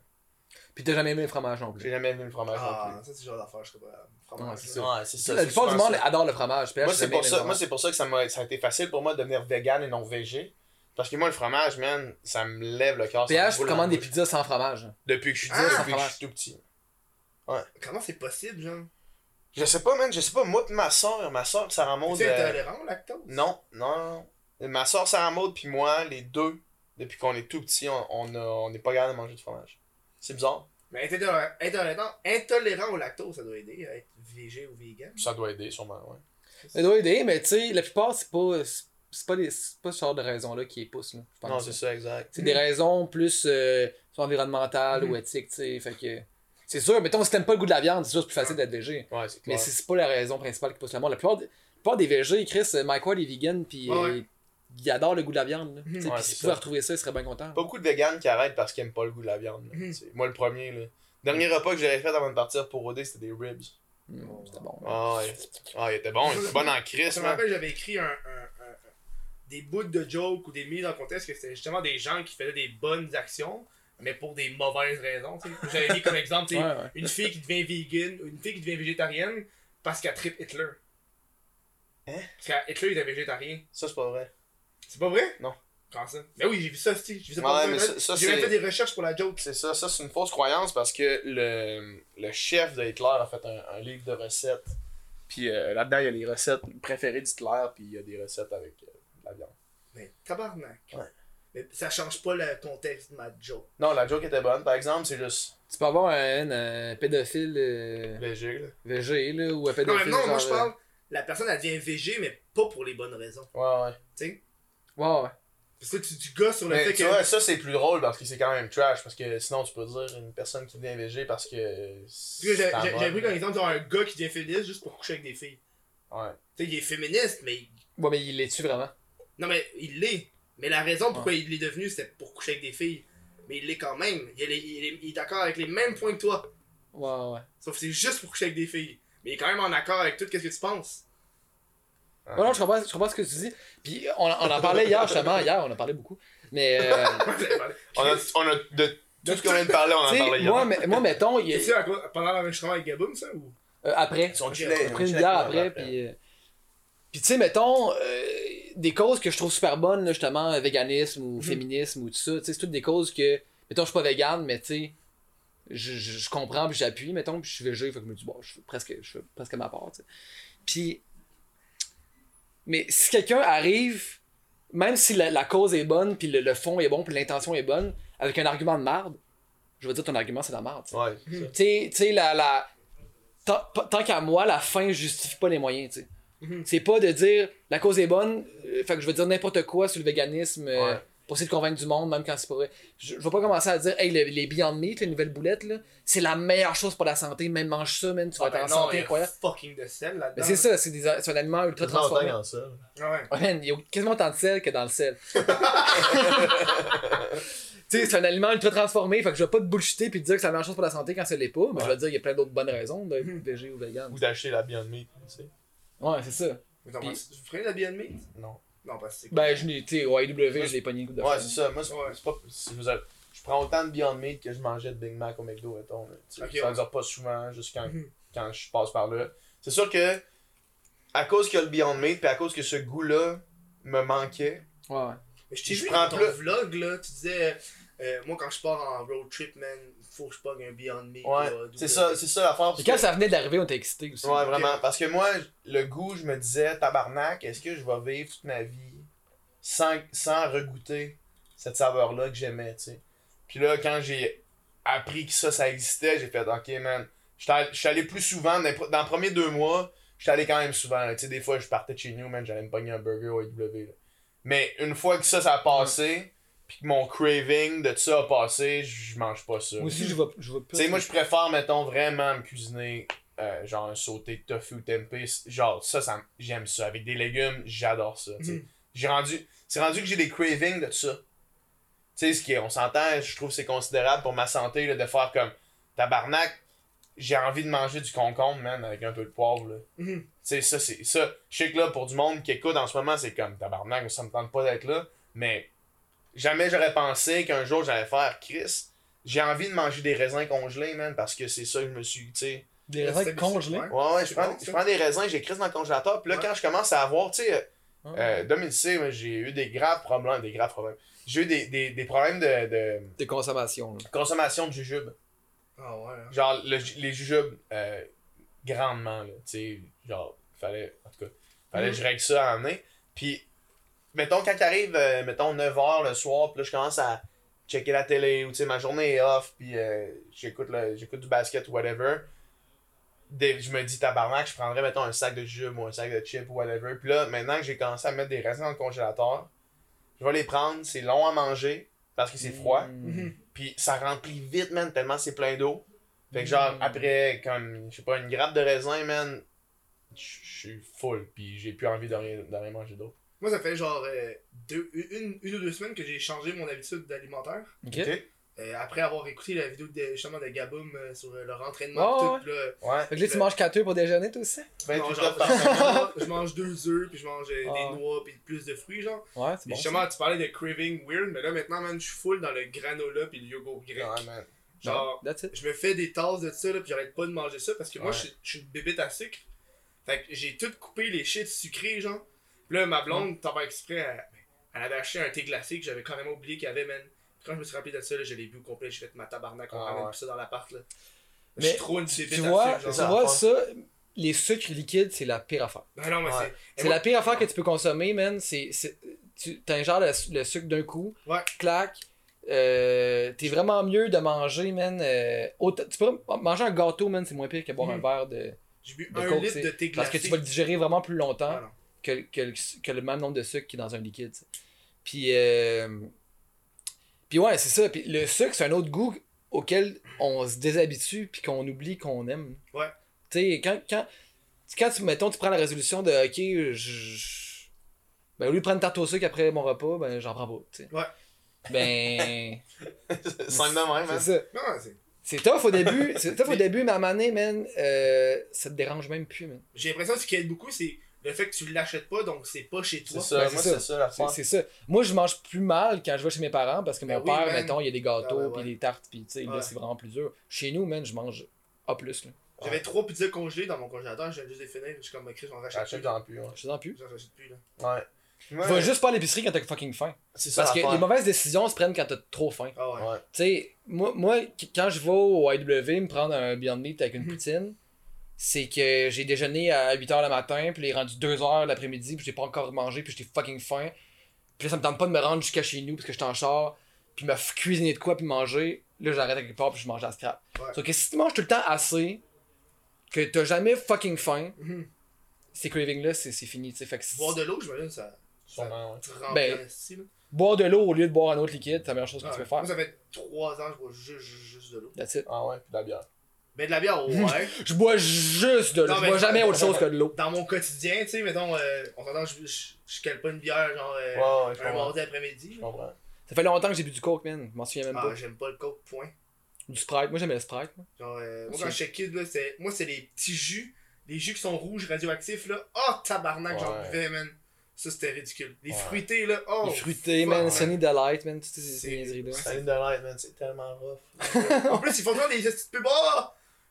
Puis t'as jamais aimé le fromage non J'ai plus. jamais vu le fromage Ah, non ça, c'est le genre d'affaire, je serais pas. Ouais, Fromage. c'est ça. Ouais, c'est ça. La plupart du monde adore le fromage. Moi, j'ai c'est pour aimé ça, moi, c'est pour ça que ça, m'a, ça a été facile pour moi de devenir vegan et non végé. Parce que moi, le fromage, man, ça me lève le cœur. ça PH, en commandes des pizzas sans fromage. Depuis que je suis Ah, depuis que je suis tout petit. Comment c'est possible, genre? Je sais pas, man, je sais pas. Moi, pis ma soeur, ma soeur, Sarah Maud. Tu es euh, intolérant au lactose? Non, non, non. Ma soeur Sarah Maud puis moi, les deux, depuis qu'on est tout petit, on, on, a- on n'est pas capable de manger du fromage. C'est bizarre. Mais être intolérant, intolérant, intolérant au lactose, ça doit aider à être végé ou vegan. Ça doit aider, sûrement, ouais. Ça doit aider, mais tu sais, la plupart, c'est pas. C'est pas, des- c'est pas ce genre de raisons-là qui les poussent. Là, je pense. Non, c'est ça, exact. C'est des raisons plus euh, environnementales ou éthiques, tu sais. Fait que. C'est sûr, mettons, si t'aimes pas le goût de la viande, c'est sûr, c'est plus facile d'être végé. Ouais, c'est Mais c'est c'est pas la raison principale qui pousse le monde. La plupart, des- la plupart des végés, Chris, euh, Mike Ward est vegan, puis Ouais, euh, ouais. il adore le goût de la viande. puis c'est s'il pouvait retrouver ça, il serait bien content. Pas beaucoup de véganes qui arrêtent parce qu'ils aiment pas le goût de la viande. là. C'est- Moi, le premier, là. Dernier repas que j'avais fait avant de partir pour OD, c'était des ribs. Mm, C'était bon. Ah, ouais. Ah, il était bon. Il était bon en crise, Je me rappelle, j'avais écrit un, un- un- un- des bouts de jokes ou des mises en contexte que c'était justement des gens qui faisaient des bonnes actions, mais pour des mauvaises raisons. tu sais. J'avais mis comme exemple Ouais, ouais. une fille qui devient vegan, une fille qui devient végétarienne parce qu'elle tripe Hitler. Hein? Parce qu'Hitler il était végétarien. Ça, c'est pas vrai. C'est pas vrai? Non. Comment ça? Mais oui, j'ai vu ça aussi. J'ai vu ça Ouais, ça- J'ai même fait des recherches pour la joke. C'est ça, ça c'est une fausse croyance parce que le, le chef de Hitler a fait un, un livre de recettes. Puis euh, là-dedans, il y a les recettes préférées d'Hitler, puis il y a des recettes avec euh, la viande. Mais tabarnak. Ouais. Mais ça change pas le contexte de ma joke. Non, la joke était bonne. Par exemple, c'est juste Tu peux avoir un, un pédophile euh, léger, là. végé, là, ou un Non, pédophile. mais non, moi je parle, la personne elle devient végé, mais pas pour les bonnes raisons. Ouais, ouais. Tu sais? euh, Ouais, ouais. Parce que tu, tu gosses sur le Mais fait tu que. vois, ça c'est plus drôle parce que c'est quand même trash. Parce que sinon, tu peux dire une personne qui devient végé parce que. J'ai- pris comme exemple genre un gars qui devient féministe juste pour coucher avec des filles. Ouais. Tu sais, il est féministe, mais. il- Ouais, mais il les tue vraiment. Non, mais il l'est. Mais la raison pourquoi il l'est devenu, c'était pour coucher avec des filles. Mais il l'est quand même. Il est, il est- il est d'accord avec les mêmes points que toi. Ouais, ouais. Sauf que c'est juste pour coucher avec des filles. Mais il est quand même en accord avec tout ce que tu penses. Ouais, non, je comprends, je comprends ce que tu dis. Puis on, on en parlait hier, justement. Hier, on en parlait beaucoup. Mais, euh, *laughs* On a, on a de tout ce qu'on vient de parler, on en parlait hier. moi, mais- moi, mettons, il C'est pendant l'enregistrement avec Gaboum, ça ou? Euh, après. Ont Après une bière nous après, puis. Puis tu sais, mettons, euh, des causes que je trouve super bonnes, là, justement, euh, véganisme ou féminisme ou tout ça, tu sais, c'est toutes des causes que, mettons, je suis pas végane, mais tu sais, je, je, je comprends puis j'appuie, mettons, puis je suis végé, fait que je me dis, bon, je fais presque, je fais presque ma part, tu sais. Puis, mais si quelqu'un arrive, même si la, la cause est bonne, puis le, le fond est bon, puis l'intention est bonne, avec un argument de marde, je veux dire, ton argument, c'est la marde, tu sais. Ouais, sais, la, la... Tant, tant qu'à moi, la fin justifie pas les moyens, tu sais. Mhm. C'est pas de dire la cause est bonne, euh, fait que je veux dire n'importe quoi sur le véganisme euh, Ouais. pour essayer de convaincre du monde, même quand c'est pas vrai. Je, je vais pas commencer à dire, hey, le- les Beyond Meat, les nouvelles boulettes, là, c'est la meilleure chose pour la santé, même mange ça, man, tu vas Ah, être ben en non, santé il y a incroyable. fucking de sel là-dedans. Mais c'est ça, c'est des- c'est un aliment ultra transformé. Ouais. Ouais, man, il y a quasiment autant de sel que dans le sel. *laughs* tu sais, c'est un aliment ultra transformé, fait que je vais pas te bullshiter puis te dire que c'est la meilleure chose pour la santé quand ça l'est pas, mais je vais te dire qu'il y a plein d'autres bonnes raisons d'être Mhm. végé ou vegan. Ou d'acheter la Beyond Meat, tu sais. Ouais, c'est ça. Mais Puis- tu ferais la Beyond Meat Non. Non, parce que c'est. Ben, je l'ai, tu sais, au AEW, je l'ai pogné une coupe de Ouais, c'est ça. Moi, c'est Ouais. c'est pas. c'est- Je, veux dire, je prends autant de Beyond Meat que je mangeais de Big Mac au McDo, mettons. là, tu sais. Ok, ça ouais. dure pas souvent, juste quand, Mhm. quand je passe par là. C'est sûr que, à cause qu'il y a le Beyond Meat, puis à cause que ce goût-là me manquait, Ouais, ouais. Mais je t'ai Je vu prends dans ton plus- vlog là, tu disais. Euh, moi, quand je pars en road trip, man, faut que je pogne un Beyond Meat. ouais, c'est ça, c'est ça l'affaire. Puis quand que- ça venait d'arriver, on était excités aussi. Ouais, vraiment. Parce que moi, le goût, je me disais, tabarnak, est-ce que je vais vivre toute ma vie sans, sans regoûter cette saveur-là que j'aimais, tu sais? Puis là, quand j'ai appris que ça, ça existait, j'ai fait, ok, man. All- j'étais allé plus souvent, dans les, pro- dans les premiers deux mois, j'étais allé quand même souvent. Tu sais, des fois, je partais de chez nous, man, j'allais me pogner un burger au là. Mais une fois que ça, ça a passé, puis que mon craving de ça a passé, je mange pas ça. Moi aussi, je vais, je vais Tu sais, moi, je préfère, mettons, vraiment me cuisiner, euh, genre, un sauté de tofu tempeh. Genre, ça, ça j'aime ça. Avec des légumes, j'adore ça. Mhm. J'ai rendu... C'est rendu que j'ai des cravings de ça. Tu sais, ce qui est, on s'entend, je trouve que c'est considérable pour ma santé, là, de faire comme, tabarnak, j'ai envie de manger du concombre, man, avec un peu de poivre, là. Mhm. Tu sais, ça, c'est ça. Je sais que là, pour du monde qui écoute en ce moment, c'est comme tabarnak, ça me tente pas d'être là. Mais jamais j'aurais pensé qu'un jour j'allais faire Chris. J'ai envie de manger des raisins congelés, man, parce que c'est ça que je me suis, tu sais. Des raisins congelés? ouais. Ouais, je prends, bon, je ça. prends des raisins, j'ai Chris dans le congélateur. Puis là, Ouais. quand je commence à avoir, tu sais, Ah. euh, Dom, il sait, moi, j'ai eu des graves problèmes, des graves problèmes. J'ai eu des, des, des problèmes de, de De consommation. là. consommation de jujubes. Ah ouais. hein. Genre, le- les jujubes, euh, grandement, là. Tu sais, genre, fallait, en tout cas, fallait que je règle ça à emmener. Puis, mettons, quand arrive, euh, mettons, 9h le soir, puis là, je commence à checker la télé, ou tu sais, ma journée est off, puis euh, j'écoute le- j'écoute du basket ou whatever. Des- je me dis, tabarnak, je prendrais, mettons, un sac de jujubes ou un sac de chips ou whatever. Puis là, maintenant que j'ai commencé à mettre des raisins dans le congélateur, je vais les prendre, c'est long à manger, parce que c'est froid. Mm. Mhm. Puis ça remplit vite, man, tellement c'est plein d'eau. Fait que genre, Mm. après, comme, je sais pas, une grappe de raisin, man, je je suis full, puis j'ai plus envie de rien, de rien manger d'autre. Moi, ça fait genre euh, deux, une, une ou deux semaines que j'ai changé mon habitude d'alimentaire. Ok. Ok? Euh, après avoir écouté la vidéo de, justement de Gaboum euh, sur euh, leur entraînement, Oh, tout, là, Ouais. Fait que là, tu manges 4 œufs pour déjeuner, toi aussi? Ben, non, genre, je, mange, je mange deux œufs, puis je mange euh, Ah. des noix, puis plus de fruits, genre. Ouais, c'est bon. justement, tu parlais de craving weird, mais là maintenant, man, je suis full dans le granola puis le yogourt grec. Ouais, man. Genre, That's it. je me fais des tasses de ça, là, puis j'arrête pas de manger ça parce que moi, Ouais. je suis- je suis une bébête à sucre. Fait que j'ai tout coupé les shit sucrés, genre. Puis là, ma blonde, t'en vas exprès, elle, elle avait acheté un thé glacé que j'avais carrément oublié qu'il y avait, man. Puis quand je me suis rappelé de ça, là, je l'ai bu au complet, j'ai fait ma tabarnak, on Ah, ramène ouais. plus ça dans l'appart, là. je Mais suis trop une Tu vois, tu vois ça, les sucres liquides, c'est la pire affaire. Ben non, mais Ouais. c'est. C'est la pire affaire que tu peux consommer, man. C'est, c'est, tu t'ingères le, le sucre d'un coup, Ouais. clac. Euh, t'es vraiment mieux de manger, man. euh, autant- tu peux manger un gâteau, man, c'est moins pire que boire un Mhm. verre de, J'ai bu de un coke. litre de thé glacé. parce que tu vas le digérer vraiment plus longtemps Ah. Que, que, le- que le même nombre de sucre qui est dans un liquide. Puis, euh, puis ouais, c'est ça. Puis le sucre, c'est un autre goût auquel on se déshabitue puis qu'on oublie qu'on aime. Ouais. Tu sais, quand, quand, quand tu, mettons, tu prends la résolution de OK, je. Ben, au lieu de prendre une tarte au sucre après mon repas, ben, j'en prends pas. Ouais. Ben. *laughs* Même, c'est ça. Non, c'est. C'est tough au début. C'est tough au début, mais à un moment donné, man, euh, ça te dérange même plus, man. J'ai l'impression que ce qui aide beaucoup, c'est le fait que tu l'achètes pas, donc c'est pas chez C'est toi. ça, Ben, moi, c'est ça C'est c'est ça. Moi, je mange plus mal quand je vais chez mes parents parce que Ben mon oui, père, man. mettons, il y a des gâteaux, Ah, ben puis des tartes, puis tu sais, là, Ouais. c'est vraiment plus dur. Chez nous, man, je mange A+. Là. J'avais trois pizzas congelées dans mon congélateur, je viens juste les finir, je suis comme, Chris, on rachète J'achète plus. dans plus, ouais. Je sais plus. J'en rachète plus, là. Ouais. Ouais. Va juste pas à l'épicerie quand t'as fucking faim. C'est ça. Parce que les mauvaises décisions se prennent quand t'as trop faim. Ah ouais. Ouais. Tu sais, moi, moi, qu- quand je vais au IW me prendre un Beyond Meat avec une Mhm. poutine, c'est que j'ai déjeuné à 8h le matin, puis il est rendu 2h l'après-midi, puis j'ai pas encore mangé, puis j'étais fucking faim. Puis là, ça me tente pas de me rendre jusqu'à chez nous parce que j'étais en char, puis me cuisiner de quoi, puis manger. Là, j'arrête à quelque part, puis je mange à scrap. Ouais. Sauf que si tu manges tout le temps assez, que t'as jamais fucking faim, Mhm. ces cravings-là, c'est c'est fini. tu sais. Fait que Boire de l'eau, j'imagine, ça. Sûrement, ouais. te remplit Ben, boire de l'eau au lieu de boire un autre liquide, c'est la meilleure chose que Ah tu ouais. peux faire. Moi, ça fait 3 ans que je bois juste, juste, juste de l'eau. That's it. Ah ouais, puis de la bière. Ben, de la bière, ouais. Je bois juste de l'eau. Non, Je bois jamais autre chose que de l'eau. Dans mon quotidien, tu sais, mettons, euh, on s'entend, je, je, je cale pas une bière, genre, euh, Ouais, ouais, je un comprends. mardi après-midi. Je comprends. Ça fait longtemps que j'ai bu du coke, man. Je m'en souviens même Ah, pas. j'aime pas le coke, point. Du Sprite. Moi, j'aimais le Sprite. moi. Genre, euh, moi, quand j'étais kid, là, c'est, moi, c'est les petits jus, les jus qui sont rouges, radioactifs, là. Oh, tabarnak, j'en buvais, man. Ça, c'était ridicule. Les Ouais. fruités, là, oh. les fruités, man. Sunny Delight, man. Toutes ces C'est- ces niaiseries-là. Salut de light, man, c'est tellement rough. *laughs* en plus, ils font toujours des petites pubs.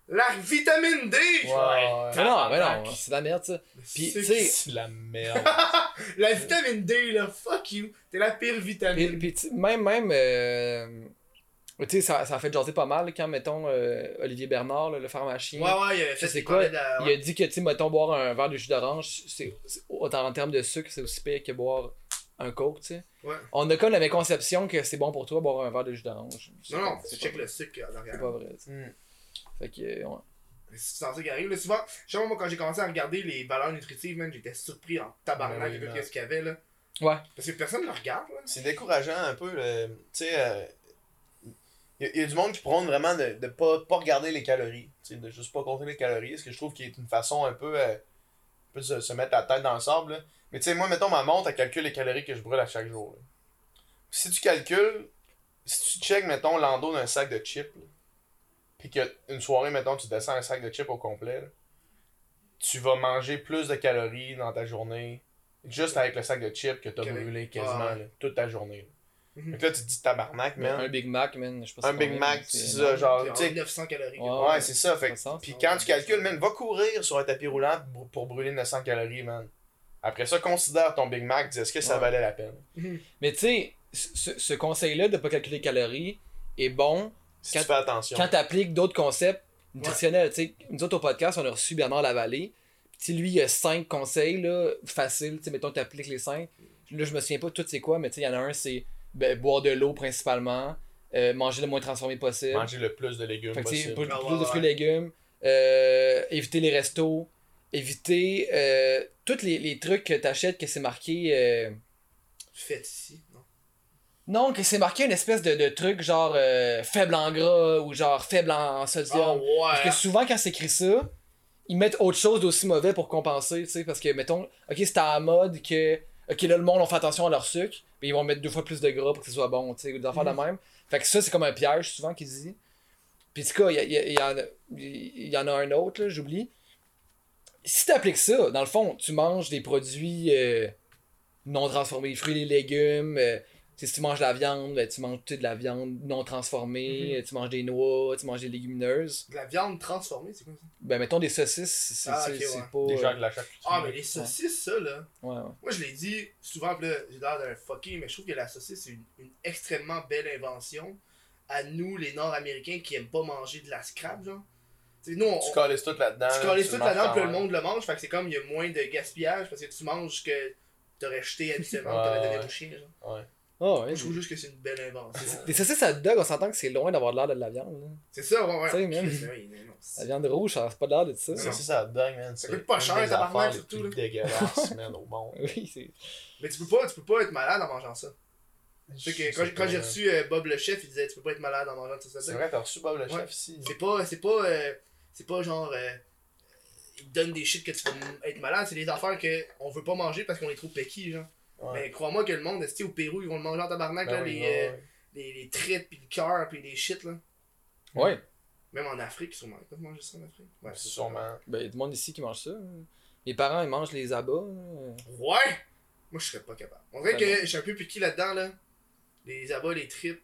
La vitamine D! Ouais, ouais. Mais non, mais non. C'est de la merde, ça. Puis, C'est- tu sais. C'est la merde. *laughs* La vitamine D, là, fuck you. T'es la pire vitamine. puis tu- même, même. euh, Tu sais, ça, ça a fait jaser pas mal quand, mettons, euh, Olivier Bernard, là, le pharmacien. Ouais, ouais, il avait fait sais il quoi, parlait de la- Il a dit que, tu sais, mettons, boire un verre de jus d'orange, c'est, c'est- autant en termes de sucre, c'est aussi pire que boire un coke, tu sais. Ouais. On a comme la méconception que c'est bon pour toi boire un verre de jus d'orange. C'est Non, non, c'est check le sucre en C'est arrière. pas vrai, tu sais. Hmm. Fait que, euh, ouais. C'est ça qui arrive. Là, souvent, je sais pas, moi, quand j'ai commencé à regarder les valeurs nutritives, man, j'étais surpris en tabarnak de qu'est-ce qu'il y avait, là. Ouais. Parce que personne ne le regarde, là. C'est décourageant un peu. le- Tu sais, euh, il y, a- y a du monde qui prône vraiment de, de pas, pas regarder les calories. Tu sais, de juste pas compter les calories. Ce que je trouve qui est une façon un peu, euh, un peu de se, se mettre la tête dans le sable. là. Mais tu sais, moi, mettons, ma montre, elle calcule les calories que je brûle à chaque jour. là. Si tu calcules, si tu check, mettons, l'endo d'un sac de chips, là, puis qu'une soirée, mettons, tu descends un sac de chips au complet, là, tu vas manger plus de calories dans ta journée juste avec le sac de chips que t'as brûlé quasiment Ah là, toute ta journée. là. Mhm. Fait que là, tu te dis tabarnak, man. Un Big Mac, man. Je sais pas Un Big combien, Mac, c'est ça, genre, tu sais. 900 calories. Ouais. Ouais, c'est ça. Fait puis quand tu calcules, man, va courir sur un tapis roulant pour- pour brûler 900 calories, man. Après ça, considère ton Big Mac, dis est-ce que ça Ouais. valait la peine? Mais tu sais, ce, ce conseil-là de pas calculer les calories est bon Si Quand- tu fais attention. quand tu appliques d'autres concepts nutritionnels. Tu sais, nous autres au podcast, on a reçu Bernard Lavallée. Puis lui, il y a cinq conseils là, faciles. Tu sais, mettons, tu appliques les cinq. Là, je me souviens pas de tout c'est quoi, mais tu sais, il y en a un, c'est ben, boire de l'eau principalement, euh, manger le moins transformé possible. Manger le plus de légumes Fait possible. plus, Ah, de fruits et ouais. légumes, euh, éviter les restos, éviter euh, tous les, les trucs que tu achètes que c'est marqué. euh, Fait ici, non? Que c'est marqué une espèce de, de truc genre euh, faible en gras ou genre faible en sodium. Oh, ouais. Parce que souvent, quand c'est écrit ça, ils mettent autre chose d'aussi mauvais pour compenser, tu sais. Parce que, mettons, ok, c'est à la mode que. Ok, là, le monde, on fait attention à leur sucre, puis ils vont mettre deux fois plus de gras pour que ce soit bon, tu sais, ou des affaires de même. Fait que ça, c'est comme un piège, souvent, qu'ils disent. Puis, en tout cas, il y, y en a- il y en a un autre, là, j'oublie. Si t'appliques ça, dans le fond, tu manges des produits euh, non transformés, fruits et les légumes. euh, si tu manges de la viande, ben, tu manges de la viande non transformée, tu manges des noix, tu manges des légumineuses. De la viande transformée, c'est quoi ça? Ben, mettons des saucisses, c'est Ah, c'est- ok, c'est ouais. pas. Des euh, gens de la charcuterie. Ah, mais les saucisses, ça, là. ouais, ouais. Moi, je l'ai dit souvent, pis là, j'ai l'air d'un fucké, mais je trouve que la saucisse, c'est une, une extrêmement belle invention. À nous, les Nord-Américains, qui aiment pas manger de la scrap, genre. Tu sais, nous, on. Tu calisses tout là-dedans. Tu colles tout là-dedans, puis le monde le mange, fait que c'est comme, il y a moins de gaspillage, parce que tu manges ce que t'aurais jeté *laughs* habituellement, Ouais, t'aurais donné ouais. au chien, genre. Ouais. Ah, ouais. Moi, je trouve juste que c'est une belle invention. Des saucisses à dog, on s'entend que c'est loin d'avoir l'air de la viande. là. C'est ça, ouais, ouais. Tu sais, man. La c'est- viande rouge, ça a pas l'air de ça. Ça, c'est ça, man. Ça C'est coûte pas cher, tabarnak, affaires les surtout, plus là. dégueulasses, *laughs* man, au monde. Oui, c'est. Mais tu peux pas, tu peux pas être malade en mangeant ça. Sais que quand, quand j'ai reçu euh, Bob le chef, il disait tu peux pas être malade en mangeant ça. C'est vrai, t'as reçu Bob le chef ici. C'est pas, c'est pas, euh, c'est pas genre, euh, ils te donnent des shit que tu vas m- être malade, c'est des affaires que on veut pas manger parce qu'on est trop picky, genre. Mais crois-moi que le monde, au Pérou, ils vont le manger en tabarnak, Ben là, oui, les, ouais, euh, ouais. les, les traites, pis le cœur, pis les shit, là. Ouais. Même en Afrique, sûrement. Ils peuvent manger ça en Afrique. Ouais, c'est Sûrement. Ben, il y a du monde ici qui mange ça. hein. Mes parents, ils mangent les abats. là. ça. Ouais! Moi, je serais pas capable. On dirait Ben que je suis un peu piqué là-dedans, là. Les abats, les tripes.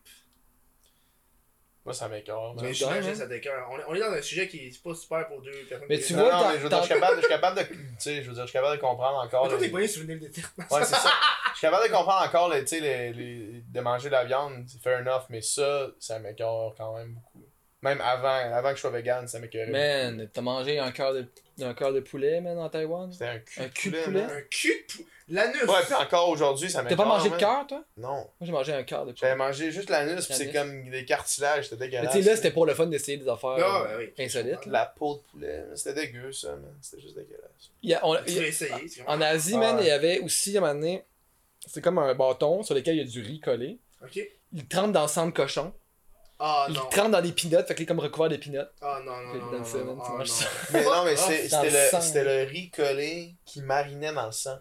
Moi, ça m'écœure. Mais j'imagine hein. ça t'écœure. On, est- on est dans un sujet qui est pas super pour deux personnes. Mais tu vois, non, mais je veux dire, je suis capable, je suis capable de. Tu sais, je veux dire, je suis capable de comprendre encore. Mais toi, t'es une île de terre. Ouais, c'est ça. *laughs* Je suis capable de comprendre encore, les, tu sais, les, les- de manger de la viande, c'est fair enough, mais ça, ça m'écœure quand même beaucoup. Même avant, avant que je sois vegan, ça m'écœurait. Man, t'as mangé un cœur de, un cœur de poulet, man, en Taïwan? C'était un cul Un cul de man. poulet? Un cul de pou... L'anus! Ouais, puis encore aujourd'hui, ça T'as pas mangé de cœur, toi? Non. Moi, j'ai mangé un cœur de J'avais poulet. mangé juste l'anus, puis c'est comme des cartilages, c'était Mais dégueulasse. tu sais, là, c'était pour le fun d'essayer des affaires Ah, euh, oui. insolites. La peau de poulet, c'était dégueu, ça, man. C'était juste dégueulasse. Il y a- on- Tu il y a- l'as essayé. c'est en Asie, Ah man, ouais. il y avait aussi, à un moment donné, c'est comme un bâton sur lequel il y a du riz collé. Ok. Il trempe dans le sang de cochon. Ah il trempe dans des peanuts, fait qu'il est comme recouvert de peanuts. Ah non, non, non. dans non, ça, non, man, tu ah, non. Mais non, mais Ah, c'était le le, riz collé qui marinait dans le sang.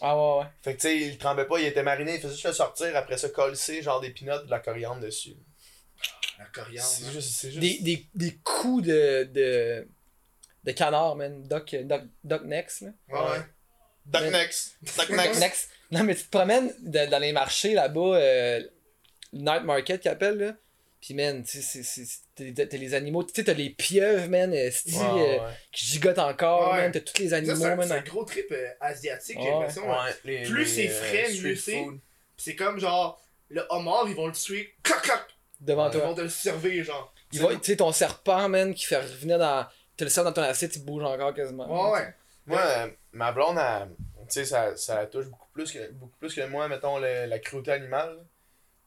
Ah ouais, ouais. Fait que tu sais, il tremblait pas, il était mariné, il faisait juste le sortir, après ça, coller genre des peanuts de la coriandre dessus. La coriandre. C'est hein. juste. C'est juste... Des, des, des coups de, de, de canard, man. Duck, duck, duck necks, là. Ouais, ouais. Duck Mais- necks. Duck Duck necks. necks. Non, mais tu te promènes de- dans les marchés là-bas, euh, night market qu'ils appellent, là. Pis, man, tu sais, c'est- c'est- t'as t'as les animaux, tu sais, t'as les pieuvres, man, euh, Ouais, euh, ouais. qui gigotent encore, Ouais. man. T'as tous les animaux, c'est un, man. c'est un gros trip euh, asiatique, j'ai l'impression. hein. Ouais, Plus c'est frais, mieux c'est. c'est comme genre, le homard, ils vont le tuer, clac, clac. Devant Ils toi. vont te le servir, genre. Il va- Tu sais, ton serpent, man, qui fait revenir dans. Tu le sers dans ton assiette, il bouge encore quasiment. Ouais, ouais. Moi, euh, ma blonde, tu sais, ça, ça la touche beaucoup plus que, beaucoup plus que moi, mettons, le- la cruauté animale.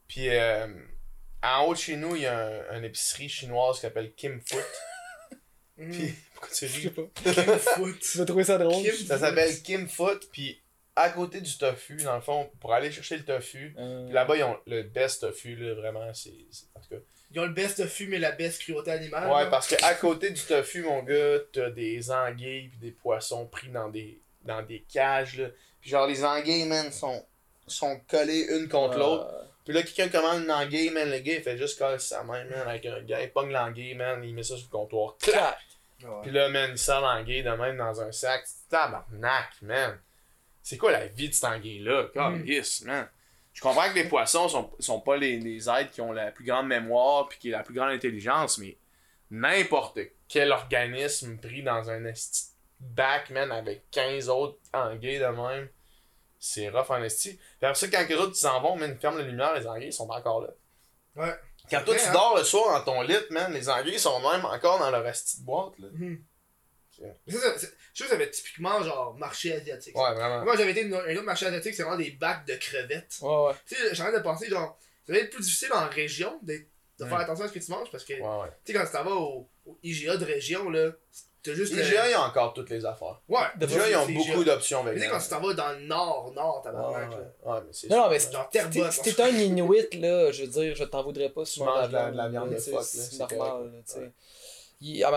Puis, euh, en haut de chez nous, il y a un, une épicerie chinoise qui s'appelle Kim Foot. Mhm. *laughs* Puis, pourquoi tu Je sais ris? pas. *laughs* Kim foot. Tu vas trouver ça drôle. Kim Ça s'appelle Kim Foot, puis à côté du tofu, dans le fond, pour aller chercher le tofu. Euh, là-bas, ils ont le best tofu, là, vraiment, c'est... c'est- En tout cas. Ils ont le best fume et la best cruauté animale. Ouais, là. parce que à côté du tofu, mon gars, t'as des anguilles puis des poissons pris dans des, dans des cages, là. Puis genre, les anguilles, man, sont, sont collées une contre l'autre. Puis là, quelqu'un commande une anguille, man, le gars, il fait juste coller sa main, man, avec un gars. Il pogne l'anguille, man, il met ça sur le comptoir. Clac! Ouais. Puis là, man, il sort l'anguille de même dans un sac. Tabarnak, man. C'est quoi la vie de cette anguille-là? Calisse, man. Je comprends que les poissons sont, sont pas les, les êtres qui ont la plus grande mémoire puis qui ont la plus grande intelligence, mais n'importe quel organisme pris dans un bac, man, avec 15 autres anguilles de même, c'est rough en esti. Après ça, quand les autres ils s'en vont, man, ils ferment la lumière, les anguilles sont encore là. Ouais. Quand toi tu hein? dors le soir dans ton lit, man, les anguilles sont même encore dans leur esti de boîte, là. Mhm. Mais ça, c'est- je trouve que ça typiquement genre marché asiatique. Ouais, vraiment. Moi, j'avais été dans un autre marché asiatique, c'est vraiment des bacs de crevettes. Ouais, ouais. Tu sais, j'ai envie de penser, genre, ça va être plus difficile en région de faire attention à ce que tu manges parce que, tu Ouais, sais, quand tu t'en vas au, au IGA de région, là, t'as juste. le- IGA, il y a encore toutes les affaires. Ouais, De IGA, ils ont c'est beaucoup d'options Mais tu sais, quand tu t'en vas dans le nord, nord, Ouais, là. ouais, ouais, mais c'est Non, non, mais Genre si t'es- un Inuit, là, je veux dire, je t'en voudrais pas si tu manges de la- de la viande de phoque, C'est c'est normal, tu sais. Il- À un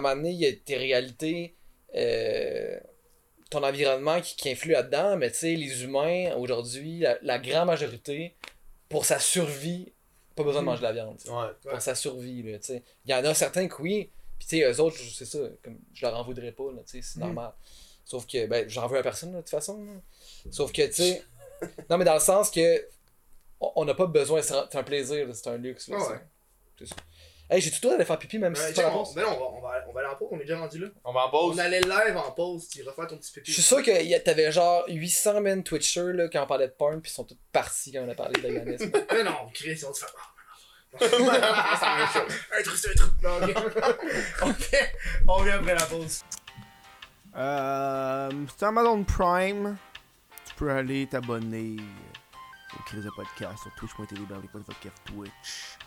moment donné, il y a tes réalités, euh, ton environnement qui, qui influe là-dedans, mais tu sais, les humains, aujourd'hui, la, la grande majorité, pour sa survie, pas besoin de manger de la viande. Ouais. Ouais. Pour sa survie, tu sais. Il y en a certains que oui, puis tu sais, eux autres, c'est ça, comme, je leur en voudrais pas, là, tu sais, c'est Mhm. normal. Sauf que, ben, j'en veux à personne, là, de toute façon, là. Sauf que, tu sais, *laughs* non, mais dans le sens que, on on n'a pas besoin, c'est un plaisir, c'est un luxe, là, Ouais. C'est ça. Hey, j'ai tout le temps d'aller faire pipi, même si Ouais, c'est pas la pause. Mais non, on va, on, va, on va aller en pause, on est déjà rendu là. On va en pause. On allait live en pause, tu iras faire ton petit pipi. Je suis sûr que y a- t'avais genre 800 men Twitchers, là, quand on parlait de porn, puis ils sont tous partis quand on a parlé de véganisme. Mais *laughs* non, Chris, on te fait. C'est. Un truc, c'est un truc. Ok. on, on revient après la pause. Euh, sur Amazon Prime, tu peux aller t'abonner au Crise de Podcast sur twitch.tv Twitch.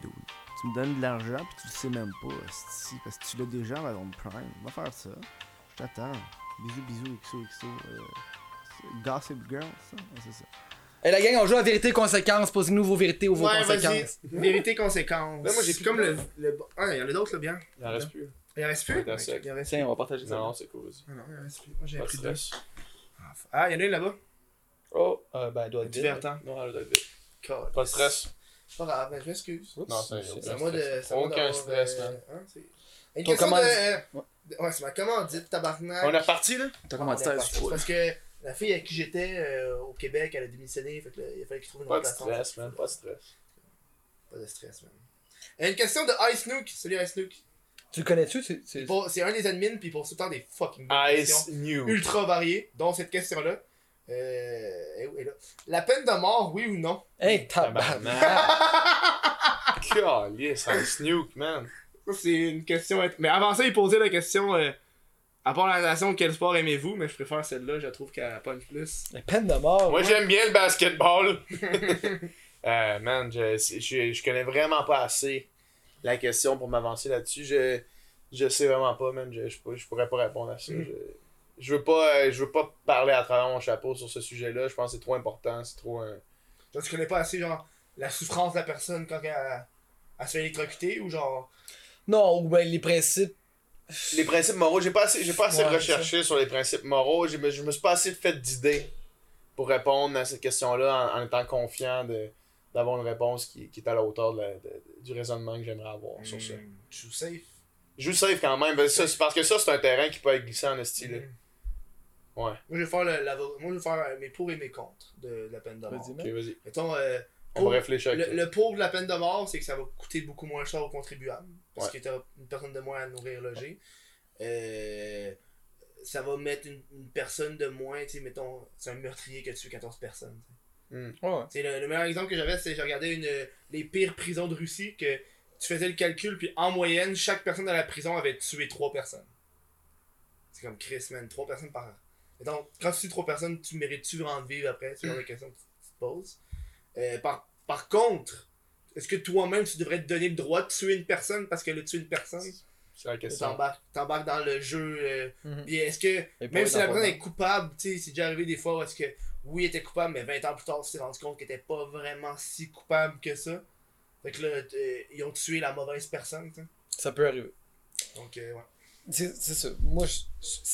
Tu me donnes de l'argent puis tu le sais même pas, esti, parce que tu l'as déjà Amazon Prime. Va faire ça. Je t'attends. Bisous, bisous, XO, XO. Euh, c'est Gossip Girl, ça? Ouais, c'est ça. Hey, la gang, on joue à vérité conséquence, posez-nous vos vérités ou vos Ouais, vas-y. conséquences. Vérité, conséquence. Là, moi, j'ai C'est plus comme le. le... Ah, il y en a d'autres, là, bien. Il en reste plus. Il en reste plus? Ouais, t'as Ok, sec. Il en reste Tiens, on va partager ça. Non, non, c'est cool. vas-y. Ah non, il en reste plus. Moi, j'ai Pas de pris deux. stress. Ah, il y en a une là-bas. Oh, euh, ben, elle doit être vide. verres tant. Non, elle doit être. Pas de stress. Pas grave, mais je m'excuse. Non, c'est- C'est à moi de. stress. c'est à moi Aucun d'avoir, stress, euh, man. hein, c'est- Une Ton question commande- de. euh, Ouais. de- Ouais, c'est ma commandite, tabarnak. On est reparti, là? T'as parti. full. Parce que la fille avec qui j'étais euh, au Québec, elle a démissionné. Fait que là, il a fallu qu'il trouve une Pas de stress, man. Pas de stress. Pas de stress, man. Et une question de Ice Nook. Salut Ice Nook. Tu le connais-tu? C'est- un des admins, puis il pose tout le temps des fucking questions. Ice New. Ultra variées, dont cette question-là. Euh. Là? La peine de mort, oui ou non? Hey, tabarnak! *laughs* Calice, Ice Nuke, man. C'est une question. Mais avant ça, il posait la question. euh, à part la nation, quel sport aimez-vous? Mais je préfère celle-là, je trouve qu'elle punch plus. La peine de mort. Moi, ouais. j'aime bien le basketball. *laughs* *laughs* euh, man, je, je, je connais vraiment pas assez la question pour m'avancer là-dessus. Je, je sais vraiment pas, man. Je, je, pourrais- je pourrais pas répondre à ça. Je, je veux pas, je veux pas parler à travers mon chapeau sur ce sujet-là. Je pense que c'est trop important. C'est trop un. Toi, tu connais pas assez, genre, la souffrance de la personne quand elle, elle se fait électrocuter ou genre. Non, ou ben les principes. Les principes moraux, j'ai pas assez, j'ai pas assez Ouais, recherché sur les principes moraux. J'ai- Je me suis pas assez fait d'idées pour répondre à cette question-là en, en étant confiant de d'avoir une réponse qui, qui est à la hauteur de la- de- du raisonnement que j'aimerais avoir sur ça. Hmm, Tu joues safe. Je joue safe quand même, ça, c'est parce que ça, c'est un terrain qui peut être glissé en style. Hmm. Ouais. Moi, je vais faire, le, la- moi, je vais faire euh, mes pour et mes contre de, de la peine de mort. Vas-y, Ok, vas-y. Mettons, euh, On va réfléchir. le, le pour de la peine de mort, c'est que ça va coûter beaucoup moins cher aux contribuables. Parce Ouais. que t'as une personne de moins à nourrir, loger. Euh, ça va mettre une, une personne de moins, tu sais, mettons, c'est un meurtrier qui a tué 14 personnes. tu. Hmm. Ouais. Tu le, le meilleur exemple que j'avais, c'est j'ai regardé une, les pires prisons de Russie, que tu faisais le calcul, puis en moyenne, chaque personne dans la prison avait tué 3 personnes. C'est comme Chris, man, 3 personnes par an. Et donc, quand tu tues 3 personnes, tu mérites-tu vraiment de vivre après? C'est genre la *clears throat* question que tu tu te poses. Euh, par, par contre, est-ce que toi-même, tu devrais te donner le droit de tuer une personne parce qu'elle a tué une personne? C'est la question. T'embarques t'embarques dans le jeu. euh, Mhm. puis est-ce que, Et même si la personne est coupable, tu sais, c'est déjà arrivé des fois où est-ce que, oui, elle était coupable, mais 20 ans plus tard, tu t'es rendu compte qu'elle était pas vraiment si coupable que ça. Fait que là, euh, ils ont tué la mauvaise personne, tu sais. Ça peut arriver. Donc, euh, ouais. C'est c'est ça. Moi,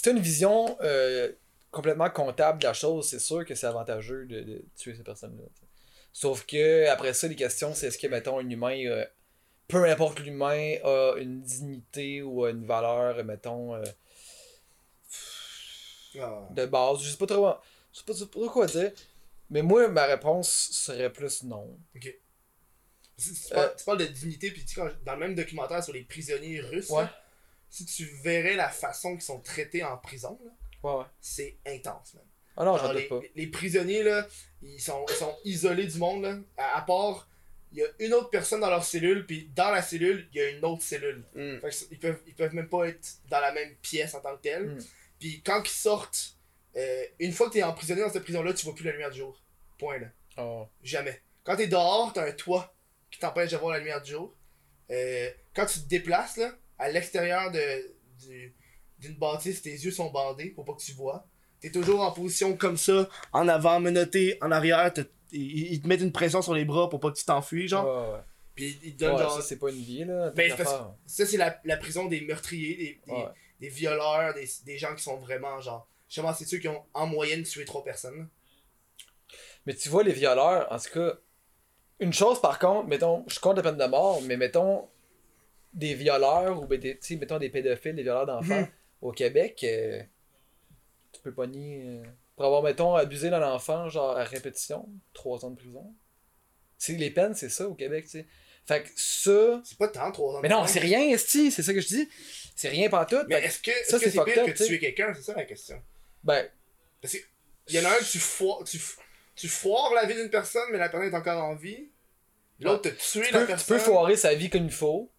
t'as une vision euh, complètement comptable de la chose, c'est sûr que c'est avantageux de, de tuer ces personnes-là. Sauf que après ça, les questions, c'est est-ce que, mettons, un humain, euh, peu importe l'humain, a une dignité ou a une valeur, mettons, euh, Ah. de base. Je sais pas trop, je sais pas, trop quoi dire. Mais moi, ma réponse serait plus non. Si tu, parles, tu parles de dignité, puis tu dans le même documentaire sur les prisonniers russes, Ouais. là, si tu verrais la façon qu'ils sont traités en prison, là, Ouais, ouais. c'est intense, man. Ah non, j'en doute pas. les prisonniers, là, ils sont, ils sont isolés du monde, là. À, à part, il y a une autre personne dans leur cellule, puis dans la cellule, il y a une autre cellule. Hmm. Fait que c'est- ils peuvent, ils peuvent même pas être dans la même pièce en tant que tel. Mm. Puis quand ils sortent, euh, une fois que t'es emprisonné dans cette prison-là, tu vois plus la lumière du jour. Point, là. Oh. Jamais. Quand t'es dehors, t'as un toit qui t'empêche de voir la lumière du jour. Euh, quand tu te déplaces, là, à l'extérieur de, du- d'une bâtisse, tes yeux sont bandés pour pas que tu vois. T'es toujours en position comme ça, en avant, menotté, en arrière. Ils te mettent une pression sur les bras pour pas que tu t'enfuis, genre. Ouais, ouais. Puis ils te donnent Ouais, genre. ça, c'est pas une vie, là. Ben, parce-. Ça, c'est la, la prison des meurtriers, des, des, Ouais. des violeurs, des, des gens qui sont vraiment genre. Justement, c'est ceux qui ont en moyenne tué trois personnes. Mais tu vois, les violeurs, en tout cas, une chose par contre, mettons, je compte la peine de mort, mais mettons, des violeurs ou ben, des, mettons des pédophiles, des violeurs d'enfants Mhm. au Québec, euh, tu peux pogner. euh, pour avoir, mettons, abusé d'un enfant, genre à répétition, trois ans de prison. C'est les peines, c'est ça au Québec, tu sais. Fait que ça. C'est pas tant trois ans. Mais de non, prison. c'est rien, esti, c'est ça que je dis. C'est rien pas tout. Mais est-ce que c'est fucked pire que tuer quelqu'un? C'est ça la question. Ben, Parce que il y en a un, tu foires, tu, foires la vie d'une personne, mais la personne est encore en vie. L'autre, t'as tué tu la peux, tu personne. peux foirer sa vie comme il faut,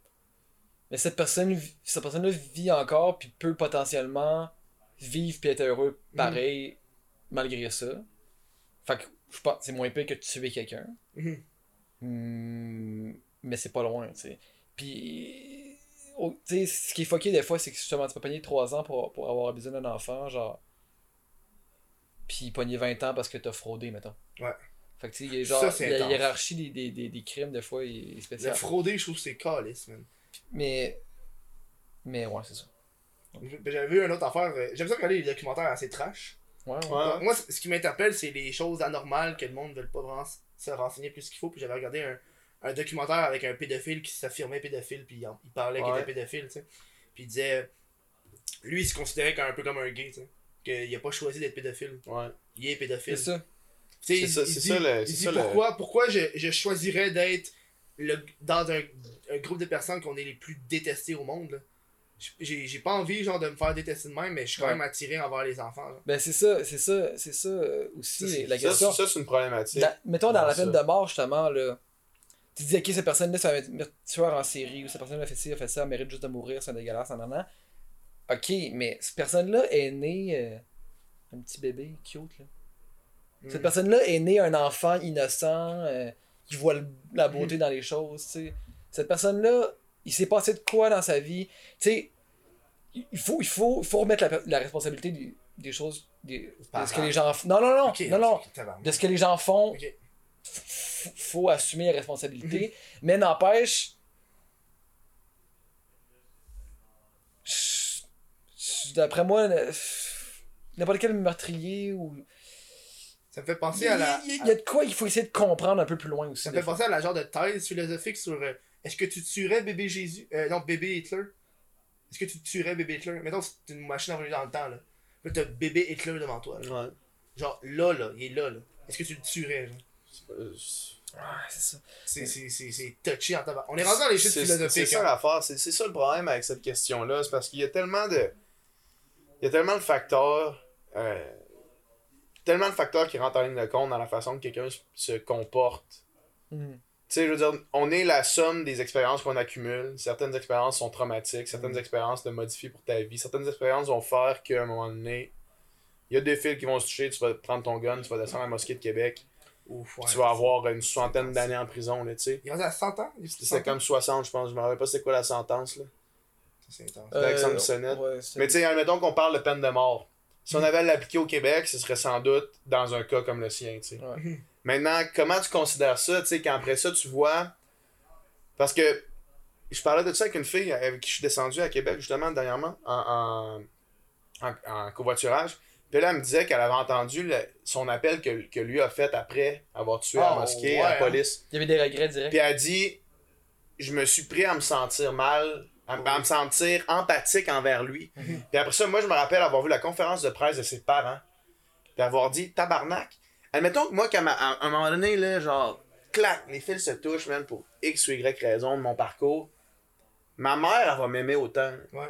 mais cette personne cette personne-là vit encore puis peut potentiellement vivre puis être heureux pareil malgré ça. Fait que je pense c'est moins pire que de tuer quelqu'un. Mhm. Hmm, mais c'est pas loin, tu sais. Puis oh, tu sais, ce qui est fucké des fois, c'est que justement tu peux pogner 3 ans pour, pour avoir abusé d'un enfant, genre puis pogner 20 ans parce que t'as fraudé, mettons. Ouais. Fait que tu sais, il y a genre Ça, la hiérarchie des, des, des, des crimes des fois est est Le spéciale. frauder, je trouve que c'est calice, man. Mais. Mais ouais, c'est ça. J'avais vu une autre affaire. euh, J'aime ça regarder les documentaires assez trash. Ouais, ouais. Ouais. Moi, ce qui m'interpelle, c'est les choses anormales que le monde ne veut pas vraiment se renseigner plus qu'il faut. Puis j'avais regardé un, un documentaire avec un pédophile qui s'affirmait pédophile, puis il, il parlait qu'il était pédophile, tu sais. Puis il disait. Lui, il se considérait comme un peu comme un gay, tu sais. Qu'il a pas choisi d'être pédophile. Ouais. Il est pédophile. C'est ça. C'est ça- c'est ça le- il c'est dit ça le- pourquoi, pourquoi je, je choisirais d'être le- dans un, un groupe de personnes qu'on est les plus détestés au monde. là. J'ai j'ai pas envie genre de me faire détester de même, mais je suis quand Ouais. même attiré envers les enfants. là. Ben, c'est ça, c'est ça, c'est ça euh, aussi Ça, c'est- la question. c'est- ça, c'est une problématique. Dans- mettons dans la peine de mort, justement, là. Tu dis, ok, cette personne-là, c'est un tueur en série, ou cette personne-là a fait ci, a fait ça, elle mérite juste de mourir, c'est un dégueulasse, nan, nan. Ok, mais cette personne-là est née. euh, un petit bébé cute, là. Cette Mm. personne-là est née un enfant innocent, euh, qui voit le- la beauté Mm. dans les choses, tu sais. Cette personne-là, il s'est passé de quoi dans sa vie? Tu sais, il faut, il faut, il faut remettre la, la responsabilité des, des choses, des, de ce que les gens font. Non, non, non, Ok, non, non. De ce que les gens font, Ok. f- faut assumer la responsabilité. Mais n'empêche, d'après moi, n'importe quel meurtrier ou. Ça me fait penser à la. il y a- de quoi il faut essayer de comprendre un peu plus loin aussi. Ça me fait penser à la genre de thèse philosophique sur euh, est-ce que tu tuerais bébé Jésus? Euh, Non, bébé Hitler. Est-ce que tu tuerais bébé Hitler? Mettons, c'est une machine envoyée dans le temps, là. Là, t'as bébé Hitler devant toi. là. Ouais. Genre, là, là, il est là, là. Est-ce que tu le tuerais, genre? Euh, Ouais, c'est ça. C'est, c'est, c'est, c'est touché en tabac. On est rendu dans les chutes C'est c'est philosophiques. ça hein. l'affaire, c'est c'est ça le problème avec cette question-là, c'est parce qu'il y a tellement de. Il y a tellement de facteurs. euh, tellement de facteurs qui rentrent en ligne de compte dans la façon que quelqu'un se- se comporte. Mhm. Tu sais, je veux dire, on est la somme des expériences qu'on accumule. Certaines expériences sont traumatiques, certaines expériences te modifient pour ta vie, certaines expériences vont faire qu'à un moment donné, il y a des fils qui vont se toucher, tu vas prendre ton gun, tu vas descendre à la mosquée de Québec, Ouf, ouais, tu vas c'est- avoir une soixantaine d'années en prison, là, tu sais. Il est rendu à 100 ans il est 100 C'était ans? comme 60, je pense, je me rappelle pas c'était quoi la sentence, là. C'est intense. Alexandre. Euh, ouais, c'est- Mais tu sais, admettons qu'on parle de peine de mort. Si on avait à l'appliquer au Québec, ce serait sans doute dans un cas comme le sien, tu sais. Ouais. Maintenant, comment tu considères ça, tu sais, qu'après ça, tu vois... Parce que je parlais de ça avec une fille avec qui je suis descendu à Québec, justement, dernièrement, en, en, en, en covoiturage. Puis là, elle me disait qu'elle avait entendu le- son appel que, que lui a fait après avoir tué à la mosquée, à la police. Il y avait des regrets directs. Puis elle a dit Je me suis pris à me sentir mal, à, à me sentir empathique envers lui. Puis après ça, moi, je me rappelle avoir vu la conférence de presse de ses parents. Puis avoir dit Tabarnak. Admettons que moi, qu'à ma- à un moment donné, là, genre, clac, les fils se touchent, man, pour X ou Y raison de mon parcours. Ma mère, elle va m'aimer autant. Ouais.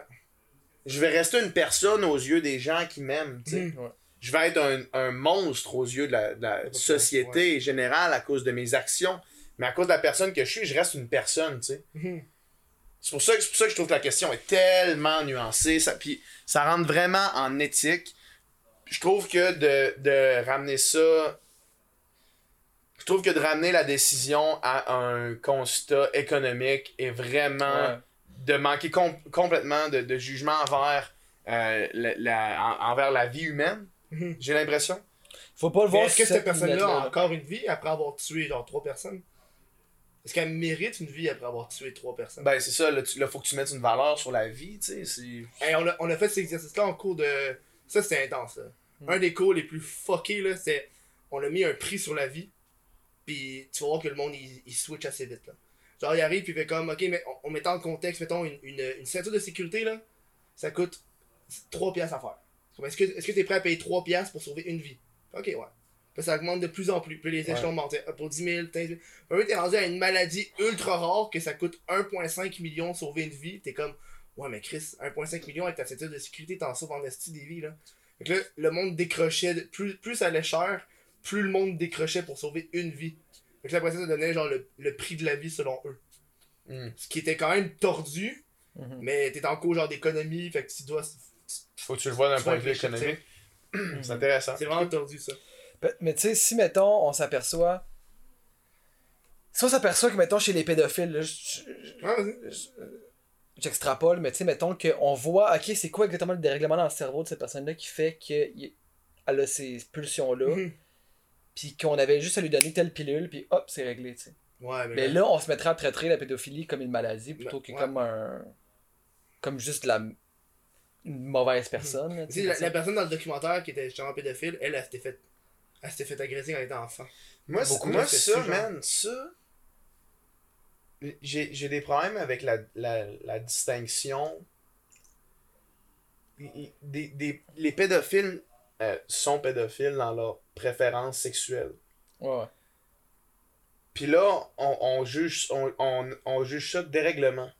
Je vais rester une personne aux yeux des gens qui m'aiment, tu sais. Ouais. Je vais être un, un monstre aux yeux de la, de la Ouais. société générale à cause de mes actions. Mais à cause de la personne que je suis, je reste une personne, tu sais. Mhm. C'est pour, ça que- pour ça que je trouve que la question est tellement nuancée. Ça, puis ça rentre vraiment en éthique. Je trouve que de, de ramener ça. Je trouve que de ramener la décision à un constat économique est vraiment Ouais. de manquer com- complètement de, de jugement envers, euh, la, la- en- envers la vie humaine, Mhm. j'ai l'impression. Faut pas le voir Est-ce que cette personne-là a encore une vie après avoir tué genre trois personnes? Est-ce qu'elle mérite une vie après avoir tué trois personnes? Ben, c'est ça, là, tu- là, faut que tu mettes une valeur sur la vie, tu sais. Hey, on, a, on a fait cet exercice-là en cours de. Ça, c'était intense, là. Mm. Un des cours les plus fuckés, là, c'est. On a mis un prix sur la vie. Puis tu vas voir que le monde, il, il switch assez vite, là. Genre, il arrive, puis il fait comme, ok, mais on, on met en contexte, mettons, une, une, une ceinture de sécurité, là, ça coûte 3 piastres à faire. Est-ce que que t'es prêt à payer 3 piastres pour sauver une vie? Ok, ouais. Puis ça augmente de plus en plus. Puis les échelons montent. Ah, Pour 10 000, 15 000. Puis t'es rendu à une maladie ultra rare que ça coûte 1,5 million sauver une vie. T'es comme, ouais, mais Chris, 1,5 million avec ta ceinture de sécurité, t'en sauves en esti des vies, là. Fait que là, le monde décrochait. de- Plus, plus ça allait cher, plus le monde décrochait pour sauver une vie. Fait que là, après ça, ça donnait genre le, le prix de la vie selon eux. Hmm. Ce qui était quand même tordu, Mhm. mais t'es en cours genre d'économie, fait que tu dois. Faut que tu le vois d'un point de vue économique. C'est intéressant. C'est vraiment tordu ça. Mais tu sais, si mettons, on s'aperçoit. Si on s'aperçoit que, mettons, chez les pédophiles, là, je-. J'extrapole, mais tu sais, mettons qu'on voit, ok, c'est quoi exactement le dérèglement dans le cerveau de cette personne-là qui fait qu'elle a ces pulsions-là, Mhm. puis qu'on avait juste à lui donner telle pilule, puis hop, c'est réglé, tu sais. Ouais, mais, Mais là, on se mettrait à traiter la pédophilie comme une maladie plutôt que Ouais. comme un. comme juste la. une mauvaise personne. sais, sais, la, personne dans le documentaire qui était justement pédophile, elle, elle s'était fait, elle s'était fait agresser quand elle était enfant. Moi, c'est- Beaucoup, moi c'est ça, man, ça. J'ai j'ai des problèmes avec la, la, la distinction. Des, des, les pédophiles euh, sont pédophiles dans leurs préférences sexuelles. Ouais, ouais. Puis là, on, on juge, on, on, on juge ça de dérèglement.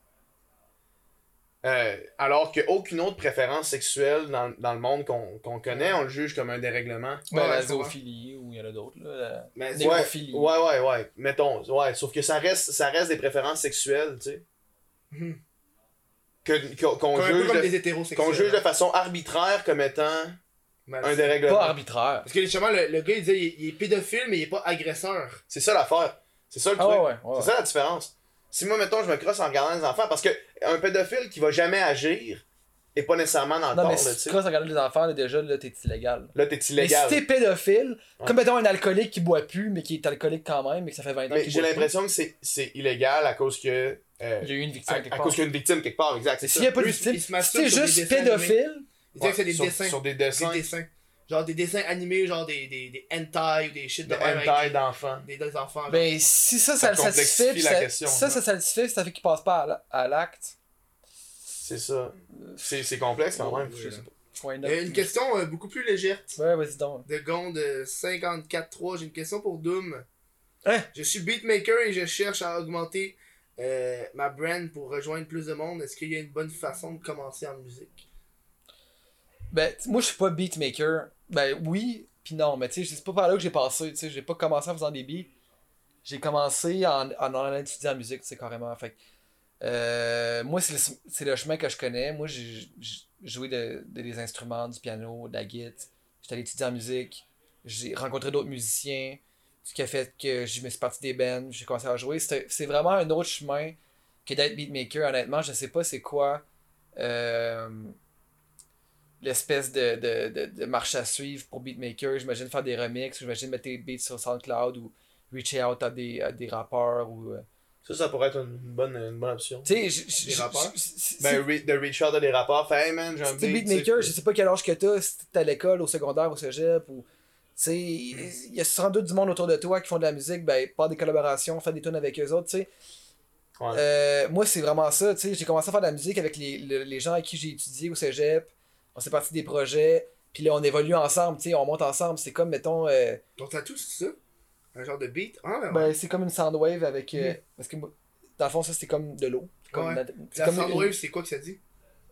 Euh, alors qu'aucune autre préférence sexuelle dans, dans le monde qu'on qu'on connaît, on le juge comme un dérèglement. Ben, Ouais, la zoophilie, ou il y en a d'autres, là. la- Mais Ouais, ouais, ouais, ouais. Mettons, ouais. Sauf que ça reste, ça reste des préférences sexuelles, tu sais. Que- Qu'on peu juge, comme de- des hétérosexuels. qu'on juge de façon arbitraire comme étant Ben, un dérèglement. Pas arbitraire. Parce que justement, le, le gars, il disait, il, il est pédophile, mais il est pas agresseur. C'est ça l'affaire. C'est ça le Ah truc. ouais, ouais. ouais. C'est ça la différence. Si moi, mettons, je me crosse en regardant les enfants, parce que un pédophile qui va jamais agir est pas nécessairement dans le Non, tort, mais là, si tu tu sais. crosses à regarder les enfants, là, déjà, là, t'es illégal. Là, t'es Mais illégal. si t'es pédophile, Ouais. comme mettons un alcoolique qui boit plus, mais qui est alcoolique quand même, mais que ça fait 20 ans Mais qu'il j'ai l'impression que c'est- c'est illégal à cause que. euh, il y a eu une victime à, quelque à part. cause qu'il y a une victime quelque part, exact. c'est S'il n'y a pas de victime, si t'es juste pédophile, Il disait que c'est des sur, dessins. Sur des Des dessins. Genre des dessins animés, genre des, des, des hentai ou des shit De hentai d'enfants. des, des enfants. genre. ben si ça, ça, Ça le satisfait, complexifie puis la ça, question, ça, ça satisfait, ça fait qu'il passe pas à la- à l'acte. C'est ça. C'est c'est complexe quand même. Oui, je sais pas. A une question euh, beaucoup plus légère. Ouais, vas-y donc. de Gond de 54.3. J'ai une question pour Doom. Hein? Je suis beatmaker et je cherche à augmenter euh, ma brand pour rejoindre plus de monde. Est-ce qu'il y a une bonne façon de commencer en musique? Ben, moi, je suis pas beatmaker. Ben, oui, puis non, mais tu sais, c'est pas par là que j'ai passé, tu sais, j'ai pas commencé en faisant des beats. J'ai commencé en, en allant étudier en musique, c'est carrément. Fait euh, moi, c'est le, le chemin que je connais. Moi, j'ai joué de, de- des instruments, du piano, de la guitare. J'étais allé étudier en musique. J'ai rencontré d'autres musiciens. Ce qui a fait que je me suis parti des bands, j'ai commencé à jouer. C'est vraiment un autre chemin que d'être beatmaker. Honnêtement, je sais pas c'est quoi. euh, l'espèce de, de, de, de marche à suivre pour beatmaker. J'imagine faire des remixes, j'imagine mettre des beats sur SoundCloud ou reach out à des, à des rappeurs ou. euh, Ça, ça pourrait être une bonne, une bonne option. Tu sais, Des rappeurs? Ben, re- de reach out à des rapports, fait hey man, j'ai un beat, beatmaker, je sais. pas quel âge que t'as, si t'es à l'école, au secondaire, au cégep, ou. Tu sais, il y a sans doute du monde autour de toi qui font de la musique, ben, pas des collaborations, faire des tunes avec eux autres, tu sais. Ouais. Euh, moi, c'est vraiment ça, tu sais. J'ai commencé à faire de la musique avec les, le- les gens avec qui j'ai étudié au cégep. On s'est parti des projets, puis là, on évolue ensemble, tu sais, on monte ensemble. C'est comme, mettons. euh, Ton tatou, c'est ça? Un genre de beat? Ah, ben, Ben, c'est comme une soundwave avec. euh. Parce que moi, dans le fond, ça, c'est comme de l'eau. C'est comme, Ouais. la- c'est La comme soundwave, une- c'est quoi que ça dit?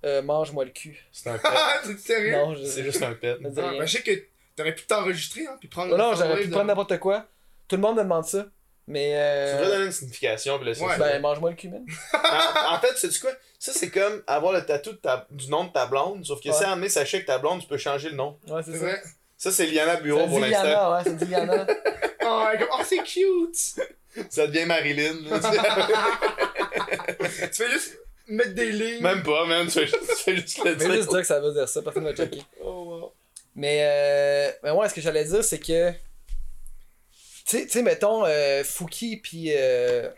euh, mange-moi le cul. C'est un pet. *laughs* T'es sérieux? Non, je. C'est juste un pet. *laughs* Ah, ben, je sais que t'aurais pu t'enregistrer, hein, puis prendre Non, non, j'aurais pu de- prendre n'importe quoi. Tout le monde me demande ça. Mais. Tu Euh... devrais donner une signification, puis là, c'est Ouais. Ben, mange-moi le cul, man. *laughs* en, en fait, sais-tu quoi? Ça, c'est comme avoir le tatou de ta- du nom de ta blonde, sauf que si moment donné, sachez que ta blonde, tu peux changer le nom. Ouais, c'est C'est ça. vrai. Ça, c'est Liana Bureau Ça pour l'instant. Liana, ouais, ça dit Liana. *laughs* Oh, elle oh, c'est cute! Ça devient Marilyn. *laughs* tu fais juste mettre des lignes. Même pas, man. Tu fais juste, tu fais juste le Mais juste dire. dire que ça veut dire ça, personne va checker. Oh, wow. Mais, euh, mais ouais, ce que j'allais dire, c'est que. Tu sais- mettons, euh, Fouki puis euh,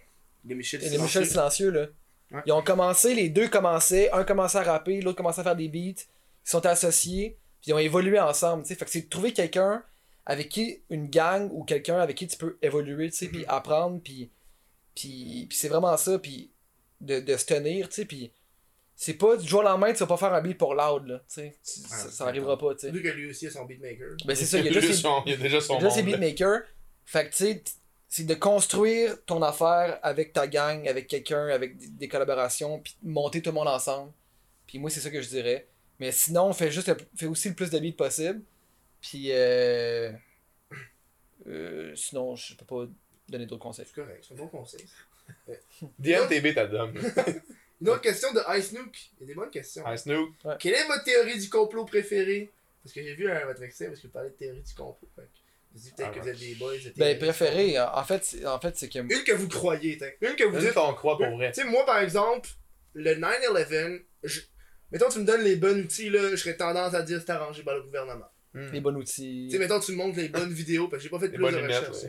Les Michel les Michel Silencieux, là. Ouais. Ils ont commencé, les deux commençaient, un commençait à rapper, l'autre commençait à faire des beats. Ils sont associés, puis ils ont évolué ensemble, tu sais. Fait que c'est de trouver quelqu'un avec qui, une gang ou quelqu'un avec qui tu peux évoluer, tu sais, puis apprendre, puis. Puis, puis c'est vraiment ça, puis de, de se tenir, tu sais, puis. C'est pas du jour au lendemain, tu vas pas faire un beat pour loud, là, tu sais. Tu- Ça, ça arrivera pas, tu sais. Vu que lui aussi a son beatmaker. Ben c'est ça, il y a Il y a déjà déjà son- il y a déjà son Déjà, Fait que, tu sais, c'est de construire ton affaire avec ta gang, avec quelqu'un, avec des collaborations, puis de monter tout le monde ensemble. Puis moi, c'est ça que je dirais. Mais sinon, fais juste le- fais aussi le plus de beats possible. Puis, euh, euh, sinon, je peux pas donner d'autres conseils. C'est correct, c'est un bon conseil. DMTB, t'as donne. Une autre question de Ice Nook. Il y a des bonnes questions. Hi Snoop. Quelle est votre théorie du complot préférée? Parce que j'ai vu un, votre extrait parce que vous parlez de théorie du complot. Fait peut-être Ah, que vous êtes des boys Ben, préféré, en fait, c'est- en fait, c'est que. Une que vous croyez. Une que vous Une dites. qu'on croit pour vrai. Tu sais, moi par exemple, le 9-11, je... mettons, tu me donnes les bons outils, là, je serais tendance à dire c'est arrangé par le gouvernement. Hmm. Les bons outils. Tu sais, mettons, tu me montres les bonnes vidéos, parce que j'ai pas fait Les plus de bonnes lunettes recherche. aussi.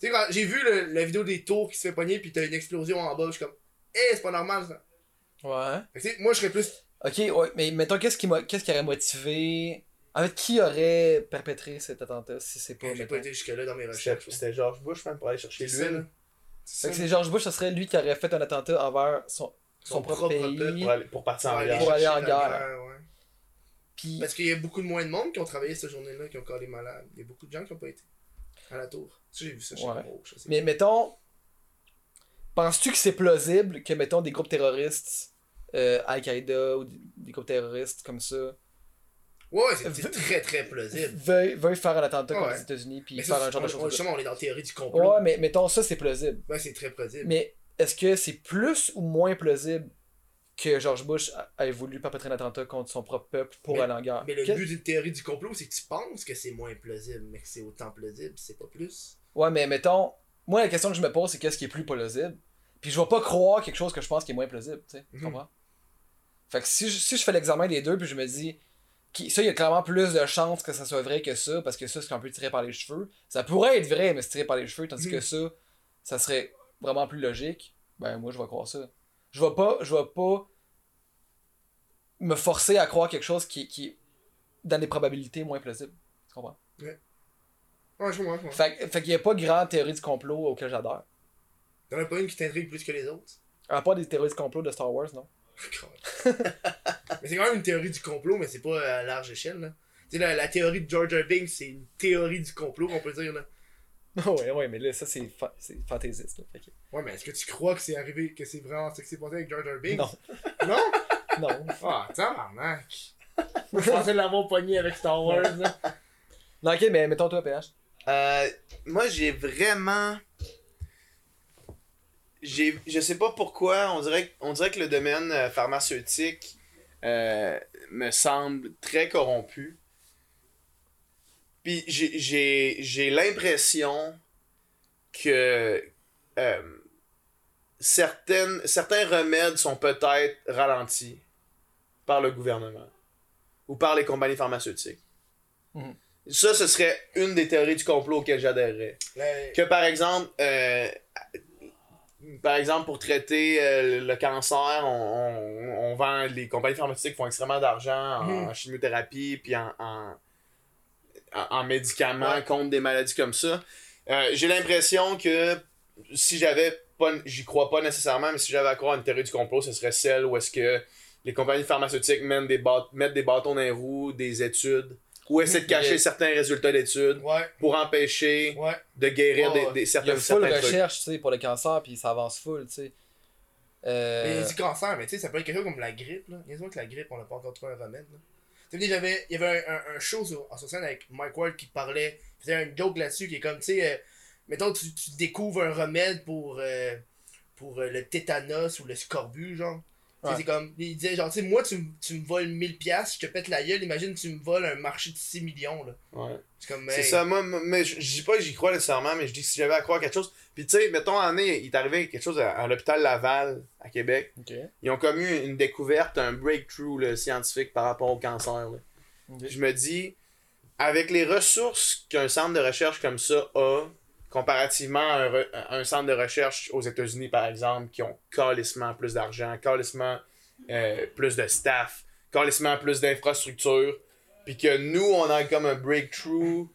Tu sais, quand j'ai vu le- la vidéo des tours qui se fait pogner, puis t'as une explosion en bas, je suis comme, hé, c'est pas normal ça. Ouais. Fait que, tu sais, moi, je serais plus. Ok, ouais, mais mettons, qu'est-ce qui, m'a- qu'est-ce qui aurait motivé. En fait, qui aurait perpétré cet attentat si c'est pas. J'ai pas été jusque-là dans mes recherches. c'était George Bush, man, pour aller chercher l'huile. c'est George Bush, ça serait lui qui aurait fait un attentat envers son, son, Son propre, propre pays. Pour, aller- pour partir en guerre. Pour aller en guerre. ouais. Puis, Parce qu'il y a beaucoup de moins de monde qui ont travaillé cette journée-là, qui ont collé malade. Il y a beaucoup de gens qui ont pas été à la tour. Ça, j'ai vu ça chez Ouais. moi, je sais. mais mettons, penses-tu que c'est plausible que, mettons, des groupes terroristes, euh, Al-Qaïda ou des, des groupes terroristes comme ça, Ouais, c'est très très plausible. veuillent, veuillent faire un attentat contre Ouais. les États-unis puis faire un genre de choses justement, on est dans la théorie du complot. Ouais, mais mettons, ça, c'est plausible. Ouais, c'est très plausible. Mais est-ce que c'est plus ou moins plausible que George Bush a- ait voulu perpétrer un attentat contre son propre peuple pour Mais- aller en guerre? Mais le but d'une théorie du complot, c'est que tu penses que c'est moins plausible, mais que c'est autant plausible, c'est pas plus. Ouais, mais mettons, moi la question que je me pose, c'est qu'est-ce qui est plus plausible? Puis je vais pas croire quelque chose que je pense qui est moins plausible, tu sais, tu Mhm. comprends? Fait que si je, si je fais l'examen des deux, puis je me dis, qui, ça, il y a clairement plus de chances que ça soit vrai que ça, parce que ça, c'est un peu tiré par les cheveux. Ça pourrait être vrai, mais c'est tiré par les cheveux, tandis que Mhm. ça, ça serait vraiment plus logique. Ben, moi, je vais croire ça. Je vais pas, je vais pas me forcer à croire quelque chose qui, qui est dans des probabilités moins plausibles. Tu comprends? Ouais, je comprends, je comprends. Fait, fait qu'il y a pas grande théorie du complot auquel j'adore. T'en as pas une qui t'intrigue plus que les autres? À part des théories du complot de Star Wars, non? *laughs* mais c'est quand même une théorie du complot, mais c'est pas à large échelle, là. Tu sais, la, la théorie de George Irving, c'est une théorie du complot, qu'on peut dire, là. *laughs* ouais, ouais, mais là, ça, c'est fa- c'est fantaisiste. Là. Ouais, mais est-ce que tu crois que c'est arrivé, que c'est vraiment ce qui s'est passé avec George Irving? Non, *laughs* Non? non. Ah, tabarnak! je pensais l'avoir pogné avec Star Wars, là. Non, ok, mais mettons toi, PH. Euh, moi, j'ai vraiment. J'ai, je sais pas pourquoi, on dirait, on dirait que le domaine euh, pharmaceutique euh, me semble très corrompu. Puis j'ai, j'ai, j'ai l'impression que euh, certaines, certains remèdes sont peut-être ralentis par le gouvernement ou par les compagnies pharmaceutiques. Mhm. Ça, ce serait une des théories du complot auxquelles j'adhérerais. La- Que par exemple, euh, par exemple, pour traiter euh, le cancer, on, on, on vend, les compagnies pharmaceutiques font extrêmement d'argent en, Mhm. chimiothérapie puis en, en, en- en médicaments Ouais. contre des maladies comme ça. Euh, J'ai l'impression que si j'avais pas, j'y crois pas nécessairement, mais si j'avais à croire à une théorie du complot, ce serait celle où est-ce que les compagnies pharmaceutiques mettent des, mettent des bâtons dans les roues, des études, ou essaient de cacher Mais- certains résultats d'études Ouais, pour empêcher ouais. de guérir Ouais, des, des, Il y a certains, une full certains recherche, tu sais, pour le cancer, puis ça avance full, tu sais. Mais Euh... du cancer, mais tu sais, ça peut être quelque chose comme la grippe, là. Il y a que la grippe, on n'a pas encore trouvé un remède. Tu sais, j'avais, il y avait un, un, un show sur, en sur scène avec Mike Ward qui parlait, faisait un joke là-dessus qui est comme, tu sais, euh, mettons, tu, tu découvres un remède pour, euh, pour euh, le tétanos ou le scorbut, genre. Ouais. C'est comme, il disait genre, tu sais, moi, tu, me- tu me voles 1000 piastres, je te pète la gueule, imagine, tu me voles un marché de 6 millions, là. Ouais. C'est comme, C'est hey, ça, moi, mais je dis pas que j'y crois nécessairement, mais je dis que si j'avais à croire à quelque chose. Puis tu sais, mettons, en année, il est arrivé quelque chose à, à l'hôpital Laval, à Québec. Ok. Ils ont comme eu une découverte, un breakthrough là, scientifique par rapport au cancer. là. Je me dis, avec les ressources qu'un centre de recherche comme ça a, comparativement à un, re- à un centre de recherche aux États-Unis, par exemple, qui ont calissement plus d'argent, calissement euh, plus de staff, calissement plus d'infrastructures, puis que nous, on a comme un breakthrough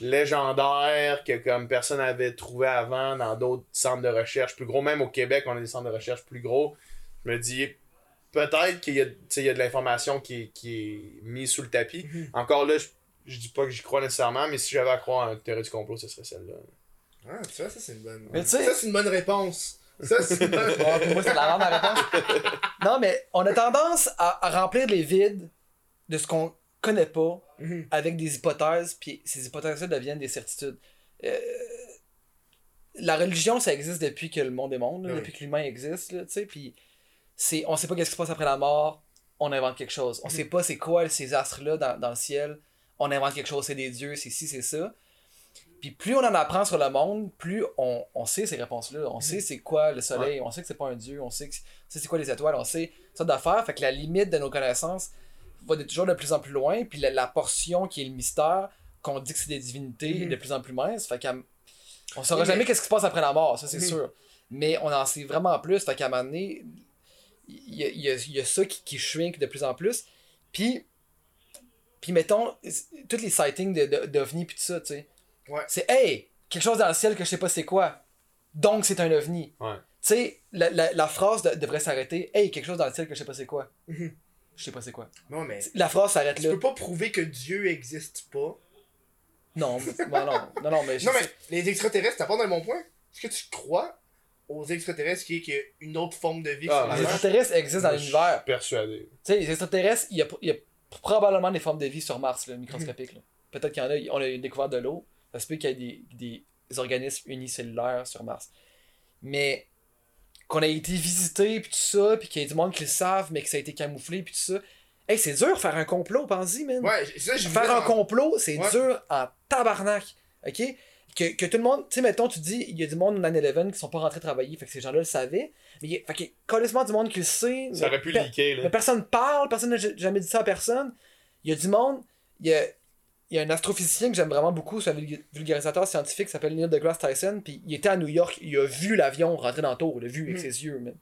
légendaire que comme personne n'avait trouvé avant dans d'autres centres de recherche plus gros. Même au Québec, on a des centres de recherche plus gros. Je me dis, peut-être qu'il y a, y de l'information qui, est- qui est mise sous le tapis. Encore là, je, je dis pas que j'y crois nécessairement, mais si j'avais à croire à une théorie du complot, ce serait celle-là. Ah, tu vois, ça, c'est une bonne. Mais Ça, c'est une bonne réponse. Ça, c'est une bonne *laughs* Ouais, pour moi, c'est de la merde, réponse. non, mais on a tendance à, à remplir les vides de ce qu'on connaît pas Mhm. avec des hypothèses, puis ces hypothèses-là deviennent des certitudes. Euh, la religion, ça existe depuis que le monde est monde, là, Oui. depuis que l'humain existe, tu sais, puis c'est, on sait pas qu'est-ce qui se passe après la mort, on invente quelque chose. On Mhm. sait pas c'est quoi ces astres-là dans, dans le ciel, on invente quelque chose, c'est des dieux, c'est ci, c'est ça. Puis plus on en apprend sur le monde, plus on, on sait ces réponses-là. On sait c'est quoi le soleil, on sait que c'est pas un dieu, on sait que c'est- quoi les étoiles, on sait ça d'affaires. Fait que la limite de nos connaissances va de toujours de plus en plus loin. Puis la, la portion qui est le mystère, qu'on dit que c'est des divinités, est de plus en plus mince. Fait on saura mais- jamais qu'est-ce qui se passe après la mort, ça c'est Mhm. sûr. Mais on en sait vraiment plus. Fait qu'à un moment donné, il y a, il y a- il y a ça qui, qui shrink de plus en plus. Puis, puis mettons, tous les sightings de- de- d'ovnis puis tout ça, tu sais. Ouais. C'est hey, quelque chose dans le ciel que je sais pas c'est quoi. Donc c'est un ovni. Ouais. Tu sais, la, la, la phrase de- devrait s'arrêter. Hey, quelque chose dans le ciel que je sais pas c'est quoi. Mhm. Je sais pas c'est quoi. Non, mais. La phrase s'arrête Tu là. peux pas prouver que Dieu existe pas. Non, mais- non, non, *laughs* non, non, mais, Non, mais les extraterrestres, t'as pas dans mon point? Est-ce que tu crois aux extraterrestres qui est qu'il y a une autre forme de vie Ah, sur les Terre? extraterrestres existent dans Moi, je suis l'univers. Persuadé. Tu sais, les extraterrestres, il y a, il y a probablement des formes de vie sur Mars, là, microscopiques. Peut-être qu'il y en a, on a découvert de l'eau. Ça se peut qu'il y ait des, des organismes unicellulaires sur Mars. Mais qu'on ait été visité, puis tout ça, puis qu'il y ait du monde qui le savent, mais que ça a été camouflé, puis tout ça. Hey, c'est dur faire un complot, pense-y, man. Ouais, ça, Faire un complot, c'est Ouais. dur en tabarnak. OK? Que, que tout le monde, tu sais, mettons, tu dis, il y a du monde en 9-11 qui sont pas rentrés travailler, fait que ces gens-là le savaient. Mais il y a, fait que, carrément du monde qui le sait. Ça mais aurait pu leaker, mais là. personne parle, personne n'a jamais dit ça à personne. Il y a du monde, il y a, il y a un astrophysicien que j'aime vraiment beaucoup, c'est un vulg- vulgarisateur scientifique qui s'appelle Neil deGrasse Tyson, puis il était à New York, il a vu l'avion rentrer dans le tour, il l'a vu avec Mhm. ses yeux, man.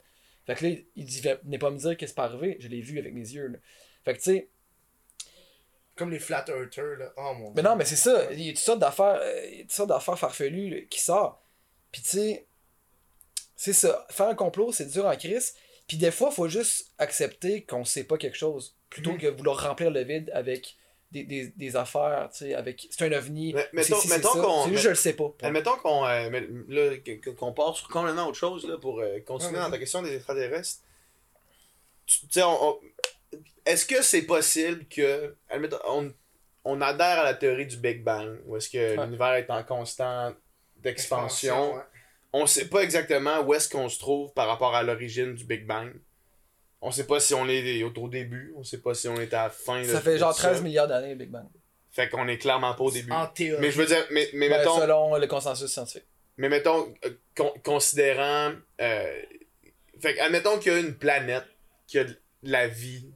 Fait que là, il dit, venez pas me dire que c'est pas arrivé, je l'ai vu avec mes yeux, là. Fait que tu sais, Comme les flat earthers, là. Oh mon mais non, mais c'est ça. Il y a toutes sortes d'affaires, euh, toutes sortes d'affaires farfelues là, qui sortent. Puis tu sais, c'est ça. Faire un complot, c'est dur en crise. Puis des fois, il faut juste accepter qu'on sait pas quelque chose. Plutôt Mhm. que vouloir remplir le vide avec des, des, des affaires, tu sais, avec. C'est un ovni. Mais- ou mettons- c'est mettons qu'on- je le sais pas. Admettons qu'on euh, mais- là, que- qu'on part sur complètement autre chose là, pour euh, continuer Ouais, dans ta question des extraterrestres. Tu sais, on- on- est-ce que c'est possible que. admettons, on, on adhère à la théorie du Big Bang, où est-ce que Ouais. l'univers est en constante d'expansion. ouais. On sait pas exactement où est-ce qu'on se trouve par rapport à l'origine du Big Bang. On sait pas si on est au, début, on sait pas si on est à la fin. de- Ça fait genre tout 13 ça. milliards d'années, le Big Bang. Fait qu'on est clairement pas au début. En théorie. Mais je veux dire, mais, mais Ben, mettons. selon le consensus scientifique. Mais mettons, euh, con- considérant. Euh, fait que, admettons qu'il y a une planète qui a de la vie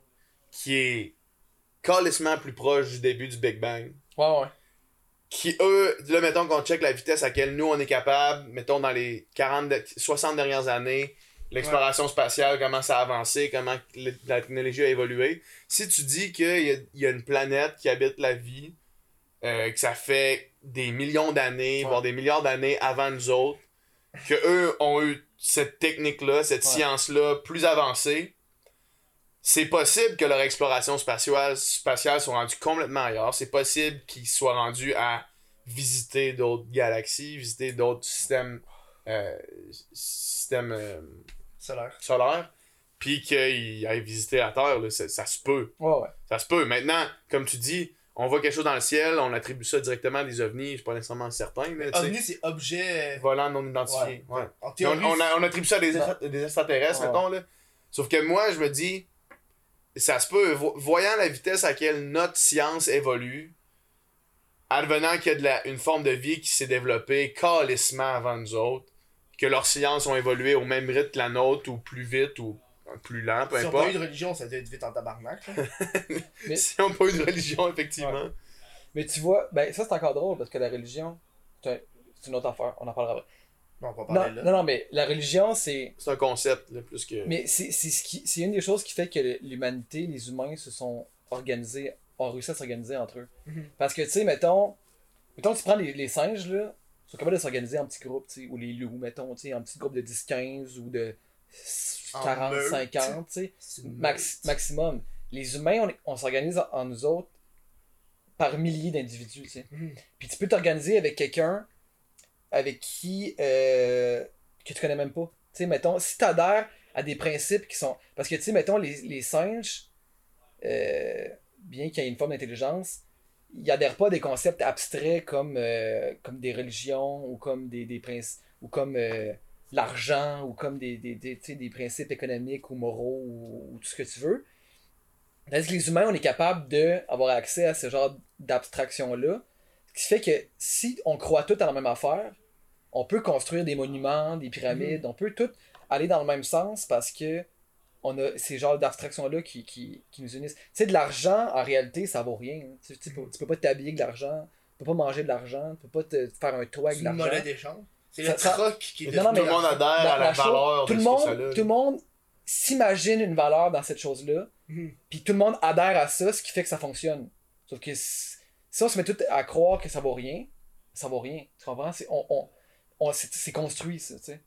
qui est calissement plus proche du début du Big Bang. Ouais, ouais. Qui, eux, là, mettons qu'on check la vitesse à laquelle nous, on est capable, mettons, dans les 40, de- 60 dernières années, l'exploration spatiale commence à avancer, comment le- la technologie a évolué. Si tu dis qu'il y a, y a une planète qui habite la vie, euh, que ça fait des millions d'années, Ouais. voire des milliards d'années avant nous autres, que eux ont eu cette technique-là, cette Ouais. science-là plus avancée, c'est possible que leur exploration spatiale, spatiale soit rendue complètement ailleurs. C'est possible qu'ils soient rendus à visiter d'autres galaxies, visiter d'autres systèmes, euh, systèmes euh, Solaire. solaires, puis qu'ils aillent visiter la Terre. là. Ça, ça se peut. Ouais, ouais. Ça se peut. Maintenant, comme tu dis, on voit quelque chose dans le ciel, on attribue ça directement à des ovnis, je suis pas nécessairement certain. là, tu sais. OVNI, c'est objet. Volants non identifiés. Ouais. En Mais théorie. On, on, a- on attribue ça à des, extra- des extraterrestres, mettons, là. Sauf que moi, je me dis, ça se peut, vo- voyant la vitesse à laquelle notre science évolue, advenant qu'il y a de la, une forme de vie qui s'est développée calissement avant nous autres, que leurs sciences ont évolué au même rythme que la nôtre, ou plus vite, ou plus lent, peu Si on n'a pas importe. eu de religion, ça doit être vite en tabarnak. *laughs* Mais- Si on n'a pas eu de religion, effectivement. Mais tu vois, ben ça c'est encore drôle parce que la religion, c'est un- c'est une autre affaire, on en parlera après. Non, on va pas Non, parler là. non, non, mais la religion, c'est. C'est un concept, là, plus que. Mais c'est ce qui- c'est une des choses qui fait que l'humanité, les humains se sont organisés, ont réussi à s'organiser entre eux. Mhm. Parce que, tu sais, mettons, mettons tu prends les, les singes, là, sont capables de s'organiser en petits groupes, tu sais, ou les loups, mettons, tu sais, en petits groupes de 10-15 ou de En 40, meute. 50, tu sais. C'est une Max- meute. maximum. Les humains, on, on s'organise en, en nous autres par milliers d'individus, tu sais. Mhm. Puis tu peux t'organiser avec quelqu'un avec qui euh, que tu connais même pas. Tu sais, mettons, si tu adhères à des principes qui sont. Parce que, tu sais, mettons, les, les singes, euh, bien qu'il y ait une forme d'intelligence, ils adhèrent pas à des concepts abstraits comme, euh, comme des religions ou comme des, des ou comme euh, l'argent ou comme des, des, des, des principes économiques ou moraux ou, ou tout ce que tu veux. Tandis que les humains, on est capable d'avoir accès à ce genre d'abstraction-là. Ce qui fait que si on croit tout à la même affaire, on peut construire des monuments, des pyramides, on peut tout aller dans le même sens parce que on a ces genres d'abstractions-là qui, qui, qui nous unissent. Tu sais, de l'argent, en réalité, ça vaut rien. Tu, tu peux, tu peux pas t'habiller avec de l'argent, tu peux pas manger de l'argent, tu peux pas te faire un toit avec C'est de une l'argent. monnaie d'échange. C'est le ça- troc qui est Non, Tout le monde adhère à la, valeur tout de le ce monde, que ça a. tout le monde s'imagine une valeur dans cette chose-là, Mhm. puis tout le monde adhère à ça, ce qui fait que ça fonctionne. Sauf que si, on se met tout à croire que ça vaut rien, ça vaut rien. Tu comprends? C'est, on, on, on- c'est, c'est construit, ça, tu sais.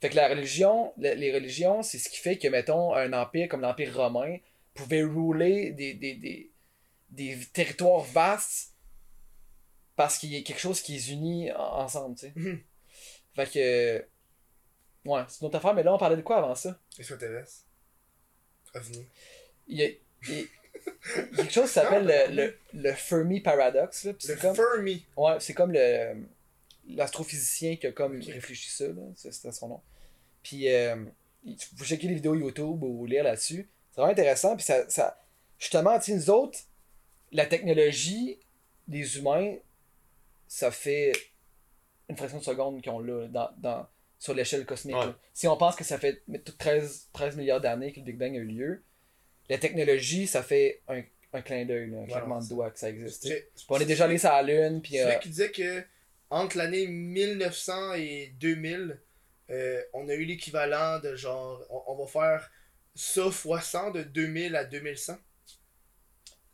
Fait que la religion, le- les religions, c'est ce qui fait que, mettons, un empire comme l'Empire romain pouvait rouler des, des, des, des territoires vastes parce qu'il y a quelque chose qui les unit en- ensemble, tu sais. Mhm. Fait que. Ouais, c'est une autre affaire, mais là, on parlait de quoi avant ça? Extraterrestre. OVNI. Il y a, il y a- il y a quelque chose qui s'appelle le, le, le Fermi Paradox, là, Le comme. Fermi. Ouais, c'est comme le l'astrophysicien qui a comme réfléchi ça, C'était son nom. Puis, euh, vous checker les vidéos YouTube ou lire là-dessus. C'est vraiment intéressant. Puis, ça, ça justement, tu nous autres, la technologie des humains, ça fait une fraction de seconde qu'on l'a dans, dans, sur l'échelle cosmique. Ouais. Si on pense que ça fait 13, 13 milliards d'années que le Big Bang a eu lieu, la technologie, ça fait un, un clin d'œil, un claquement de c'est- doigts que ça existe. on est déjà allé sur la Lune, puis... c'est euh, qui disait que entre l'année 1900 et 2000, euh, on a eu l'équivalent de genre, on, on va faire ça fois 100 de 2000 à 2100.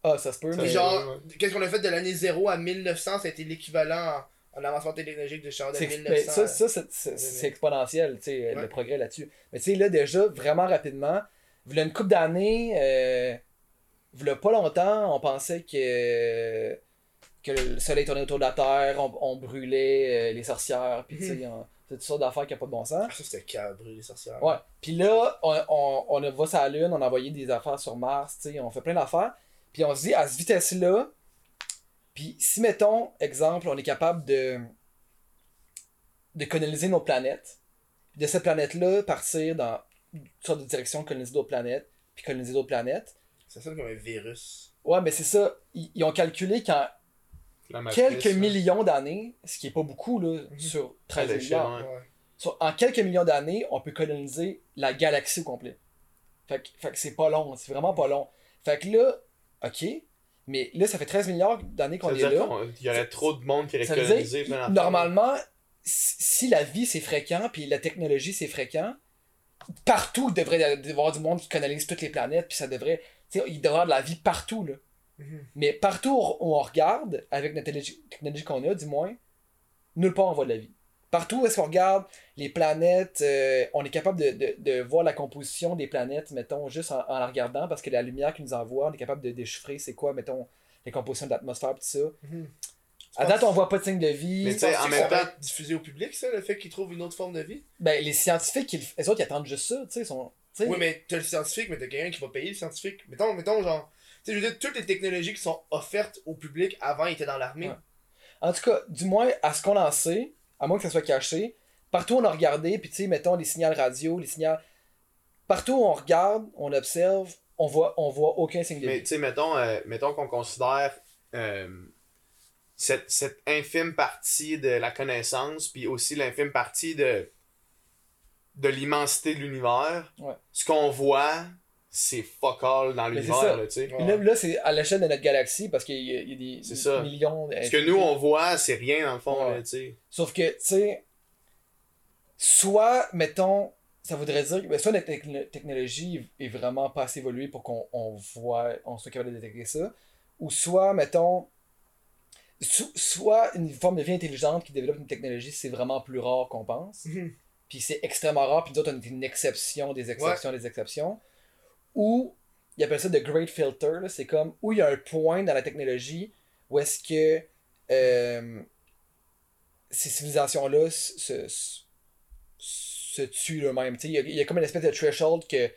Ah, ça se peut, mais... Genre, ouais. qu'est-ce qu'on a fait de l'année 0 à 1900, c'était l'équivalent en, en avancement technologique de genre de C'est- 1900. mais ça, ça c'est- exponentiel, tu sais, Ouais. le progrès là-dessus. Mais tu sais, là, déjà, vraiment rapidement, il une couple d'années, euh, v'là pas longtemps, on pensait que, que le soleil tournait autour de la Terre, on, on brûlait euh, les sorcières, puis tu sais, on- c'est toutes sortes d'affaires qui n'ont pas de bon sens. Ah, ça c'était cabré, les sorcières. Ouais. Puis là, on, on, on va sur la Lune, on a envoyé des affaires sur Mars, tu sais, on fait plein d'affaires. Puis on se dit, à cette vitesse-là, puis si, mettons, exemple, on est capable de, de coloniser nos planètes, puis de cette planète-là, partir dans une sorte de direction, coloniser d'autres planètes, puis coloniser d'autres planètes. Ça sonne comme un virus. Ouais, mais c'est ça. Ils, ils ont calculé qu'en quelques là. millions d'années, ce qui est pas beaucoup, là, sur 13 À l'échelle, milliards, Ouais. Ouais. sur- en quelques millions d'années, on peut coloniser la galaxie au complet. Fait que, fait que c'est pas long, c'est vraiment pas long. Fait que là, ok, mais là, ça fait 13 milliards d'années qu'on est là. qu'il y aurait trop de monde qui aurait colonisé dire, normalement, si la vie c'est fréquent, puis la technologie c'est fréquent, partout il devrait y avoir du monde qui colonise toutes les planètes, puis ça devrait, il devrait y avoir de la vie partout, là. Mhm. Mais partout où on regarde, avec la technologie qu'on a, du moins, nulle part on voit de la vie. Partout où est-ce qu'on regarde les planètes, euh, on est capable de, de, de voir la composition des planètes, mettons, juste en, en la regardant, parce que la lumière qu'ils nous envoie, on est capable de déchiffrer c'est quoi, mettons, les compositions de l'atmosphère, tout ça. Mhm. À date, on voit pas de signe de vie. Mais tu sais, en même temps- être diffusé au public, ça, le fait qu'ils trouvent une autre forme de vie? Ben, les scientifiques, ils, les autres, ils attendent juste ça, tu sais. sont- tu sais. Oui, mais t'as le scientifique, mais t'as quelqu'un qui va payer le scientifique. Mettons, mettons genre. Tu sais, je veux dire, toutes les technologies qui sont offertes au public avant étaient dans l'armée. Ouais. En tout cas, du moins, à ce qu'on en sait, à moins que ça soit caché, partout on a regardé, puis tu sais, mettons les signaux radio, les signaux. partout où on regarde, on observe, on voit, on voit aucun signe de Mais vie. tu sais, mettons, euh, mettons qu'on considère euh, cette, cette infime partie de la connaissance, puis aussi l'infime partie de, de l'immensité de l'univers. Ouais. Ce qu'on voit, c'est fuck all dans l'univers, là, tu sais. Là, là, c'est à l'échelle de notre galaxie parce qu'il y, a- il y a des C'est ça. millions. Ce que nous, on voit, c'est rien dans le fond, Ouais. là, tu sais. Sauf que, tu sais, soit, mettons, ça voudrait dire que ben, soit notre techno- technologie est vraiment pas assez évoluée pour qu'on on voit, on soit capable de détecter ça, ou soit, mettons, so- soit une forme de vie intelligente qui développe une technologie, c'est vraiment plus rare qu'on pense. Mhm. Puis c'est extrêmement rare, puis nous autres, on est une exception des exceptions des exceptions. Ou, ils appellent ça the great filter, c'est comme où il y a un point dans la technologie où est-ce que euh, ces civilisations-là se, se, se tuent eux-mêmes. Il y, a- il y a comme une espèce de threshold que,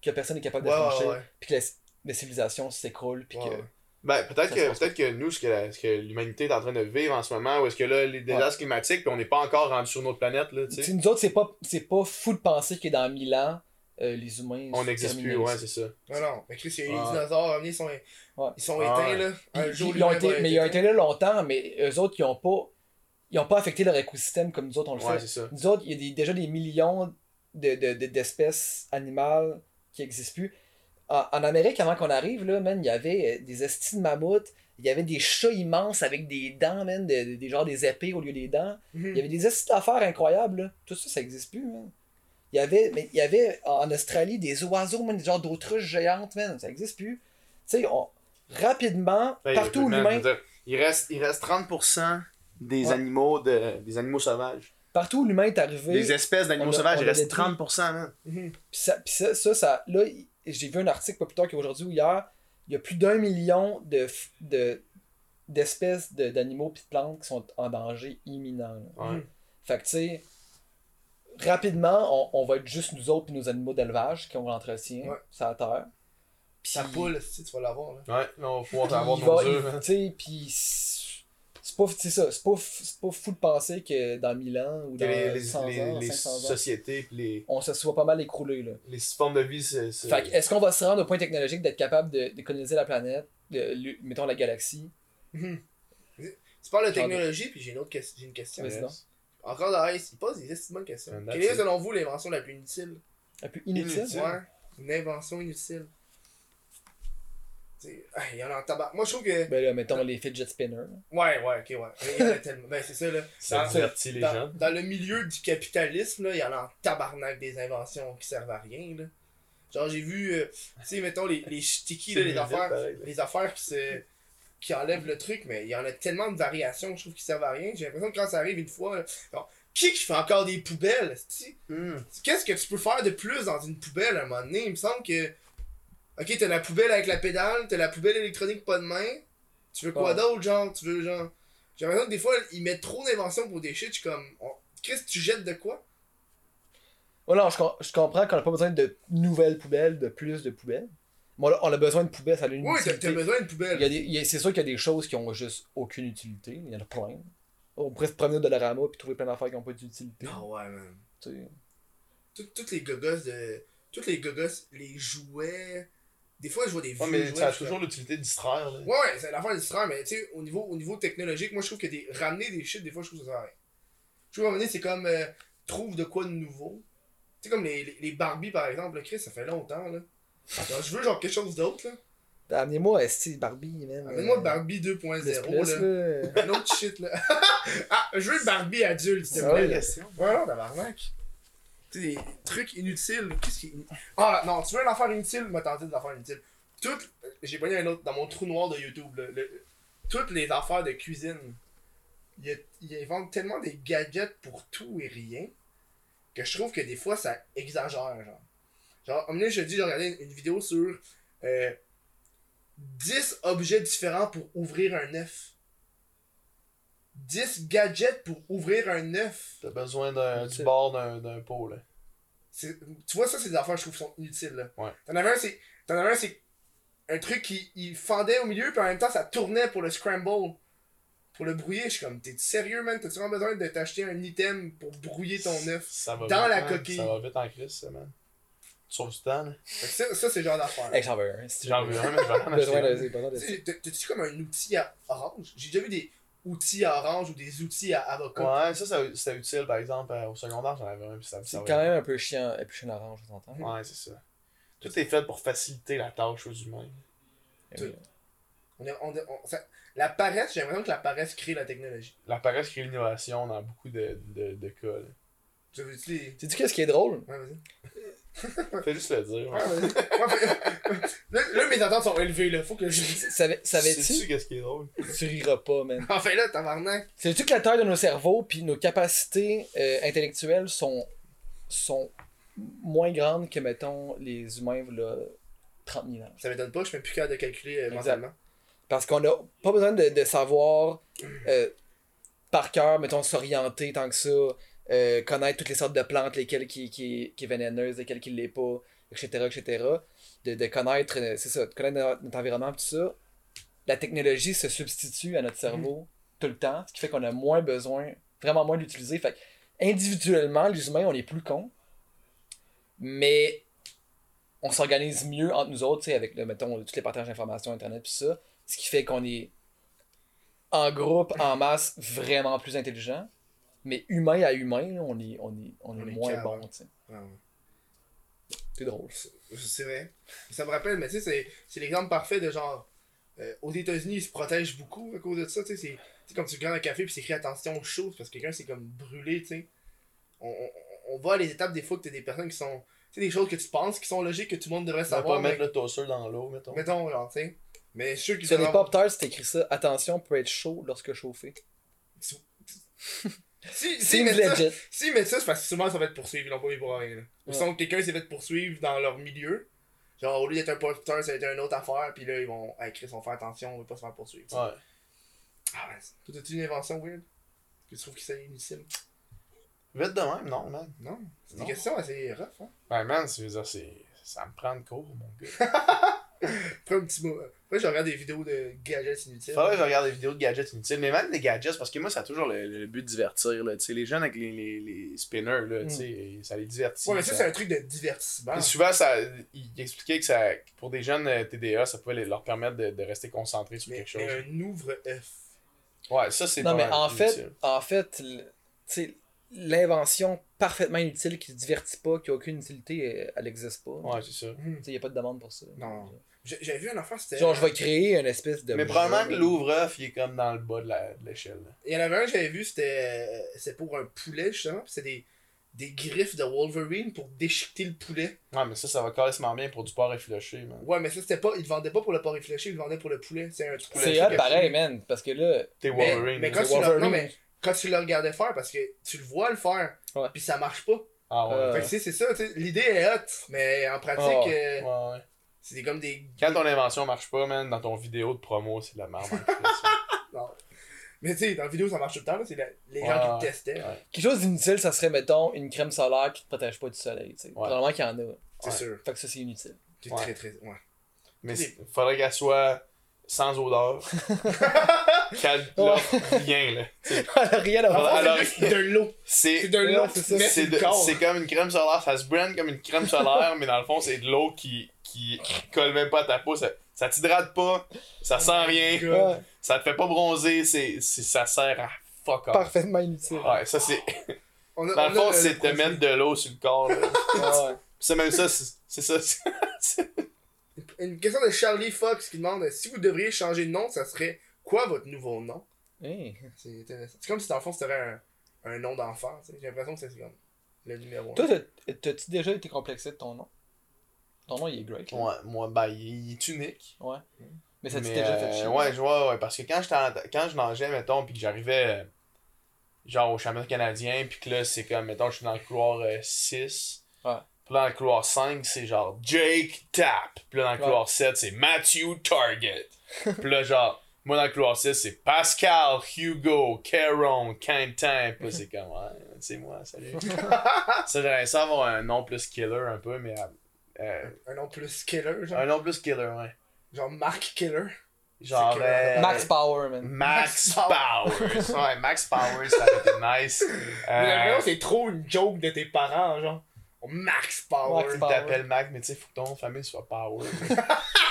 que personne n'est capable de Ouais, franchir, puis que la, la civilisation s'écroule, puis Ouais, que... Ben, peut-être que, peut-être que nous, ce que, que l'humanité est en train de vivre en ce moment, ou est-ce que là, les désastres climatiques, puis on n'est pas encore rendu sur notre planète, là, tu sais. nous autres, c'est pas, c'est pas fou de penser que dans 1000 ans, euh, les humains... On n'existe plus, ouais, c'est ça. Non, non. Mais Chris, il y a eu Ah. les dinosaures, ils sont, ils sont éteints, Ah, là. Un Ils- jour, ils ont été, mais ils ont été là longtemps, mais eux autres, ils ont pas... Ils ont pas affecté leur écosystème comme nous autres, on le Ouais, fait. ça. Nous autres, il y a des- déjà des millions de, de- de- d'espèces animales qui existent plus. En, en Amérique, avant qu'on arrive, là, man, il y avait euh, des estis de mammouths, il y avait des chats immenses avec des dents, man, de- de- des genre des épées au lieu des dents. Mhm. Il y avait des estis d'affaires incroyables, là. Tout ça, ça existe plus, man. Il y avait, mais il y avait en Australie des oiseaux, man, des genres d'autruches géantes, man. Ça existe plus. Tu sais, on- rapidement, Ben, partout où l'humain Il reste, il reste 30% des, Ouais. animaux de, des animaux sauvages. partout où l'humain est arrivé. Des espèces d'animaux sauvages, il reste détruit. 30%, man. Mhm. Puis ça, puis ça, ça, ça- là, j'ai vu un article pas plus tard qu'aujourd'hui ou hier, il y a plus d'un million de, de, d'espèces de- d'animaux puis de plantes qui sont en danger imminent. Ouais. Fait que, tu sais, rapidement, on, on va être juste nous autres puis nos animaux d'élevage qui ont l'entretien Ouais. sur la terre. Puis- Ta poule, si tu vas l'avoir, là. Ouais, là, on va pouvoir man. tu sais, puis c'est pas, c'est ça, c'est pas, c'est pas fou de penser que dans 1000 ans ou dans les, les, 100 les- ans, les 500 ans, sociétés pis les, on se soit pas mal écroulé, là. les formes de vie, c'est. c'est- Fait que, est-ce qu'on va se rendre au point technologique d'être capable de, de coloniser la planète, de, mettons la galaxie? Mhm. Tu parles de technologie, puis j'ai une autre question. J'ai une question. Encore dans Ice, il pose des estimes bonnes questions. Quelle est selon vous l'invention la plus inutile? La plus inutile? Inutile. Ouais. Une invention inutile. Ah, Il y en a en tabac. Moi, je trouve que. Ben là, mettons les fidget spinners. Ouais, ouais, ok, ouais. Il y en a tellement. Ben, c'est ça, là. Ça Dans- divertit les dans, jeunes. dans le milieu du capitalisme, là, il y en a en tabarnak des inventions qui servent à rien, là. Genre, j'ai vu, euh, tu sais, mettons, les, les sticky, là, les affaires, pareil, les affaires qui se qui enlèvent le truc, mais il y en a tellement de variations, je trouve, qui servent à rien. J'ai l'impression que quand ça arrive une fois, genre, qui qui fait encore des poubelles? Hmm. Qu'est-ce que tu peux faire de plus dans une poubelle à un moment donné? Il me semble que. Ok, t'as la poubelle avec la pédale, t'as la poubelle électronique pas de main. Tu veux quoi d'autre, genre? Tu veux, genre? J'ai l'impression que des fois, ils mettent trop d'inventions pour des shit. Je suis comme. on- Qu'est-ce que tu jettes de quoi? Oh non, je, com- je comprends qu'on n'a pas besoin de nouvelles poubelles, de plus de poubelles. Mais on a, on a besoin de poubelles, ça a une Oui, t'as besoin d'une Il y poubelle. a des- il y a- c'est sûr qu'il y a des choses qui ont juste aucune utilité. Il y en a plein. On pourrait se promener au Dollarama et trouver plein d'affaires qui n'ont pas d'utilité. Ah ouais, man. Tout- Toutes les gogos de. Toutes les gogos, les jouets. Des fois, je vois des vieux Ouais, mais jouets. ça a toujours l'utilité de distraire, là. Ouais, ouais, c'est l'affaire distraire, mais tu sais, au niveau, au niveau technologique, moi je trouve que des, ramener des shit, des fois je trouve que ça sert à rien. Je trouve donné, c'est comme euh, trouve de quoi de nouveau. Tu sais, comme les, les, les Barbie par exemple, là, Chris, ça fait longtemps là. Genre, je veux genre quelque chose d'autre là. Amenez-moi Esti Barbie, man. Amène-moi Euh, Barbie plus, 2.0 plus, là. Un autre shit là. *laughs* ah, je veux Barbie adulte, s'il te Ah plaît. ouais. là. Ouais, non, tabarnak. Tu sais, des trucs inutiles. Qu'est-ce qui inutile? Ah, non, tu veux une affaire inutile? M'a tenté des affaires inutiles. Toutes. J'ai pogné un autre dans mon trou noir de YouTube. là, le- toutes les affaires de cuisine. Il Ils inventent tellement des gadgets pour tout et rien que je trouve que des fois ça exagère. Genre, genre un moment donné, je te dis, j'ai regardé une, une vidéo sur euh, 10 objets différents pour ouvrir un œuf. 10 gadgets pour ouvrir un œuf. T'as besoin d'un, du bord d'un, d'un pot, là. C'est- Tu vois, ça, c'est des affaires que je trouve qui sont inutiles. Là. Ouais. T'en avais un, c'est. T'en avais un, c'est. Un truc qui il fendait au milieu, puis en même temps, ça tournait pour le scramble. Pour le brouiller. Je suis comme, t'es sérieux, man? T'as-tu vraiment besoin de t'acheter un item pour brouiller ton œuf? Ça va Dans vite, la coquille? Ça va vite en crise, ça, man. Sauves du temps, là. Ça, ça c'est le genre d'affaire. Hey, j'en veux un. si J'en veux. un, mais je vais en *laughs* Besoin acheter sais, T'as-tu comme un outil à orange? J'ai déjà vu des outils à orange ou des outils à avocat. Ouais, ça, ça c'était utile, par exemple, euh, au secondaire, j'en avais un, C'est quand même un peu chiant, un peu chiant orange, on s'entend. Ouais, c'est ça. Tout est fait pour faciliter la tâche aux humains. Eh oui. On est- on est- on- ça- la paresse, j'ai l'impression que la paresse crée la technologie. La paresse crée l'innovation dans beaucoup de, de, de cas. là. Tu. Sais-tu qu'est-ce qui est drôle? Ouais. *laughs* Fais juste le dire. Ouais, vas-y. Ouais, fait- *laughs* là, là, mes attentes sont élevées, là. Faut que je. *laughs* Savais- Sais-tu Savais-tu? qu'est-ce qui est drôle? Tu riras pas, man. Enfin là, tabarnak. Savais-tu que la taille de nos cerveaux puis nos capacités euh, intellectuelles sont, sont moins grandes que, mettons, les humains, là, 30 000 ans? Ça m'étonne pas, je suis même plus capable de calculer euh, Exact. mentalement. Parce qu'on n'a pas besoin de, de savoir euh, par cœur, mettons, s'orienter tant que ça, euh, connaître toutes les sortes de plantes, lesquelles qui, qui, qui est vénéneuse, lesquelles qui l'est pas, etc., etc. De, de connaître, euh, c'est ça, de connaître notre, notre environnement, tout ça. La technologie se substitue à notre cerveau tout le temps, ce qui fait qu'on a moins besoin, vraiment moins d'utiliser. Fait individuellement, les humains, on est plus cons, mais on s'organise mieux entre nous autres, avec, le, mettons, tous les partages d'informations, Internet, puis ça. Ce qui fait qu'on est en groupe, en masse, vraiment plus intelligent. Mais humain à humain, là, on est, on est, on est On est moins bon, tu sais. Ouais. C'est drôle. C'est vrai. Ça me rappelle, mais tu sais, c'est- c'est l'exemple parfait de genre. euh, aux États-Unis, ils se protègent beaucoup à cause de ça. Tu sais, c'est comme tu regardes un café puis c'est écrit attention aux choses parce que quelqu'un s'est comme brûlé, tu sais. On, on, on voit à les étapes des fois que t'as des personnes qui sont. Tu sais, des choses que tu penses qui sont logiques que tout le monde devrait Ça va savoir. pas mais- mettre le toaster dans l'eau, mettons. Mettons, genre, tu sais. Mais je suis sûr qu'ils Sur les pop tarts, c'est écrit ça. Attention, peut être chaud lorsque chauffé. *laughs* Si, si, C'est mais ça, si, mais ça, c'est parce que souvent ça va être poursuivi, ils l'ont pas mis pour rien. Là. Ou sinon, quelqu'un s'est fait poursuivre dans leur milieu. Genre, au lieu d'être un porteur, ça va être une autre affaire, puis là, ils vont. Chris, on va faire attention, on va pas se faire poursuivre. Ouais. Ah, ouais. Toi, t'as-tu une invention weird Que tu trouves que c'est inutile? Vite de même, non, man. Non. C'est des questions assez rough, hein. Ouais, man, c'est, ça me prend de cours, mon gars. *laughs* Après, un petit mot. Après, je regarde des vidéos de gadgets inutiles. Faudrait que je regarde des vidéos de gadgets inutiles, mais même des gadgets, parce que moi, ça a toujours le, le but de divertir, là. Tu sais, les jeunes avec les, les, les spinners, là, tu sais, ça les divertit. Ouais, mais ça, ça- c'est un truc de divertissement. Souvent, ça, il expliquait que ça, pour des jeunes euh, TDA, ça pouvait les- leur permettre de, de rester concentrés sur Mais, quelque chose. mais un ouvre-F. Ouais, ça, c'est Non, pas mais en fait, en fait, le- tu sais, l'invention parfaitement inutile qui ne divertit pas, qui a aucune utilité, elle- elle n'existe pas. Ouais, c'est ça. Hmm. Il n'y a pas de demande pour ça. Non. J'avais vu une affaire, c'était. Genre, je vais créer une espèce de. Mais jeu, probablement que l'ouvre-off, il est comme dans le bas de la- de l'échelle. là. Il y en avait un que j'avais vu, c'était euh, pour un poulet, justement. Puis c'était des, des griffes de Wolverine pour déchiqueter le poulet. Ouais, mais ça, ça va carrément bien pour du porc effiloché, man. Ouais, mais ça, c'était pas. Ils le vendaient pas pour le porc réfléchi, ils le vendaient pour le poulet. C'est un truc. C'est hot pareil, man. Parce que là, T'es Wolverine. mais quand, C'est tu le, Wolverine. non, mais quand tu le regardais faire, parce que tu le vois le faire, Ouais. puis ça marche pas. Ah ouais. Euh, Fait que tu sais, c'est ça, tu sais. L'idée est hot, mais en pratique, Oh. euh, Ouais, ouais. C'est comme des. Quand ton invention marche pas, man, dans ton vidéo de promo, c'est de la merde. *laughs* Non. Mais tu sais, dans la vidéo, ça marche tout le temps, là. C'est la- les gens Ouais, qui le testaient. Ouais. quelque chose d'inutile, ça serait, mettons, une crème solaire qui te protège pas du soleil. tu sais. Ouais. Probablement qu'il y en a. C'est Ouais. sûr. Fait que ça, c'est inutile. C'est Ouais. très, très. Ouais. Mais il faudrait qu'elle soit sans odeur. *laughs* Qu'elle bien, là. Elle a rien à voir. alors- c'est de l'eau. C'est de l'eau. C'est ça. c'est comme une crème solaire, ça se brand comme une crème solaire, mais dans le fond, c'est de l'eau qui, qui colle même pas à ta peau. Ça, ça t'hydrate pas, ça sent rien, Ouais, *laughs* ça te fait pas bronzer, c'est, c'est- ça sert à fuck off. parfaitement inutile. Ouais, ça c'est. *laughs* On a- Dans on le fond, le- c'est te mettre de l'eau sur le corps. *laughs* Ouais. C'est même ça, c'est ça. Une question de Charlie Fox qui demande si vous devriez changer de nom, ça serait quoi votre nouveau nom? Hey. C'est intéressant. C'est comme si dans le fond c'était un, un nom d'enfant. tu sais. J'ai l'impression que c'est comme le numéro 1. Toi, t'as- t'as-tu déjà été complexé de ton nom? Ton nom, il est great. là. Ouais, moi, ben, il il est unique. Ouais. Mais ça Mais, déjà fait euh, chier. ouais, je vois, ouais, parce que quand, en- quand je nageais, mettons, puis que j'arrivais, euh, genre, au championnat canadien, puis que là, c'est comme, mettons, je suis dans le couloir euh, 6. Ouais. Puis là, dans le couloir 5, c'est genre Jake Tap. Puis là, dans le Ouais. couloir 7, c'est Matthew Target. puis là, genre, moi, dans le couloir 6, c'est Pascal, Hugo, Caron, Quentin. Puis là, c'est comme, ouais, c'est moi, salut. *laughs* ça, j'aimerais ça avoir un nom plus killer un peu, mais. Euh, Un nom plus killer, genre. un nom plus killer, ouais. Genre Mark Killer. Genre. Euh, Max Power, man. Max Max Powers. ouais, Max Powers, ça aurait été nice. *laughs* Mais Euh, c'est trop une joke de tes parents, genre. Max Power. Max Il Power. t'appelle Mac, mais tu sais, faut que ton famille soit Power.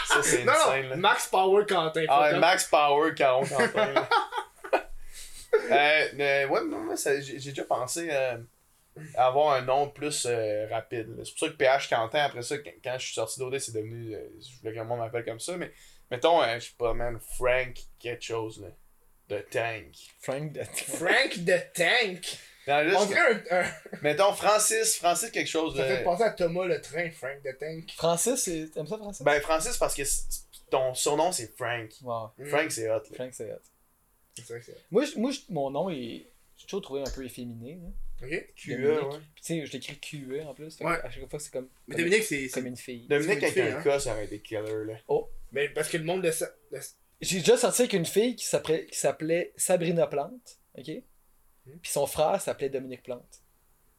ça, c'est *laughs* Non, insane, là. Max Power Quentin. Ah ouais, Max Power, Caron *laughs* Quentin. euh, mais ouais, moi, j'ai déjà pensé euh, avoir un nom plus euh, rapide. C'est pour ça que PH Quentin, après ça, quand, quand je suis sorti d'OD, c'est devenu. euh, je voulais que le monde m'appelle comme ça, mais mettons, euh, je sais pas, man, Frank quelque chose, là. De Tank. Frank de... Frank the Tank? On dirait un, un- *laughs* mettons, Francis, Francis quelque chose. Ça fait penser à Thomas le train, Frank the Tank. Francis, t'aimes ça, Francis? Ben, Francis, parce que ton surnom, c'est Frank. Wow. Frank, c'est hot, là. Frank, c'est hot. C'est vrai que c'est. Moi, je- moi je- mon nom est. J'ai toujours trouvé un peu efféminé. Là. Ok. QE, ouais. Tu sais, je l'écris QE en plus. Ouais. À chaque fois, c'est comme, Mais comme, Dominique, c'est. comme une fille. Dominique C'est avec un fille, K, ça aurait été killer, là. Mais parce que le monde de ça. de- J'ai déjà sorti avec une fille qui s'appelait, qui s'appelait Sabrina Plante. OK? Hmm. Puis son frère s'appelait Dominique Plante.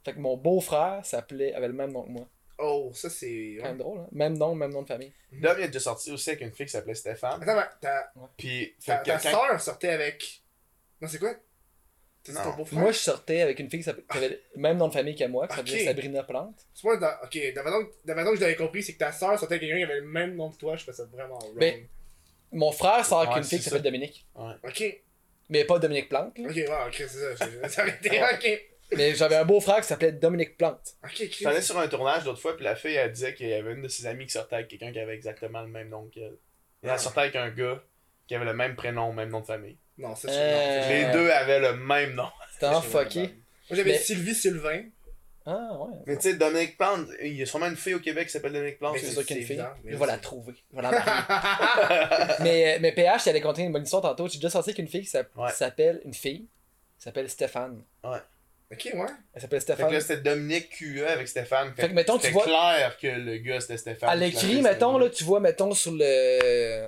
Fait que mon beau-frère s'appelait, avait le même nom que moi. Oh, ça c'est. Quand même drôle, hein? Même nom, même nom de famille. Dom, il a déjà sorti aussi avec une fille qui s'appelait Stéphane. Attends, ta, Puis, ta, fait que ta quand- soeur sortait avec. Non, c'est quoi? Ton Moi, je sortais avec une fille qui, s'appelait- avait le même nom de famille que moi, qui s'appelait Sabrina Plante. C'est moi, dans... ok, de la façon que je l'avais compris, c'est que ta soeur sortait avec quelqu'un qui avait le même nom que toi, je ça vraiment wrong. Ben, Mon frère sort avec Ouais, une fille qui s'appelle. Dominique. Ok, Mais pas Dominique Plante. là. ok, ouais, ok, c'est ça, j'ai j'ai arrêté, ok. Mais j'avais un beau-frère qui s'appelait Dominique Plante. Ok, J'étais allé ok. sur un tournage l'autre fois, puis la fille, elle disait qu'il y avait une de ses amies qui sortait avec quelqu'un qui avait exactement le même nom qu'elle. Et Ah. elle sortait avec un gars qui avait le même prénom, même nom de famille. Non, ça, Euh, c'est. Les deux avaient le même nom. *laughs* C'était un fucké. Moi, j'avais Mais- Sylvie Sylvain. Ah, ouais. Mais tu sais, Dominique Plante, il y a sûrement une fille au Québec qui s'appelle Dominique Plante. Mais C'est c'est- sûr qu'il y a une c'est fille. évident, Je vais la c'est- trouver. Je vais la marier. mais, euh, mais PH, j'allais conter une bonne histoire tantôt. J'ai déjà sorti avec une fille qui Ouais. s'appelle. Une fille. s'appelle Stéphane. Ok, ouais. Elle s'appelle Fait que Stéphane. là, c'était Dominique QE avec Stéphane. Fait que, mettons, tu vois- clair que le gars, c'était Stéphane. À l'écrit, mettons, là, tu vois, mettons, sur le.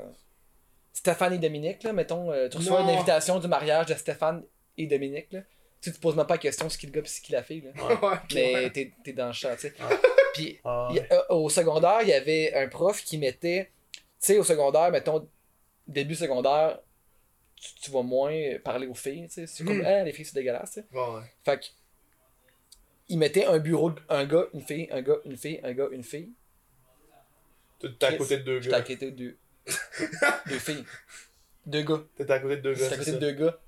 Stéphane et Dominique, là, mettons, euh, tu reçois Non. une invitation du mariage de Stéphane et Dominique, là. Tu sais, tu te poses même pas la question c'est qui le gars qui la fille, là. Ouais. *laughs* Mais ouais. t'es t'es dans le champ, tu sais. Ouais. Puis Ah, a- euh, au secondaire, il y avait un prof qui mettait. Tu sais, au secondaire, mettons, début secondaire, tu, tu vas moins parler aux filles, tu sais. C'est comme, ah, les filles, c'est dégueulasse, tu sais. Ouais, ouais. Fait que. Il mettait un bureau, de- un gars, une fille, un gars, une fille, un gars, une fille. T'es à côté de deux J'étais à gars. côté de deux. *laughs* deux filles. Deux gars. T'es à côté de deux gars. J'étais à côté de deux gars.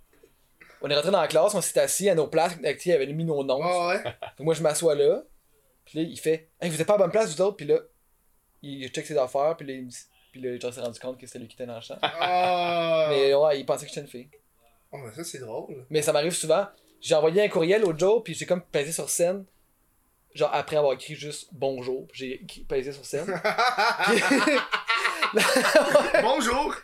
On est rentré dans la classe, on s'est assis à nos places, il avait mis nos noms. Ouais, ouais? Donc moi je m'assois là. Puis là, il fait Hey, vous êtes pas à la bonne place, vous autres. Puis là, il check ses affaires. Puis là, il me Puis là, j'en s'est rendu compte que c'était lui qui était dans le champ. Ah. *laughs* Mais ouais, il pensait que j'étais une fille. Oh, mais ça, c'est drôle. Mais ça m'arrive souvent. J'ai envoyé un courriel au Joe, puis j'ai comme pesé sur scène. Genre après avoir écrit juste bonjour, j'ai pesé sur scène. *laughs* Bonjour.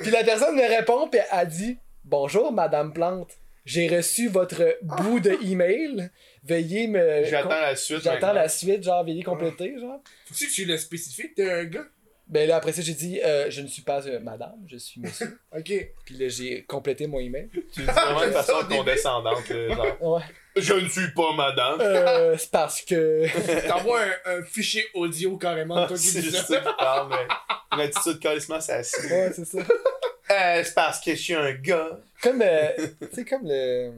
puis la personne me répond, puis elle dit Bonjour, Madame Plante. J'ai reçu votre bout de email. Veuillez me. J'attends la suite. J'attends la suite, genre, veuillez compléter, genre. Faut-tu que tu le spécifies que t'es un gars? Ben là, après ça, j'ai dit, euh, je ne suis pas euh, madame, je suis monsieur. *laughs* Ok. Puis là, j'ai complété mon email. Tu le dis vraiment de *laughs* façon condescendante. là, genre, Ouais. Je ne suis pas madame. Euh, c'est parce que. *laughs* T'envoies un, un fichier audio carrément de toi qui C'est dis juste ça. ça qui parle, mais une attitude calissement c'est assis. Ouais, c'est ça. Euh, c'est parce que je suis un gars. Comme, euh, tu sais, comme le.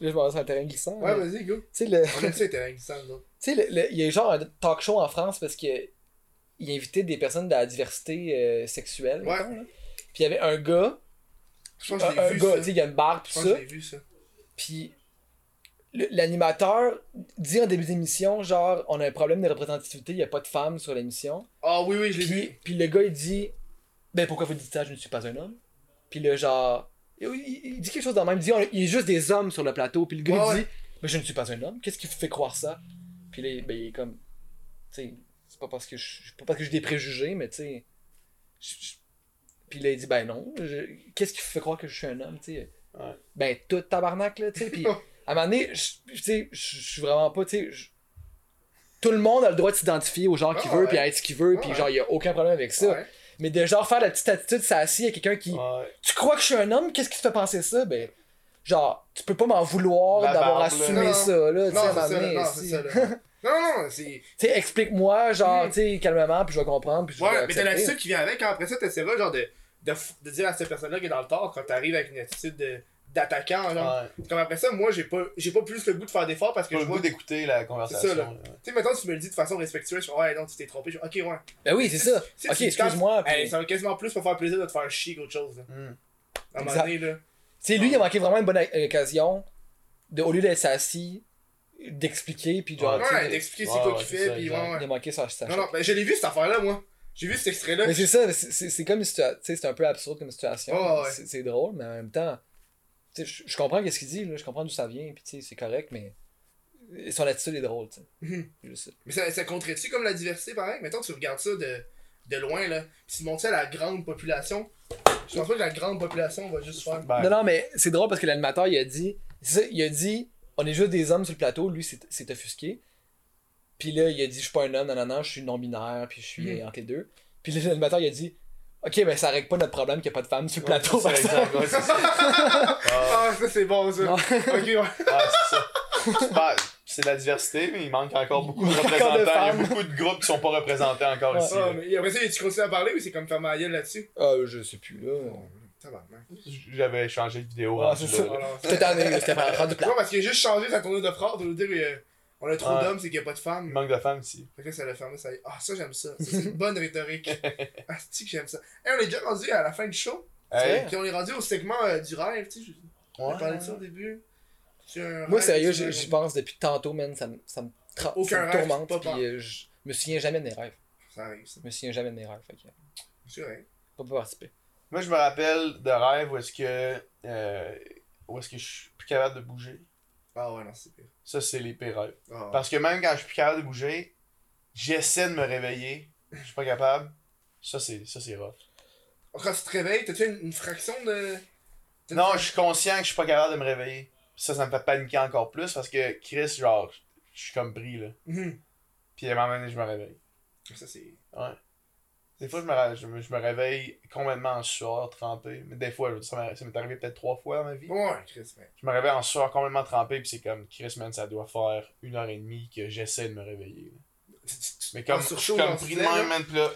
Là, je m'en vais sur un terrain glissant. Ouais, mais- vas-y, go. Tu sais, le. On aime ça, t'es glissant, là. Tu sais, le- le- il y a genre un talk show en France parce que il invitait des personnes de la diversité euh, sexuelle. Ouais. mettons, là. Puis il y avait un gars, Je pense un, que je un l'ai vu, gars, ça. tu sais, il y a une barbe pis Je pense que ça. je vu, ça. Puis l'animateur dit en début d'émission, genre, on a un problème de représentativité, il n'y a pas de femmes sur l'émission. Ah oui, oui, je l'ai vu. puis le gars, il dit, ben pourquoi vous dites ça, je ne suis pas un homme. Puis le genre, il, dit quelque chose de même, il dit, on- il y a juste des hommes sur le plateau. Puis le gars, il dit, mais je ne suis pas un homme, qu'est-ce qui vous fait croire ça? Puis là, ben, il est comme, tu sais, c'est pas parce que je pas parce que j'ai des préjugés, mais tu sais. Puis là, il dit, ben non, qu'est-ce qui vous fait croire que je suis un homme, tu sais? Ouais. Ben, tout tabarnak, là, tu sais. Puis *laughs* à un moment donné, je tu sais, je je suis vraiment pas, tu sais. Tout le monde a le droit de s'identifier au genre qu'il Ah veut, puis à être ce qu'il veut, Ah puis ouais. genre, il y a aucun problème avec ça. Mais de genre faire la petite attitude, ça assis à quelqu'un qui. Ouais. Tu crois que je suis un homme, qu'est-ce qui te fait penser ça? Ben, genre, tu peux pas m'en vouloir d'avoir assumé Non, ça, là, tu sais, à un c'est moment ça, donné, non. *laughs* Non, non, c'est. Tu sais, explique-moi, genre, Mm. tu sais, calmement, puis je vais comprendre, puis je vais Ouais, mais t'as l'attitude qui vient avec, quand après ça, t'essaieras genre de, de, de dire à cette personne-là qui est dans le tort quand t'arrives avec une attitude de d'attaquant, genre. Ouais. Comme après ça, moi, j'ai pas, j'ai pas plus le goût de faire d'efforts parce que Pas je le vois. goût Tu d'écouter la conversation. là. là. sais, maintenant, tu me le dis de façon respectueuse, je fais, ouais, non, tu t'es trompé. Je fais, ok, ouais. Ben oui, c'est ça. Si Ok, tu- excuse-moi. Hey, puis- ça va quasiment plus me faire plaisir de te faire chier qu'autre chose, là. Hmm. À un moment Exact. donné, là. Tu sais, lui, il a manqué vraiment une bonne occasion de, au lieu d'être assis, d'expliquer, puis genre, tu Ouais, de- d'expliquer c'est quoi qu'il c'est fait, puis ouais, il a manqué sa, Non, non, ben, je l'ai vu cette affaire-là, moi. J'ai vu cet extrait-là. Mais c'est ça, c'est- c'est c'est comme une situation, tu sais, c'est un peu absurde comme situation. C'est- C'est drôle, mais en même temps, tu je je comprends qu'est-ce qu'il dit, là, je comprends d'où ça vient, puis tu sais, c'est correct, mais son attitude est drôle, tu sais. Mhm. Mais ça, ça compterait-tu comme la diversité, pareil? Mettons, tu regardes ça de, de loin, là. Puis tu montres ça à la grande population. Je pense pas que la grande population va juste faire. Ben, Non, non, mais c'est drôle parce que l'animateur, il a dit, ça, il a dit, on est juste des hommes sur le plateau, lui, c'est c'est offusqué. Puis là, il a dit, je suis pas un homme, non, non, non, je suis non-binaire, puis je suis Mhm. entre les deux. Puis là, l'animateur, il a dit, ok, ben ça règle pas notre problème qu'il n'y a pas de femmes sur le plateau, c'est par ça, ouais, c'est ça. *laughs* Ah, ça c'est bon, ça. Non. ok, ouais. ouais, c'est ça. Ben, c'est de la diversité, mais il manque encore beaucoup de représentants. de Il y a beaucoup de groupes qui sont pas représentés encore Ouais. ici. Ah, mais après ça, tu continues à parler ou c'est comme faire ma gueule là-dessus? Ah, je sais plus, là. J'avais changé de vidéo. Ah, c'est ça. tanné, là, c'était pas Tu plat. vois, parce qu'il a juste changé sa tournure de phrase, de nous dire euh, on a trop Ouais. d'hommes, c'est qu'il n'y a pas de Il femmes. manque de femmes ici. Fait que là, ça l'a fermé, ça y est. Ah, ça, j'aime ça. Ça, c'est une bonne rhétorique. *laughs* Ah, c'est que j'aime ça. Hey, on est déjà rendu à la fin du show. Hey, Puis on est rendu au segment euh, du rêve, tu sais. On a Ouais. parlé de ça au début. Moi, rêve, sérieux, j'y pense depuis tantôt, man. Ça me, ça me, tra- Aucun ça me tourmente. Puis euh, je me souviens jamais de mes rêves. Ça arrive, ça. Je me souviens jamais de mes rêves. Fait que, C'est vrai. pas participer. Moi, je me rappelle de rêves où est-ce que. euh, où est-ce que je suis plus capable de bouger. Ah ouais, non, c'est pire. Ça, c'est les pires rêves. Ah, Parce que même quand je suis plus capable de bouger, j'essaie de me réveiller. Je suis pas capable. Ça, c'est ça c'est rough. Quand tu te réveilles, t'as-tu une, une fraction de. Non, je suis conscient que je suis pas capable de me réveiller. Ça, ça me fait paniquer encore plus parce que Chris, genre, je suis comme pris, là. Mhm. Puis à un moment donné, je me réveille. Ça, c'est. Des fois, je me, je me, je me réveille complètement en sueur, trempé. Mais des fois, ça m'est ça m'est arrivé peut-être trois fois dans ma vie. Ouais, Chris, mais. Je me réveille en sueur complètement trempé, puis c'est comme, Chris, man, ça doit faire une heure et demie que j'essaie de me réveiller. là. Mais comme, je suis comme dans pris ce de là. même, man, pis là,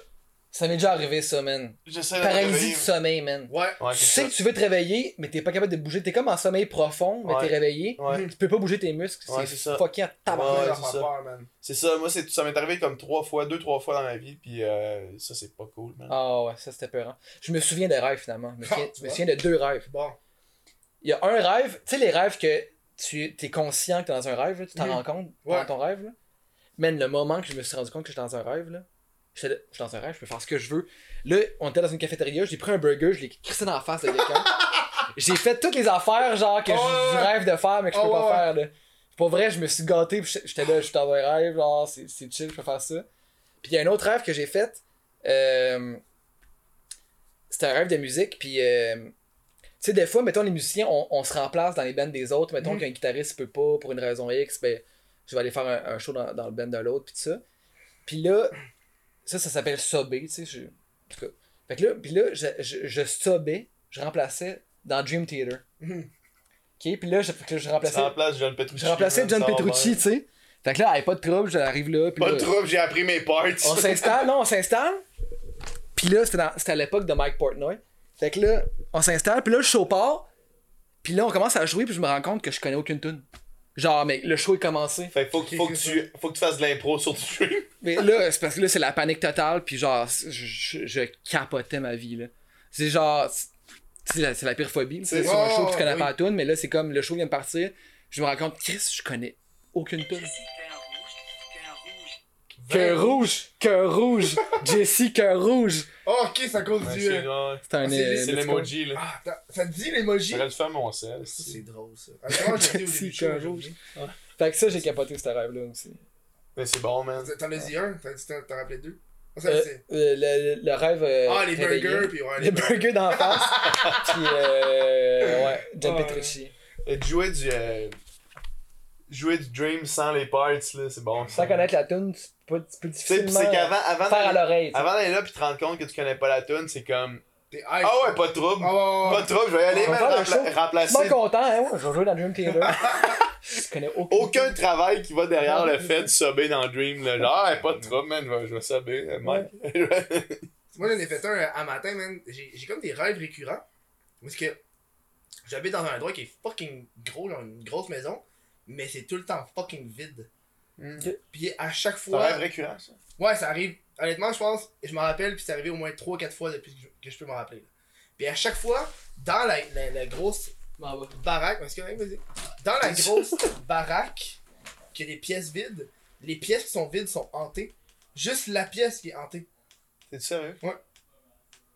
Ça m'est déjà arrivé, ça, man. j'essaie de Paralysie du sommeil, man. Ouais. Ouais, tu sais ça. que tu veux te réveiller, mais t'es pas capable de bouger. T'es comme en sommeil profond, mais Ouais. t'es réveillé. Ouais, Tu peux pas bouger tes muscles. Ouais, c'est c'est ça. fucking à tabarnak. Ouais, ça c'est ça. Moi, c'est, ça m'est arrivé comme trois fois, deux, trois fois dans ma vie, puis euh, ça, c'est pas cool, man. Ah ouais, ça c'était peurant. Je me souviens des rêves finalement. Je me souviens, Ah, je me souviens de deux rêves. Bon. Il y a un rêve, tu sais les rêves que tu es conscient que t'es dans un rêve, là, tu t'en Mhm. rends compte? Ouais. dans ton rêve. Là? Man, le moment que je me suis rendu compte que j'étais dans un rêve, là, je suis dans un rêve, je peux faire ce que je veux. Là, on était dans une cafétéria, j'ai pris un burger, je l'ai crissé dans la face de quelqu'un. *laughs* j'ai fait toutes les affaires genre que Oh, je ouais. rêve de faire mais que je Oh, peux pas ouais, faire. Là. Pour vrai, je me suis gâté, puis j'étais là, je suis dans un rêve, genre c'est c'est chill, je peux faire ça. Puis il y a un autre rêve que j'ai fait. Euh, c'était un rêve de musique, puis euh, tu sais, des fois, mettons, les musiciens, on, on se remplace dans les bands des autres. Mettons Mhm. qu'un guitariste peut pas, pour une raison X, ben, je vais aller faire un, un show dans, dans le band de l'autre, puis tout ça. Puis là, ça, ça s'appelle sobber, tu sais. je- En tout cas. Fait que là, puis là, je, je, je sobais, je remplaçais dans Dream Theater. *laughs* Ok, puis là, je, fait que là, je Tu remplaçais, remplaces John Petrucci. je remplaçais John Petrucci, tu sais. Fait que là, hey, pas de trouble, j'arrive là, puis Pas là, de trouble, j'ai appris mes parts. on s'installe, non, on s'installe. Puis là, c'était à l'époque de Mike Portnoy. Fait que là, on s'installe, puis là, le show part. Puis là, on commence à jouer, puis je me rends compte que je connais aucune tune. Genre, mais le show est commencé. Fait que faut, que- faut, que tu, faut que tu fasses de l'impro sur du stream. *laughs* Mais là, c'est parce que là, c'est la panique totale, puis genre, je, je, je capotais ma vie, là. C'est genre, c'est- la, c'est la pire phobie. C'est C'est sur un show que tu connais Oui. pas la tune, mais là, c'est comme le show vient de partir. Je me rends compte, Chris, je connais aucune tune. Cœur rouge, cœur rouge, *laughs* Jessie, cœur rouge. Oh, ok, à cause Ouais, du. c'est euh. C'est un Ah, c'est- euh, l'emoji, là. Ah, ça te dit l'emoji? J'aurais dû faire mon sel. Ça, c'est drôle, ça. Ah, du cœur rouge. Fait que ça, j'ai capoté ce rêve-là aussi. Mais c'est bon, man. T'en as dit un? T'en t'en- t'en rappelais deux? Ça, Euh, euh, le, le rêve. euh, Ah, les réveillé. burgers, puis ouais. Les burgers d'en face. *laughs* puis, euh, ouais, John Ah, Petrucci. Jouer du. Jouer du Dream sans les parts, là, c'est bon. Sans connaître la tune, tu peux, tu peux difficilement c'est qu'avant avant faire à l'oreille. avant d'aller là pis te rendre compte que tu connais pas la tune, c'est comme. Ah ouais, pas de trouble. Ah Pas de trouble, je vais y aller, le rempla- show. remplacer. Je suis pas content, hein, ouais, je vais jouer dans Dream Theater. *laughs* je connais aucun. Aucun travail qui va derrière le fait de subber dans Dream, là. Genre, ah, pas de trouble, man, je vais, subber, euh, Mike. *laughs* Moi, j'en ai fait un euh, à matin, man. J'ai j'ai comme des rêves récurrents. Parce que J'habite dans un endroit qui est fucking gros, genre une grosse maison, mais c'est tout le temps fucking vide. Puis à chaque C'est fois. rêve récurrent, ça? Ouais, ça arrive. Honnêtement, je pense, je m'en rappelle, puis c'est arrivé au moins 3-4 fois depuis que je, que je peux m'en rappeler. là. Puis à chaque fois, dans la, la, la grosse M'en va. baraque, parce que vas-y. Dans la grosse *laughs* baraque, qui a des pièces vides, les pièces qui sont vides sont hantées. Juste la pièce qui est hantée. T'es sérieux?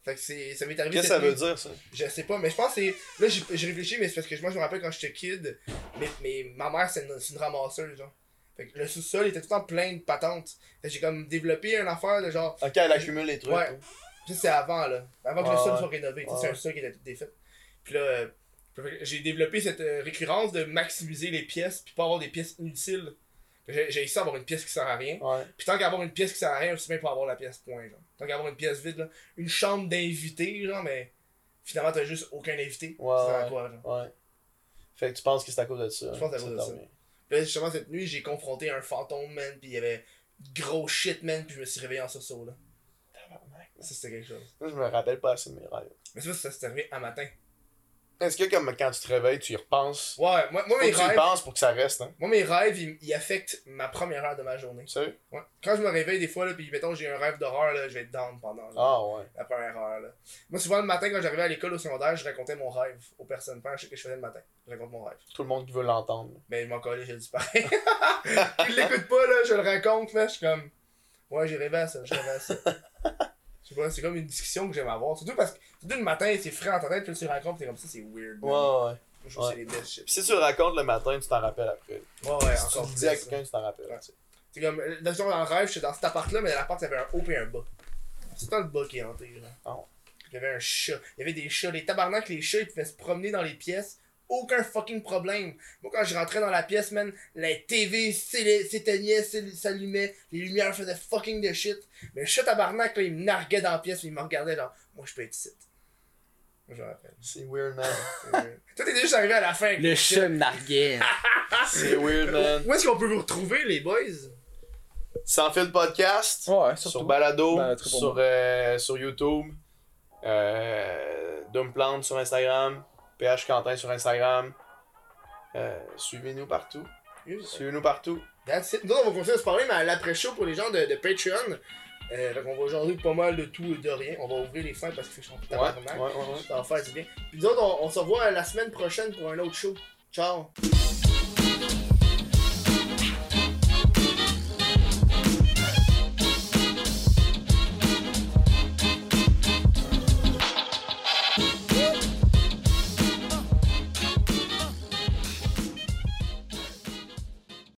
Fait que c'est, ça m'est arrivé. Qu'est-ce que ça veut dire, ça? Je sais pas, mais je pense que c'est. Là, j'ai réfléchi, mais c'est parce que moi, je me rappelle quand j'étais kid, mais, mais ma mère, c'est une, ramasseuse, genre. Fait que le sous-sol était tout le temps plein de patentes. J'ai comme développé une affaire de genre. Ok, elle accumule les trucs. Ouais. toi. Ça, c'est avant, là. Avant que le sol soit rénové. C'est un sol qui était tout défait. Puis là, euh, j'ai développé cette euh, récurrence de maximiser les pièces, puis pas avoir des pièces inutiles. J'ai essayé d'avoir une pièce qui sert à rien. Ouais. Puis tant qu'avoir une pièce qui sert à rien, aussi bien pour avoir la pièce point, genre. Tant qu'avoir une pièce vide, là. Une chambre d'invité, genre, mais finalement, t'as juste aucun invité. Ouais, ça ouais. quoi, genre? Ouais. Fait que tu penses que c'est à cause de ça. Je pense que c'est à cause de ça. Puis là, justement, cette nuit, j'ai confronté un fantôme, man, puis il y avait gros shit, man, puis je me suis réveillé en sursaut, là. Ça, c'était quelque chose. Moi, je me rappelle pas assez de mes rêves. Mais ça, ça s'est arrivé à matin. Est-ce que, comme quand tu te réveilles, tu y repenses? Ouais, moi, mes que tu y rêves. penses pour que ça reste, hein? Moi, mes rêves, ils, ils affectent ma première heure de ma journée. Sérieux? Ouais. Quand je me réveille des fois, là, puis mettons, j'ai un rêve d'horreur, là, je vais être down pendant là, Ah, ouais. la première heure. Là. Moi, souvent, le matin, quand j'arrivais à l'école au secondaire, je racontais mon rêve aux personnes. Pas un shit que je faisais le matin. Je raconte mon rêve. Tout le monde qui veut l'entendre. Mais je m'en collais, j'ai dit pareil. *laughs* Puis, je l'écoute pas, là, je le raconte, là, je suis comme. Ouais, j'ai rêvé à ça, j'ai rêvé à ça. *laughs* C'est comme une discussion que j'aime avoir. Surtout parce que, surtout le matin, c'est frais dans ta tête, puis tu le racontes, t'es comme ça, c'est weird. Ouais, ouais. Je trouve que ouais. c'est les best shit. Puis si tu le racontes le matin, tu t'en rappelles après. Ouais, ouais, si tu encore plus. dis à quelqu'un, tu t'en rappelles. Ouais. tu. C'est comme, euh, dans dans le rêve, j'étais dans cet appart-là, mais l'appart, il y avait un haut et un bas. C'est pas le bas qui est hanté, là. Ah. Il y avait un chat. Il y avait des chats. Les tabarnak, les chats, ils pouvaient se promener dans les pièces. Aucun fucking problème. Moi, quand je rentrais dans la pièce, man, la TV s'é- s'éteignait, s'é- s'allumait, les lumières faisaient fucking de shit. Mais le chat tabarnak, là, il me narguait dans la pièce, il me regardait genre, moi, je peux être ici. Moi, je me rappelle. C'est weird, man. Weird. *laughs* Toi, t'es juste arrivé à la fin. Le chat me narguait. *laughs* C'est weird, man. Où est-ce qu'on peut vous retrouver, les boys? Sans fil podcast. Ouais, Sur. Balado, sur, euh, sur YouTube, euh, sur Instagram, PH Quentin sur Instagram. Euh, Suivez-nous partout. Suivez-nous partout. That's it. Nous on va continuer à se parler, mais à l'après-show pour les gens de, de Patreon. Euh, donc on va aujourd'hui pas mal de tout et de rien. On va ouvrir les fenêtres parce ouais, tabarnak. ouais, ouais. Ça va faire du bien. Puis nous autres, on, on se revoit la semaine prochaine pour un autre show. Ciao!